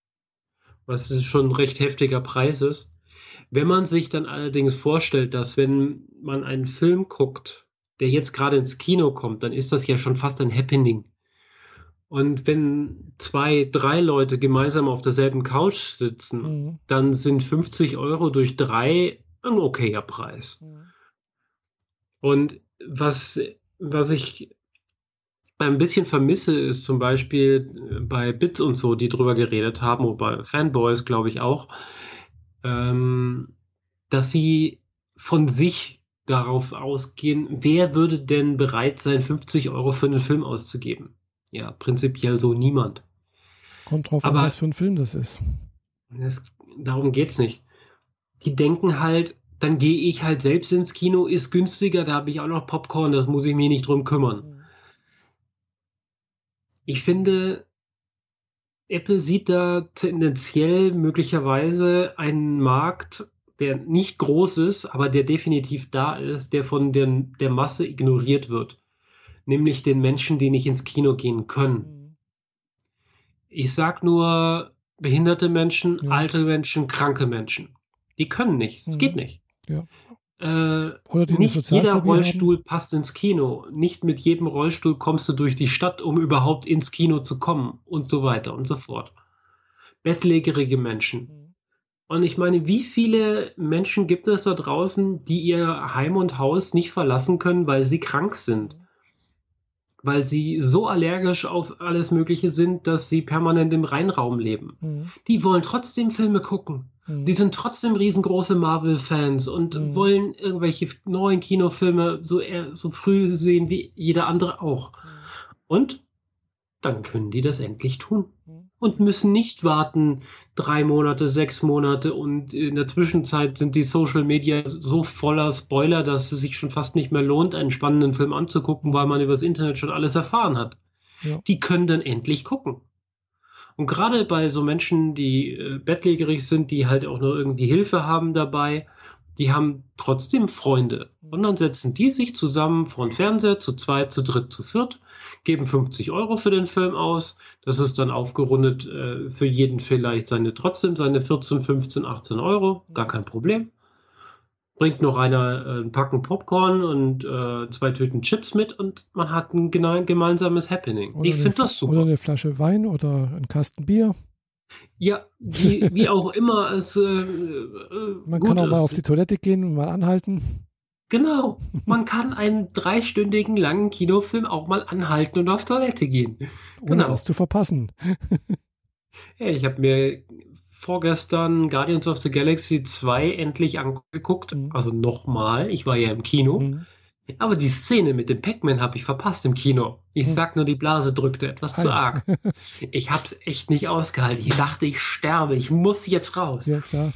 Was schon ein recht heftiger Preis ist. Wenn man sich dann allerdings vorstellt, dass wenn man einen Film guckt, der jetzt gerade ins Kino kommt, dann ist das ja schon fast ein Happening. Und wenn zwei, drei Leute gemeinsam auf derselben Couch sitzen, mhm. dann sind 50 Euro durch drei ein okayer Preis. Mhm. Und was, was ich ein bisschen vermisse, ist zum Beispiel bei Bits und so, die drüber geredet haben, oder bei Fanboys, glaube ich auch, ähm, dass sie von sich darauf ausgehen, wer würde denn bereit sein, 50 Euro für einen Film auszugeben? Ja, prinzipiell so niemand. Kommt drauf Aber an, was für ein Film das ist. Das, darum es nicht. Die denken halt, dann gehe ich halt selbst ins Kino, ist günstiger, da habe ich auch noch Popcorn, das muss ich mir nicht drum kümmern. Ich finde, Apple sieht da tendenziell möglicherweise einen Markt, der nicht groß ist, aber der definitiv da ist, der von der, der Masse ignoriert wird. Nämlich den Menschen, die nicht ins Kino gehen können. Mhm. Ich sag nur behinderte Menschen, ja. alte Menschen, kranke Menschen. Die können nicht. Es mhm. geht nicht. Ja. Äh, nicht jeder Rollstuhl haben. passt ins Kino. Nicht mit jedem Rollstuhl kommst du durch die Stadt, um überhaupt ins Kino zu kommen und so weiter und so fort. Bettlägerige Menschen. Mhm. Und ich meine, wie viele Menschen gibt es da draußen, die ihr Heim und Haus nicht verlassen können, weil sie krank sind? Mhm. Weil sie so allergisch auf alles Mögliche sind, dass sie permanent im Reinraum leben. Mhm. Die wollen trotzdem Filme gucken. Mhm. Die sind trotzdem riesengroße Marvel-Fans und mhm. wollen irgendwelche neuen Kinofilme so, so früh sehen wie jeder andere auch. Mhm. Und dann können die das endlich tun. Mhm. Und müssen nicht warten drei Monate, sechs Monate und in der Zwischenzeit sind die Social Media so voller Spoiler, dass es sich schon fast nicht mehr lohnt, einen spannenden Film anzugucken, weil man übers Internet schon alles erfahren hat. Ja. Die können dann endlich gucken. Und gerade bei so Menschen, die äh, bettlägerig sind, die halt auch nur irgendwie Hilfe haben dabei, die haben trotzdem Freunde. Und dann setzen die sich zusammen vor den Fernseher, zu zweit, zu dritt, zu viert, geben 50 Euro für den Film aus. Das ist dann aufgerundet äh, für jeden vielleicht seine trotzdem seine 14, 15, 18 Euro. Gar kein Problem bringt noch einer äh, ein Packen Popcorn und äh, zwei Tüten Chips mit und man hat ein gemeinsames Happening. Oder ich finde das super. Oder eine Flasche Wein oder ein Kasten Bier. Ja, wie, wie auch immer es äh, äh Man kann auch ist. mal auf die Toilette gehen und mal anhalten. Genau, man kann einen dreistündigen langen Kinofilm auch mal anhalten und auf Toilette gehen. Genau. Ohne was zu verpassen. ja, ich habe mir vorgestern Guardians of the Galaxy 2 endlich angeguckt. Mhm. Also nochmal. Ich war ja im Kino. Mhm. Aber die Szene mit dem Pac-Man habe ich verpasst im Kino. Ich mhm. sag nur, die Blase drückte etwas zu arg. ich habe es echt nicht ausgehalten. Ich dachte, ich sterbe. Ich muss jetzt raus. Ja, klar.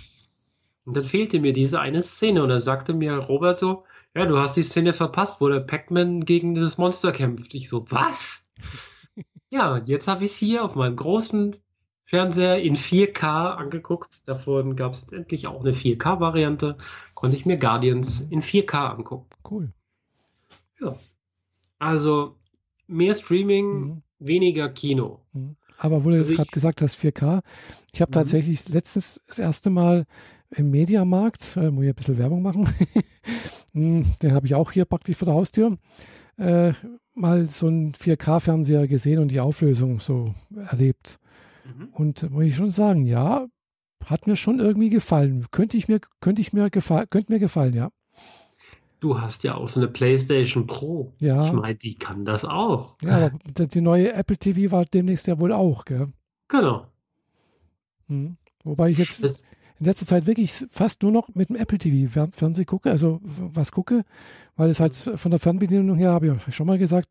Und dann fehlte mir diese eine Szene. Und dann sagte mir Robert so, ja, du hast die Szene verpasst, wo der Pac-Man gegen dieses Monster kämpft. Ich so, was? ja, jetzt habe ich es hier auf meinem großen Fernseher in 4K angeguckt. Davon gab es endlich auch eine 4K-Variante. Konnte ich mir Guardians in 4K angucken. Cool. Ja. Also mehr Streaming, mhm. weniger Kino. Mhm. Aber wo du jetzt also gerade gesagt hast, 4K, ich habe mhm. tatsächlich letztens das erste Mal im Mediamarkt, äh, muss ich ein bisschen Werbung machen, hm, den habe ich auch hier praktisch vor der Haustür, äh, mal so einen 4K-Fernseher gesehen und die Auflösung so erlebt. Mhm. Und muss ich schon sagen, ja, hat mir schon irgendwie gefallen. Könnte ich mir, könnte ich mir gefallen, könnte mir gefallen, ja. Du hast ja auch so eine PlayStation Pro. Ja. Ich meine, die kann das auch. Ja, aber die neue Apple TV war demnächst ja wohl auch, gell? Genau. Hm. Wobei ich jetzt das in letzter Zeit wirklich fast nur noch mit dem Apple TV Fernseh gucke, also was gucke, weil es halt von der Fernbedienung her, habe ich schon mal gesagt,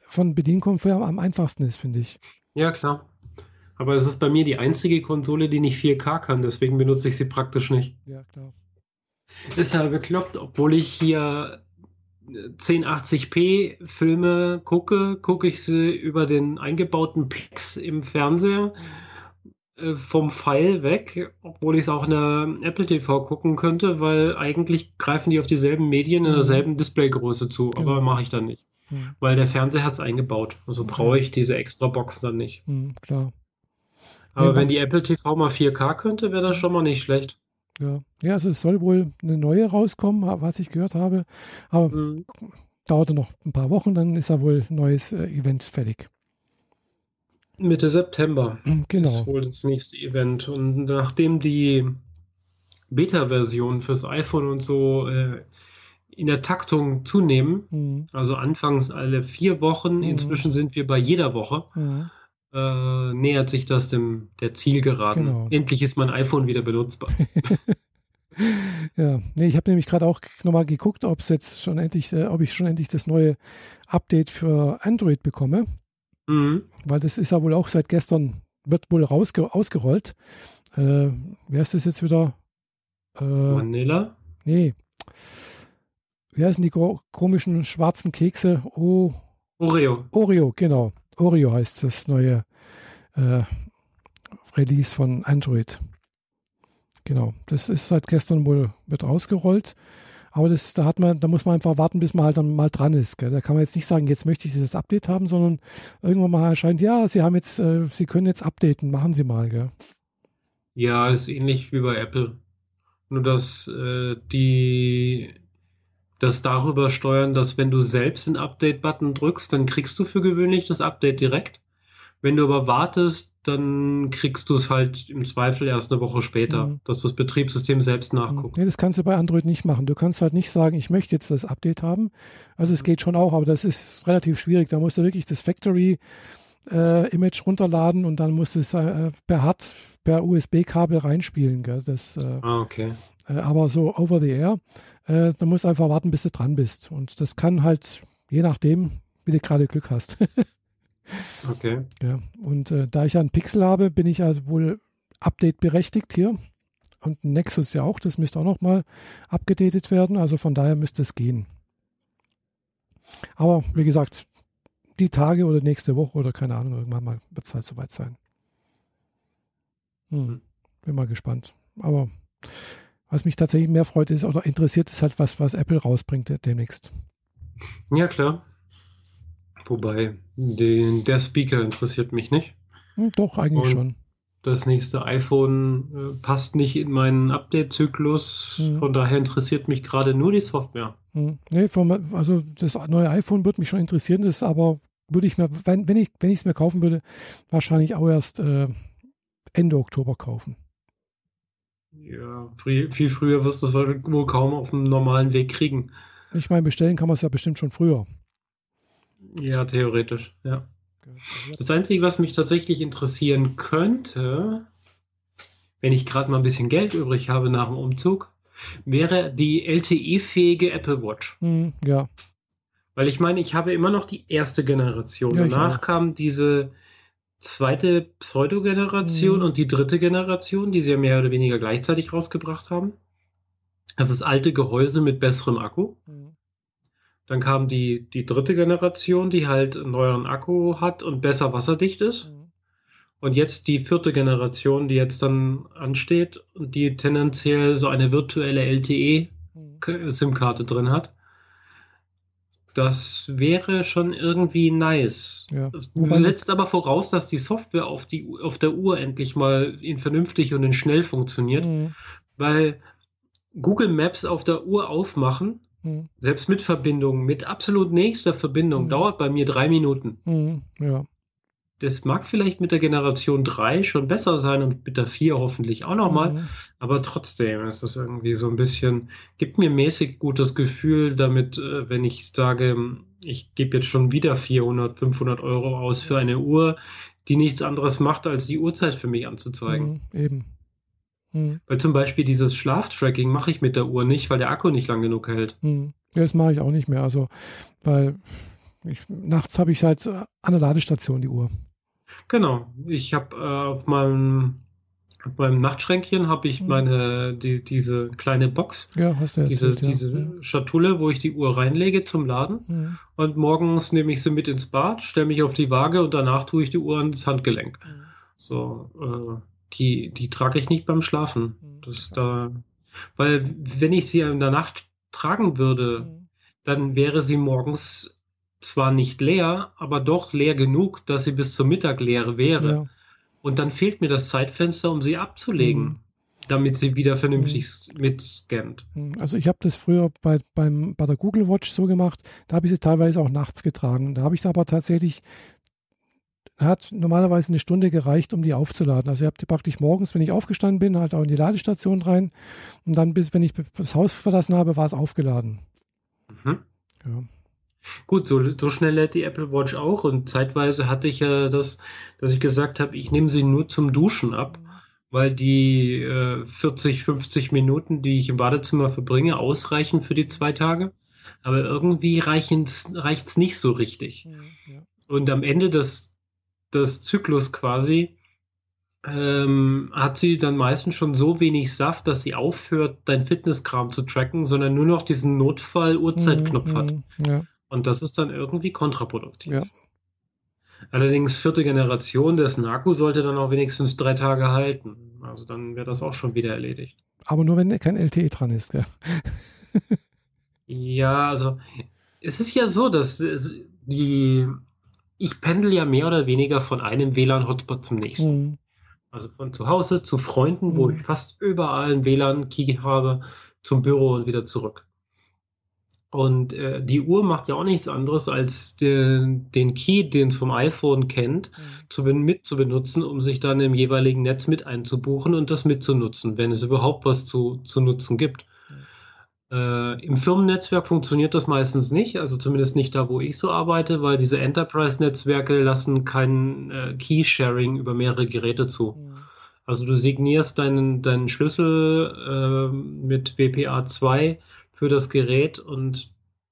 von Bedienkomfort am einfachsten ist, finde ich. Ja, klar. Aber es ist bei mir die einzige Konsole, die nicht 4K kann, deswegen benutze ich sie praktisch nicht. Ja, klar. Ist ja bekloppt, obwohl ich hier 1080p Filme gucke, gucke ich sie über den eingebauten Plex im Fernseher äh, vom Pfeil weg, obwohl ich es auch in der Apple TV gucken könnte, weil eigentlich greifen die auf dieselben Medien in mhm. derselben Displaygröße zu, genau. aber mache ich dann nicht. Mhm. Weil der Fernseher hat es eingebaut. Also brauche ich diese extra Box dann nicht. Mhm, klar. Aber ja, wenn die Apple TV mal 4K könnte, wäre das schon mal nicht schlecht. Ja. ja, also es soll wohl eine neue rauskommen, was ich gehört habe. Aber mhm. dauerte noch ein paar Wochen, dann ist ja wohl ein neues äh, Event fertig. Mitte September genau. ist wohl das nächste Event. Und nachdem die Beta-Version fürs iPhone und so äh, in der Taktung zunehmen, mhm. also anfangs alle vier Wochen, mhm. inzwischen sind wir bei jeder Woche, mhm äh, nähert sich das dem der Zielgeraden. Genau. Endlich ist mein iPhone wieder benutzbar. ja, nee, ich habe nämlich gerade auch nochmal geguckt, ob es jetzt schon endlich, äh, ob ich schon endlich das neue Update für Android bekomme. Mhm. Weil das ist ja wohl auch seit gestern, wird wohl rausge ausgerollt. Äh, wer ist das jetzt wieder? Äh, Vanilla? Nee. Wie heißen die komischen schwarzen Kekse? Oh. Oreo. Oreo, genau. Oreo heißt das neue äh, Release von Android. Genau, das ist seit gestern wohl wird ausgerollt. Aber das, da hat man, da muss man einfach warten, bis man halt dann mal dran ist. Gell? Da kann man jetzt nicht sagen, jetzt möchte ich dieses Update haben, sondern irgendwann mal erscheint, ja, Sie haben jetzt, äh, Sie können jetzt updaten, machen Sie mal, gell? Ja, ist ähnlich wie bei Apple. Nur dass äh, die das darüber steuern, dass wenn du selbst den Update-Button drückst, dann kriegst du für gewöhnlich das Update direkt. Wenn du aber wartest, dann kriegst du es halt im Zweifel erst eine Woche später, mhm. dass das Betriebssystem selbst nachguckt. Nee, das kannst du bei Android nicht machen. Du kannst halt nicht sagen, ich möchte jetzt das Update haben. Also es geht schon auch, aber das ist relativ schwierig. Da musst du wirklich das Factory äh, Image runterladen und dann musst du es äh, per HAT, per USB-Kabel reinspielen. Gell? Das, äh, ah, okay. Äh, aber so over the air äh, da musst du einfach warten, bis du dran bist. Und das kann halt, je nachdem, wie du gerade Glück hast. okay. Ja, und äh, da ich ja einen Pixel habe, bin ich also wohl Update berechtigt hier. Und Nexus ja auch, das müsste auch nochmal abgedatet werden. Also von daher müsste es gehen. Aber wie gesagt, die Tage oder nächste Woche oder keine Ahnung, irgendwann mal wird es halt soweit sein. Hm. Bin mal gespannt. Aber was mich tatsächlich mehr freut ist oder interessiert, ist halt was, was Apple rausbringt demnächst. Ja, klar. Wobei, den, der Speaker interessiert mich nicht. Hm, doch, eigentlich Und schon. Das nächste iPhone äh, passt nicht in meinen Update-Zyklus. Hm. Von daher interessiert mich gerade nur die Software. Hm. Nee, vom, also das neue iPhone würde mich schon interessieren, das aber würde ich mir, wenn, wenn ich es mir kaufen würde, wahrscheinlich auch erst äh, Ende Oktober kaufen. Ja, viel, früher wirst du es wohl kaum auf dem normalen Weg kriegen. Ich meine, bestellen kann man es ja bestimmt schon früher. Ja, theoretisch, ja. Das Einzige, was mich tatsächlich interessieren könnte, wenn ich gerade mal ein bisschen Geld übrig habe nach dem Umzug, wäre die LTE-fähige Apple Watch. Mm, ja. Weil ich meine, ich habe immer noch die erste Generation. Ja, Danach kam diese zweite Pseudo-Generation mhm. und die dritte Generation, die sie ja mehr oder weniger gleichzeitig rausgebracht haben. Das ist alte Gehäuse mit besserem Akku. Mhm. Dann kam die, die dritte Generation, die halt einen neueren Akku hat und besser wasserdicht ist. Mhm. Und jetzt die vierte Generation, die jetzt dann ansteht und die tendenziell so eine virtuelle LTE-SIM-Karte mhm. drin hat. Das wäre schon irgendwie nice. Ja. Das setzt aber voraus, dass die Software auf, die, auf der Uhr endlich mal in vernünftig und in schnell funktioniert. Mhm. Weil Google Maps auf der Uhr aufmachen, mhm. selbst mit Verbindung, mit absolut nächster Verbindung, mhm. dauert bei mir drei Minuten. Mhm. Ja das mag vielleicht mit der Generation 3 schon besser sein und mit der 4 hoffentlich auch nochmal, mhm. aber trotzdem ist das irgendwie so ein bisschen, gibt mir mäßig gutes Gefühl damit, äh, wenn ich sage, ich gebe jetzt schon wieder 400, 500 Euro aus für eine Uhr, die nichts anderes macht, als die Uhrzeit für mich anzuzeigen. Mhm, eben. Mhm. Weil zum Beispiel dieses Schlaftracking mache ich mit der Uhr nicht, weil der Akku nicht lang genug hält. Mhm. Ja, das mache ich auch nicht mehr. Also, weil Ich, nachts habe ich halt an der Ladestation die Uhr. Genau. Ich habe äh, auf meinem beim Nachtschränkchen habe ich mhm. meine die, diese kleine Box, ja, hast du diese, erzählt, diese ja. Schatulle, wo ich die Uhr reinlege zum Laden. Mhm. Und morgens nehme ich sie mit ins Bad, stelle mich auf die Waage und danach tue ich die Uhr ans Handgelenk. Mhm. So, äh, die, die trage ich nicht beim Schlafen. Mhm. Das da, weil wenn ich sie in der Nacht tragen würde, mhm. dann wäre sie morgens zwar nicht leer, aber doch leer genug, dass sie bis zum Mittag leer wäre. Ja. Und dann fehlt mir das Zeitfenster, um sie abzulegen, mhm. damit sie wieder vernünftig mhm. mitscannt. Mhm. Also ich habe das früher bei, beim, bei der Google Watch so gemacht, da habe ich sie teilweise auch nachts getragen. Da habe ich aber tatsächlich, hat normalerweise eine Stunde gereicht, um die aufzuladen. Also ich habe die praktisch morgens, wenn ich aufgestanden bin, halt auch in die Ladestation rein und dann bis, wenn ich das Haus verlassen habe, war es aufgeladen. Mhm. Ja. Gut, so, so schnell lädt die Apple Watch auch und zeitweise hatte ich ja das, dass ich gesagt habe, ich nehme sie nur zum Duschen ab, weil die äh, 40, 50 Minuten, die ich im Badezimmer verbringe, ausreichen für die zwei Tage. Aber irgendwie reicht es nicht so richtig. Ja. Und am Ende des, des Zyklus quasi ähm, hat sie dann meistens schon so wenig Saft, dass sie aufhört, dein Fitnesskram zu tracken, sondern nur noch diesen Notfall-Uhrzeitknopf mhm, hat. Mhm, ja. Und das ist dann irgendwie kontraproduktiv. Ja. Allerdings vierte Generation des Naku sollte dann auch wenigstens drei Tage halten. Also dann wäre das auch schon wieder erledigt. Aber nur wenn kein LTE dran ist, gell? ja, also es ist ja so, dass die ich pendel ja mehr oder weniger von einem WLAN-Hotspot zum nächsten. Mhm. Also von zu Hause zu Freunden, mhm. wo ich fast überall einen WLAN-Key habe, zum Büro und wieder zurück. Und äh, die Uhr macht ja auch nichts anderes, als den, den Key, den es vom iPhone kennt, mhm. zu, mit zu benutzen, um sich dann im jeweiligen Netz mit einzubuchen und das mitzunutzen, wenn es überhaupt was zu, zu nutzen gibt. Mhm. Äh, Im Firmennetzwerk funktioniert das meistens nicht, also zumindest nicht da, wo ich so arbeite, weil diese Enterprise-Netzwerke lassen kein äh, Key-Sharing über mehrere Geräte zu. Mhm. Also du signierst deinen, deinen Schlüssel äh, mit WPA2 für das Gerät und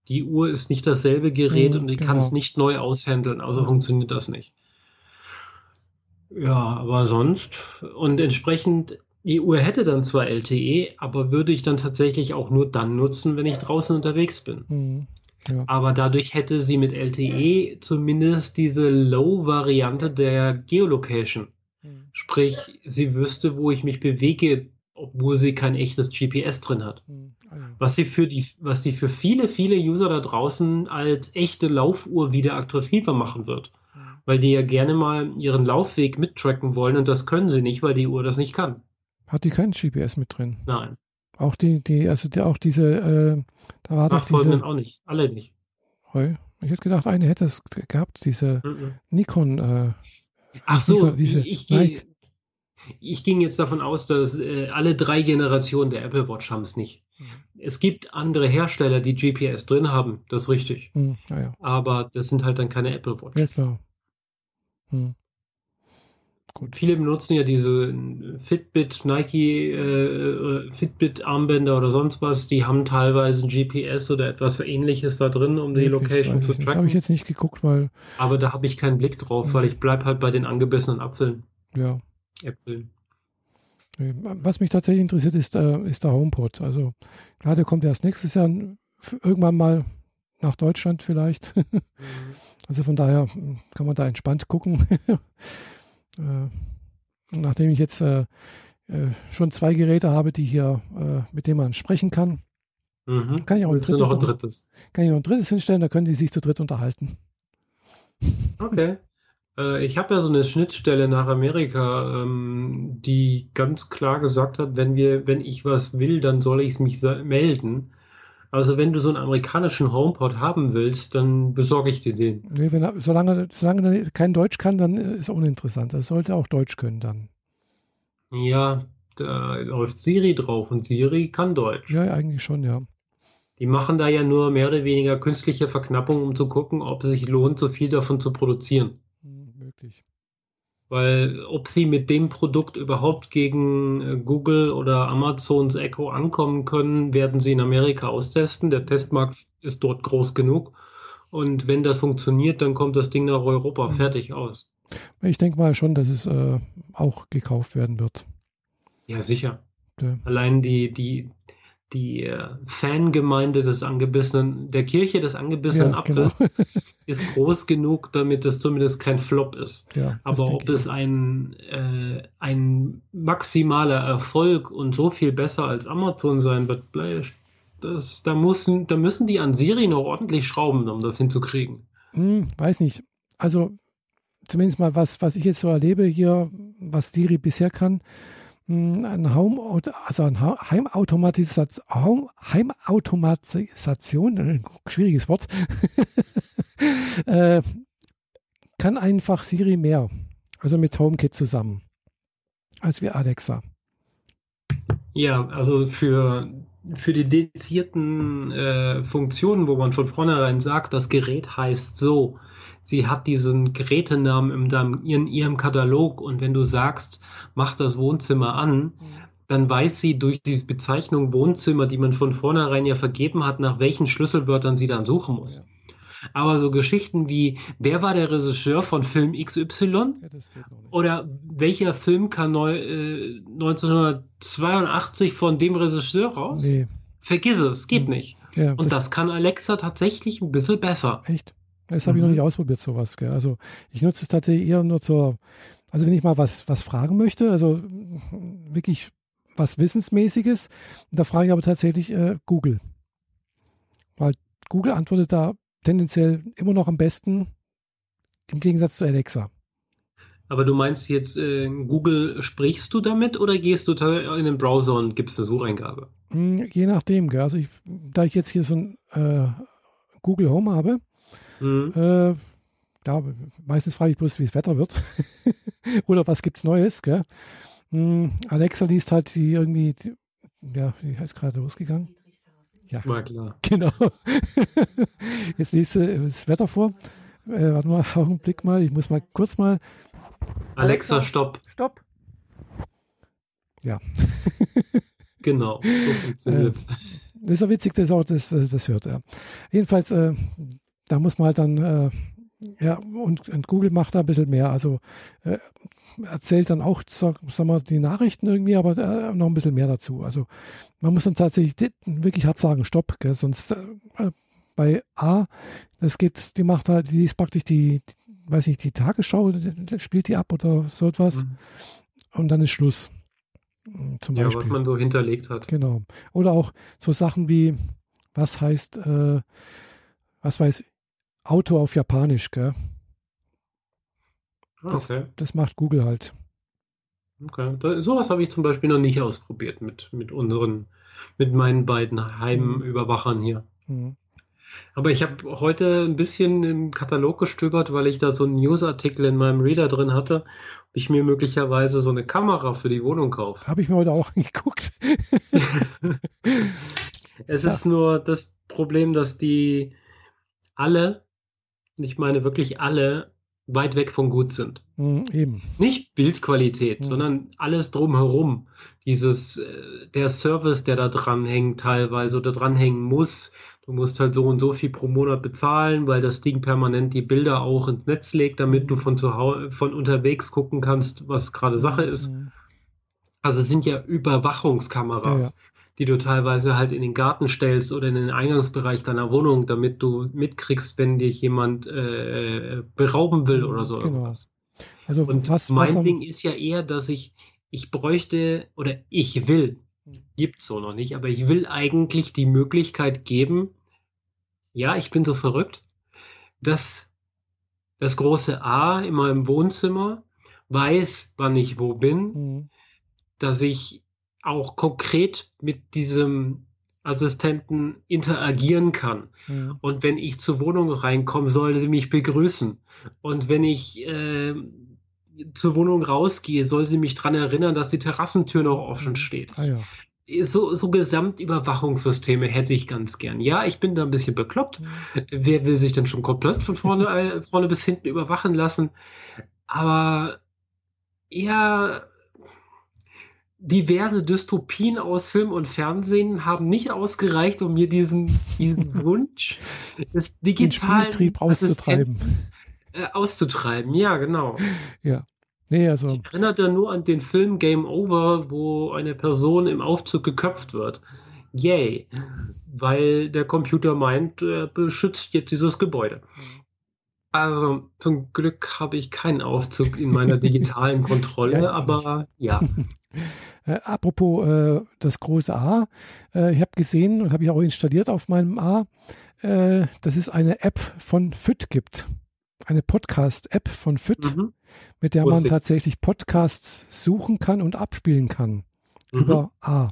die Uhr ist nicht dasselbe Gerät mhm, und die genau. kann es nicht neu aushändeln, also funktioniert das nicht. Ja, aber sonst und entsprechend, die Uhr hätte dann zwar LTE, aber würde ich dann tatsächlich auch nur dann nutzen, wenn ich draußen unterwegs bin. Mhm, ja. Aber dadurch hätte sie mit LTE zumindest diese Low-Variante der Geolocation. Mhm. Sprich, sie wüsste, wo ich mich bewege, obwohl sie kein echtes GPS drin hat. Mhm. Was sie für die, was sie für viele, viele User da draußen als echte Laufuhr wieder attraktiver machen wird. Mhm. Weil die ja gerne mal ihren Laufweg mittracken wollen und das können sie nicht, weil die Uhr das nicht kann. Hat die kein GPS mit drin? Nein. Auch die, die, also die, auch diese, äh, da war doch diese. auch nicht, alle nicht. Ich hätte gedacht, eine hätte es gehabt, diese mhm. Nikon. Äh, Ach so, Nikon, diese ich, ich gehe ich ging jetzt davon aus, dass äh, alle drei Generationen der Apple Watch haben es nicht. Mhm. Es gibt andere Hersteller, die GPS drin haben, das ist richtig. Mhm, ja. Aber das sind halt dann keine Apple Watch. Ja, klar. Mhm. Gut. Viele benutzen ja diese Fitbit, Nike, äh, Fitbit-Armbänder oder sonst was. Die haben teilweise ein GPS oder etwas Ähnliches da drin, um die Location zu tracken. Habe ich jetzt nicht geguckt, weil. Aber da habe ich keinen Blick drauf, mhm. weil ich bleibe halt bei den angebissenen Apfeln. Ja. Äpfeln. Was mich tatsächlich interessiert, ist, äh, ist der HomePod. Also klar, der kommt erst nächstes Jahr irgendwann mal nach Deutschland vielleicht. Mhm. Also von daher hm, kann man da entspannt gucken. äh, nachdem ich jetzt äh, schon zwei Geräte habe, die hier, mit denen man sprechen kann, mhm. kann ich auch ein drittes, noch ein drittes? Kann ich auch ein drittes hinstellen, da können die sich zu dritt unterhalten. Okay. Äh, ich habe ja so eine Schnittstelle nach Amerika, ähm, die ganz klar gesagt hat, wenn wir, wenn ich was will, dann soll ich es mich melden. Also wenn du so einen amerikanischen HomePod haben willst, dann besorge ich dir den. Nee, wenn solange, solange er kein Deutsch kann, dann ist er uninteressant. Er sollte auch Deutsch können dann. Ja, da läuft Siri drauf und Siri kann Deutsch. Ja, eigentlich schon, ja. Die machen da ja nur mehr oder weniger künstliche Verknappung, um zu gucken, ob es sich lohnt, so viel davon zu produzieren wirklich. Weil ob sie mit dem Produkt überhaupt gegen äh, Google oder Amazons Echo ankommen können, werden sie in Amerika austesten. Der Testmarkt ist dort groß genug. Und wenn das funktioniert, dann kommt das Ding nach Europa mhm. fertig aus. Ich denke mal schon, dass es äh, auch gekauft werden wird. Ja, sicher. Ja. Allein die, die, die äh, Fangemeinde des angebissenen, der Kirche des angebissenen ja, Apfels genau. ist groß genug, damit es zumindest kein Flop ist. Ja, Aber ob es ein, äh, ein maximaler Erfolg und so viel besser als Amazon sein wird, das, da, müssen, da müssen die an Siri noch ordentlich schrauben, um das hinzukriegen. Hm, weiß nicht. Also zumindest mal was, was ich jetzt so erlebe hier, was Siri bisher kann, ein Home, also ein Heimautomatisation, Heimautomatisation, ein schwieriges Wort, äh, kann einfach Siri mehr, also mit HomeKit zusammen, als wie Alexa. Ja, also für, für die dedizierten äh, Funktionen, wo man von vornherein sagt, das Gerät heißt so, sie hat diesen Gerätenamen in, in ihrem Katalog und wenn du sagst, mach das Wohnzimmer an, mhm. dann weiß sie durch die Bezeichnung Wohnzimmer, die man von vornherein ja vergeben hat, nach welchen Schlüsselwörtern sie dann suchen muss. Ja. Aber so Geschichten wie, wer war der Regisseur von Film XY? Ja, Oder welcher Film kam neu, äh, 1982 von dem Regisseur raus? Nee. Vergiss es, geht mhm. nicht. Ja, Und das, das, kann Alexa tatsächlich ein bisschen besser. Echt? Das habe mhm. ich noch mhm. nicht ausprobiert, sowas. Gell? Also ich nutze es tatsächlich eher nur zur, also wenn ich mal was, was fragen möchte, also wirklich was Wissensmäßiges, da frage ich aber tatsächlich äh, Google. Weil Google antwortet da tendenziell immer noch am besten im Gegensatz zu Alexa. Aber du meinst jetzt, äh, Google sprichst du damit oder gehst du in den Browser und gibst eine Sucheingabe? Hm, je nachdem, gell? Also ich, da ich jetzt hier so ein äh, Google Home habe, Mhm. Äh, ja, meistens frage ich bloß, wie das Wetter wird. Oder was gibt es Neues, gell? Hm, Alexa liest halt die irgendwie, die, ja, die ist gerade losgegangen. Ja, War klar. Genau. Jetzt liest sie das Wetter vor. Äh, warte mal, Augenblick mal, ich muss mal kurz mal. Alexa, stopp. Stopp. Ja. genau, so funktioniert es. Äh, das ist ja witzig, dass auch das, das, das hört. Ja. Jedenfalls, äh, da muss man halt dann, äh, ja, und, und, Google macht da ein bisschen mehr. Also äh, erzählt dann auch, sag, sag mal, die Nachrichten irgendwie, aber äh, noch ein bisschen mehr dazu. Also man muss dann tatsächlich wirklich hart sagen, stopp, gell? sonst äh, bei A, das geht, die macht halt, die ist praktisch die, die weiß nicht, die Tagesschau, spielt die ab oder so etwas. Mhm. Und dann ist Schluss. Zum ja, Beispiel. was man so hinterlegt hat. Genau. Oder auch so Sachen wie, was heißt, äh, was weiß Auto auf Japanisch, gell? Ah, das, okay. das macht Google halt. Okay. Da, sowas habe ich zum Beispiel noch nicht ausprobiert mit, mit unseren, mit meinen beiden Heimüberwachern hier. Mhm. Aber ich habe heute ein bisschen im Katalog gestöbert, weil ich da so einen Newsartikel in meinem Reader drin hatte, ob ich mir möglicherweise so eine Kamera für die Wohnung kaufe. Habe ich mir heute auch angeguckt. es ja. ist nur das Problem, dass die alle ich meine wirklich alle, weit weg von gut sind. Mhm, eben. Nicht Bildqualität, mhm. sondern alles drumherum. Dieses, äh, der Service, der da dran hängt teilweise oder dranhängen muss. Du musst halt so und so viel pro Monat bezahlen, weil das Ding permanent die Bilder auch ins Netz legt, damit du von zu Hause, von unterwegs gucken kannst, was gerade Sache ist. Mhm. Also es sind ja Überwachungskameras. Ja, ja die du teilweise halt in den Garten stellst oder in den Eingangsbereich deiner Wohnung, damit du mitkriegst, wenn dich jemand äh, berauben will oder so genau. irgendwas. Also Und was, mein was Ding ist ja eher, dass ich, ich bräuchte oder ich will, hm. gibt es so noch nicht, aber ich will eigentlich die Möglichkeit geben, ja, ich bin so verrückt, dass das große A in meinem Wohnzimmer weiß, wann ich wo bin, mhm. dass ich auch konkret mit diesem Assistenten interagieren kann. Ja. Und wenn ich zur Wohnung reinkomme, soll sie mich begrüßen. Und wenn ich äh, zur Wohnung rausgehe, soll sie mich daran erinnern, dass die Terrassentür noch offen steht. Ah, ja. So, so Gesamtüberwachungssysteme hätte ich ganz gern. Ja, ich bin da ein bisschen bekloppt. Ja. Wer will sich denn schon komplett von vorne, äh, vorne bis hinten überwachen lassen? Aber ja, diverse Dystopien aus Film und Fernsehen haben nicht ausgereicht, um mir diesen, diesen Wunsch des digitalen Den auszutreiben. Äh, auszutreiben, ja, genau. Ja. Nee, also. Ich erinnert ja nur an den Film Game Over, wo eine Person im Aufzug geköpft wird. Yay. Weil der Computer meint, er beschützt jetzt dieses Gebäude. Also zum Glück habe ich keinen Aufzug in meiner digitalen Kontrolle, ja, aber ja. Äh, apropos äh, das große A, äh, ich habe gesehen und habe ich auch installiert auf meinem A, äh, dass es eine App von FIT gibt. Eine Podcast-App von FIT, mhm. mit der man tatsächlich Podcasts suchen kann und abspielen kann. Mhm. Über A.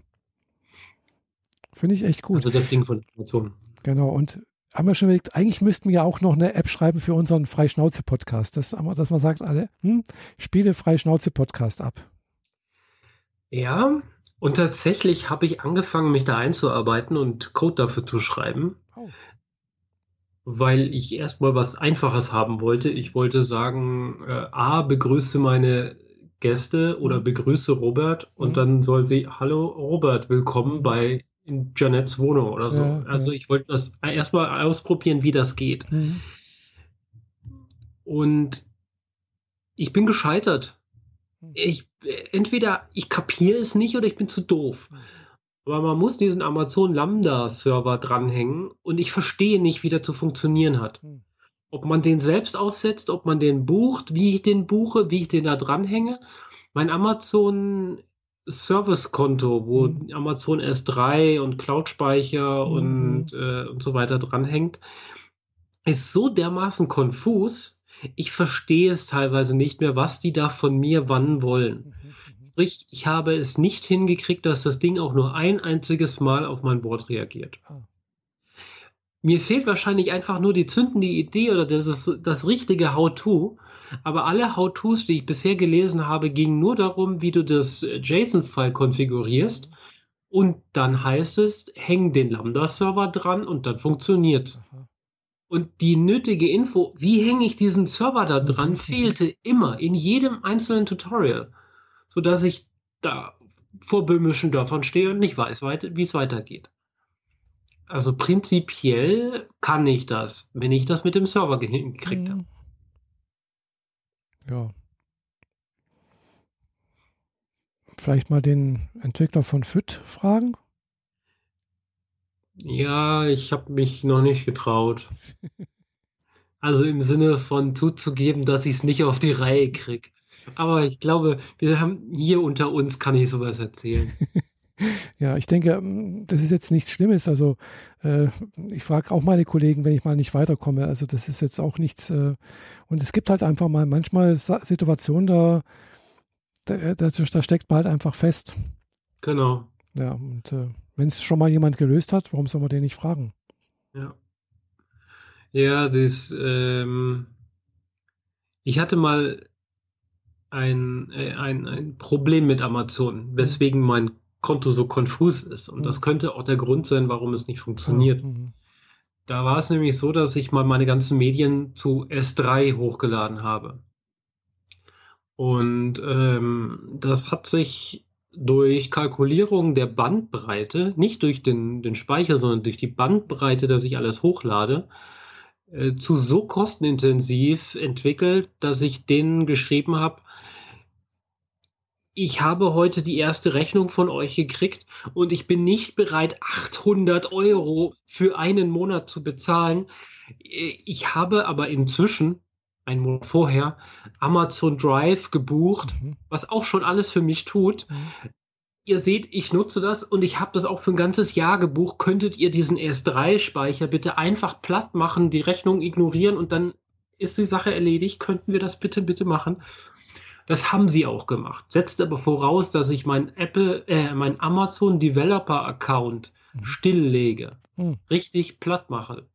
Finde ich echt gut. Also das Ding von Amazon. Genau, und haben wir schon überlegt, eigentlich müssten wir ja auch noch eine App schreiben für unseren Freischnauze-Podcast, dass, dass man sagt, alle, hm, spiele Freischnauze-Podcast ab. Ja, und tatsächlich habe ich angefangen, mich da einzuarbeiten und Code dafür zu schreiben, oh. weil ich erstmal was Einfaches haben wollte. Ich wollte sagen, äh, A, begrüße meine Gäste oder mhm. begrüße Robert und mhm. dann soll sie, hallo Robert, willkommen mhm. bei in Janets Wohnung oder so. Ja, also ja. ich wollte das erstmal ausprobieren, wie das geht. Mhm. Und ich bin gescheitert. Mhm. Ich, entweder ich kapiere es nicht oder ich bin zu doof. Mhm. Aber man muss diesen Amazon Lambda-Server dranhängen und ich verstehe nicht, wie der zu funktionieren hat. Mhm. Ob man den selbst aufsetzt, ob man den bucht, wie ich den buche, wie ich den da dranhänge. Mein Amazon Servicekonto, wo mhm. Amazon S3 und Cloud-Speicher mhm. und, äh, und so weiter dranhängt, ist so dermaßen konfus. Ich verstehe es teilweise nicht mehr, was die da von mir wann wollen. Mhm. mhm. Sprich, ich habe es nicht hingekriegt, dass das Ding auch nur ein einziges Mal auf mein Wort reagiert. Ah. Mir fehlt wahrscheinlich einfach nur die zündende Idee oder das, das richtige How-To, aber alle How-Tos, die ich bisher gelesen habe, gingen nur darum, wie du das JSON-File konfigurierst. Und dann heißt es, häng den Lambda-Server dran und dann funktioniert Und die nötige Info, wie hänge ich diesen Server da dran, fehlte immer in jedem einzelnen Tutorial, sodass ich da vor böhmischen Dörfern stehe und nicht weiß, wie es weitergeht. Also prinzipiell kann ich das, wenn ich das mit dem Server hingekriegt mhm. habe. Ja. Vielleicht mal den Entwickler von FIT fragen? Ja, ich habe mich noch nicht getraut. also im Sinne von zuzugeben, dass ich es nicht auf die Reihe kriege. Aber ich glaube, wir haben hier unter uns kann ich sowas erzählen. Ja, ich denke, ähm, das ist jetzt nichts Schlimmes. Also äh, ich frage auch meine Kollegen, wenn ich mal nicht weiterkomme. Also das ist jetzt auch nichts. Äh, und es gibt halt einfach mal manchmal Situationen, da, da, da, da steckt man halt einfach fest. Genau. Ja, und äh, wenn es schon mal jemand gelöst hat, warum soll man den nicht fragen? Ja. Ja, das, ähm, ich hatte mal ein, äh, ein, ein Problem mit Amazon, weswegen mein Konto so konfus ist. Und mhm. das könnte auch der Grund sein, warum es nicht funktioniert. Mhm. Da war es nämlich so, dass ich mal meine ganzen Medien zu S3 hochgeladen habe. Und ähm, das hat sich durch Kalkulierung der Bandbreite, nicht durch den, den Speicher, sondern durch die Bandbreite, dass ich alles hochlade, äh, zu so kostenintensiv entwickelt, dass ich denen geschrieben habe, ich habe heute die erste Rechnung von euch gekriegt und ich bin nicht bereit, 800 Euro für einen Monat zu bezahlen. Ich habe aber inzwischen, einen Monat vorher, Amazon Drive gebucht, mhm. was auch schon alles für mich tut. Mhm. Ihr seht, ich nutze das und ich habe das auch für ein ganzes Jahr gebucht. Könntet ihr diesen S3-Speicher bitte einfach platt machen, die Rechnung ignorieren und dann ist die Sache erledigt? Könnten wir das bitte, bitte machen? Das haben sie auch gemacht. Setzt aber voraus, dass ich mein Apple, äh, mein Amazon Developer Account mhm. stilllege, mhm. richtig platt mache.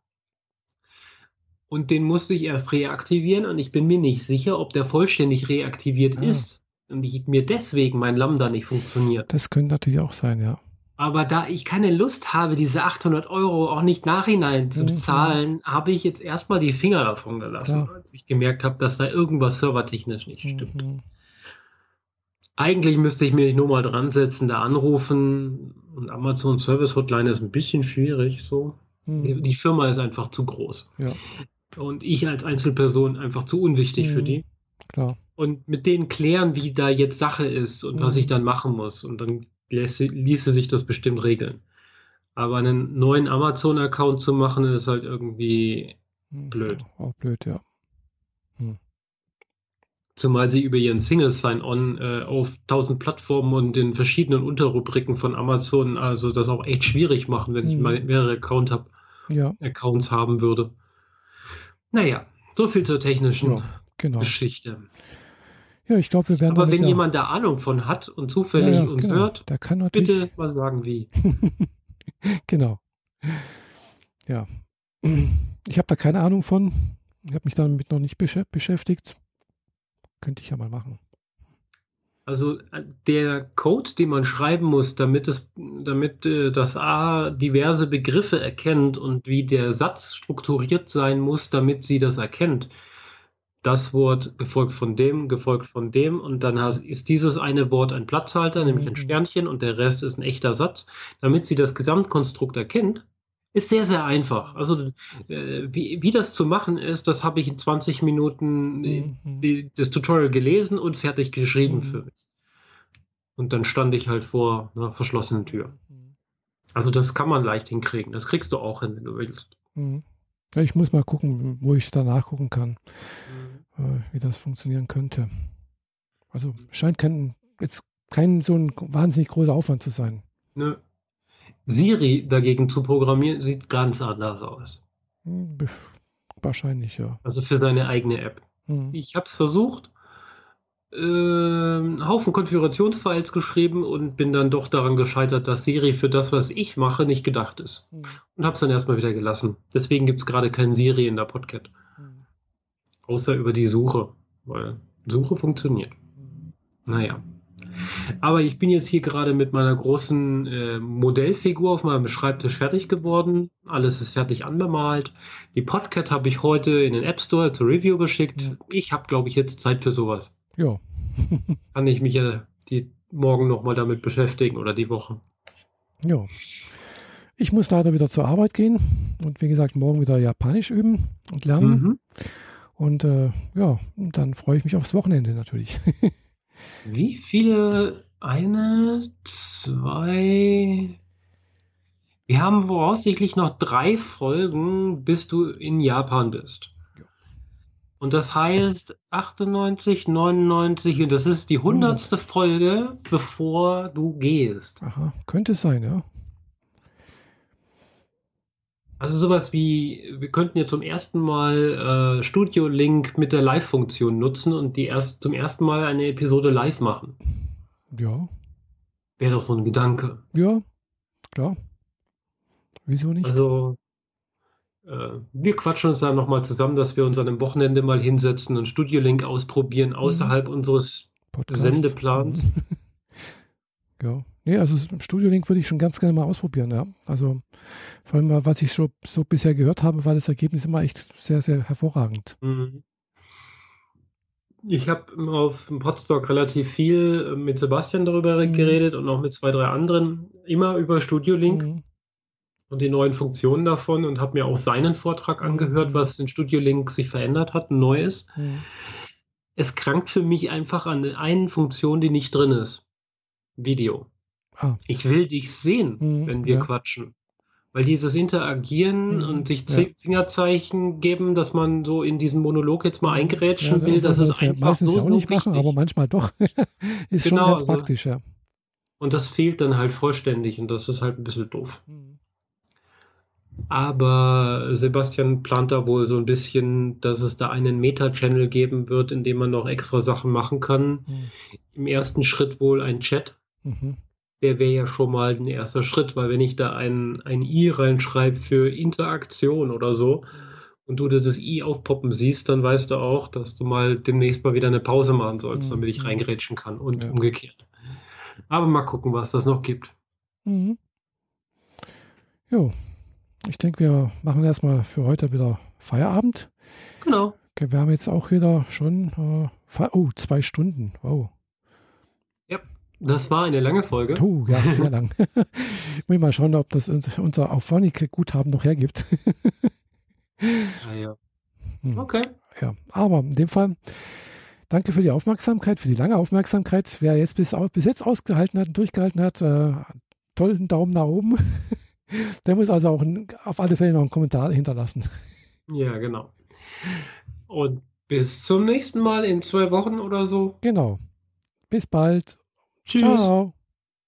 Und den musste ich erst reaktivieren und ich bin mir nicht sicher, ob der vollständig reaktiviert ah. ist und ich, mir deswegen mein Lambda nicht funktioniert. Das könnte natürlich auch sein, ja. Aber da ich keine Lust habe, diese 800 Euro auch nicht nachhinein zu bezahlen, mhm. habe ich jetzt erstmal die Finger davon gelassen, ja. als ich gemerkt habe, dass da irgendwas servertechnisch nicht stimmt. Mhm. Eigentlich müsste ich mich nur mal dran setzen, da anrufen. Und Amazon Service Hotline ist ein bisschen schwierig so. Mhm. Die, die, Firma ist einfach zu groß. Ja. Und ich als Einzelperson einfach zu unwichtig mhm. für die. Klar. Und mit denen klären, wie da jetzt Sache ist und was ich mhm. dann machen muss. Und dann ließe, ließe sich das bestimmt regeln. Aber einen neuen Amazon-Account zu machen, ist halt irgendwie hm, blöd. Auch blöd, ja. Hm. Zumal sie über ihren Single Sign-On äh, auf tausend Plattformen und den verschiedenen Unterrubriken von Amazon also das auch echt schwierig machen, wenn hm. ich mal mehrere Account hab, ja. Accounts haben würde. Naja, so viel zur technischen ja, genau. Geschichte. Ja, ich glaube, wir werden. Aber wenn ja jemand da Ahnung von hat und zufällig ja, uns genau. hört, der kann natürlich... bitte mal sagen, wie. genau. Ja. Ich habe da keine Ahnung von. Ich habe mich damit noch nicht beschäftigt. Könnte ich ja mal machen. Also äh, der Code, den man schreiben muss, damit es, damit äh, das A diverse Begriffe erkennt und wie der Satz strukturiert sein muss, damit sie das erkennt. Das Wort gefolgt von dem, gefolgt von dem und dann ist dieses eine Wort ein Platzhalter, nämlich ein mhm. Sternchen und der Rest ist ein echter Satz. Damit sie das Gesamtkonstrukt erkennt, ist sehr, sehr einfach. Also äh, wie, wie das zu machen ist, das habe ich in 20 Minuten mhm. die, das Tutorial gelesen und fertig geschrieben mhm. für mich. Und dann stand ich halt vor einer verschlossenen Tür. Mhm. Also das kann man leicht hinkriegen. Das kriegst du auch hin, wenn du willst. Mhm. Ich muss mal gucken, wo ich da nachgucken kann, mhm. äh, wie das funktionieren könnte. Also scheint kein, jetzt kein so ein wahnsinnig großer Aufwand zu sein. Nö. Siri dagegen zu programmieren, sieht ganz anders aus. Hm, wahrscheinlich, ja. Also für seine eigene App. Mhm. Ich habe es versucht, äh, einen Haufen Konfigurationsfiles geschrieben und bin dann doch daran gescheitert, dass Siri für das, was ich mache, nicht gedacht ist. Mhm. Und habe es dann erstmal wieder gelassen. Deswegen gibt es gerade kein Siri in der Podcast. Mhm. Außer über die Suche, weil Suche funktioniert. Hm. Naja. Aber ich bin jetzt hier gerade mit meiner großen äh, Modellfigur auf meinem Schreibtisch fertig geworden. Alles ist fertig anbemalt. Die Podcat habe ich heute in den App Store zur Review geschickt. Ja. Ich habe, glaube ich, jetzt Zeit für sowas. Ja. Kann ich mich ja die morgen nochmal damit beschäftigen oder die Woche. Ja. Ich muss leider wieder zur Arbeit gehen und wie gesagt morgen wieder Japanisch üben und lernen. Mhm. Und äh, ja, dann freue ich mich aufs Wochenende natürlich. Wie viele? Eine, zwei. Wir haben voraussichtlich noch drei Folgen, bis du in Japan bist. Und das heißt 98, 99 und das ist die hundertste Folge, bevor du gehst. Aha, könnte sein, ja. Also sowas wie, wir könnten ja zum ersten Mal äh, Studio Link mit der Live-Funktion nutzen und die erst zum ersten Mal eine Episode live machen. Ja. Wäre doch so ein Gedanke. Ja, klar. Wieso nicht? Also äh, wir quatschen uns da nochmal zusammen, dass wir uns an einem Wochenende mal hinsetzen und Studio Link ausprobieren mhm. außerhalb mhm. unseres Podcast. Sendeplans. ja. Nee, also Studio Link würde ich schon ganz gerne mal ausprobieren, ja. Also vor allem, was ich so, so bisher gehört habe, war das Ergebnis immer echt sehr, sehr hervorragend. Mhm. Ich habe auf dem Podstock relativ viel mit Sebastian darüber mhm. geredet und auch mit zwei, drei anderen, immer über Studio Link mhm. und die neuen Funktionen davon und habe mir auch seinen Vortrag mhm. angehört, was in Studio Link sich verändert hat, neu ist. Mhm. Es krankt für mich einfach an einer Funktion, die nicht drin ist. Video. Ah. Ich will dich sehen, mhm, wenn wir ja. quatschen. Weil dieses Interagieren mhm, und sich ja. Fingerzeichen geben, dass man so in diesen Monolog jetzt mal eingerätschen ja, will, das ist einfach meistens so, ja auch nicht so machen, aber manchmal doch. ist genau, schon ganz also, praktisch, ja. Und das fehlt dann halt vollständig und das ist halt ein bisschen doof. Mhm. Aber Sebastian plant da wohl so ein bisschen, dass es da einen Meta-Channel geben wird, in dem man noch extra Sachen machen kann. Mhm. Im ersten Schritt wohl ein Chat. Mhm der wäre ja schon mal ein erster Schritt, weil wenn ich da ein, ein I reinschreibe für Interaktion oder so und du dieses I aufpoppen siehst, dann weißt du auch, dass du mal demnächst mal wieder eine Pause machen sollst, damit ich mhm. reingerätschen kann und ja. umgekehrt. Aber mal gucken, was das noch gibt. Mhm. Jo, ich denke, wir machen erstmal für heute wieder Feierabend. Genau. Okay, wir haben jetzt auch wieder schon äh, oh, zwei Stunden. Wow. Das war eine lange Folge. Oh, ja, sehr lang. ich muss mal schauen, ob das unser Auphonic-Guthaben noch hergibt. ah, ja. Hm. Okay. Ja, aber in dem Fall, danke für die Aufmerksamkeit, für die lange Aufmerksamkeit. Wer jetzt bis, bis jetzt ausgehalten hat und durchgehalten hat, äh, tollen Daumen nach oben. Der muss also auch auf alle Fälle noch einen Kommentar hinterlassen. Ja, genau. Und bis zum nächsten Mal in zwei Wochen oder so. Genau. Bis bald. Tschüss. Ciao.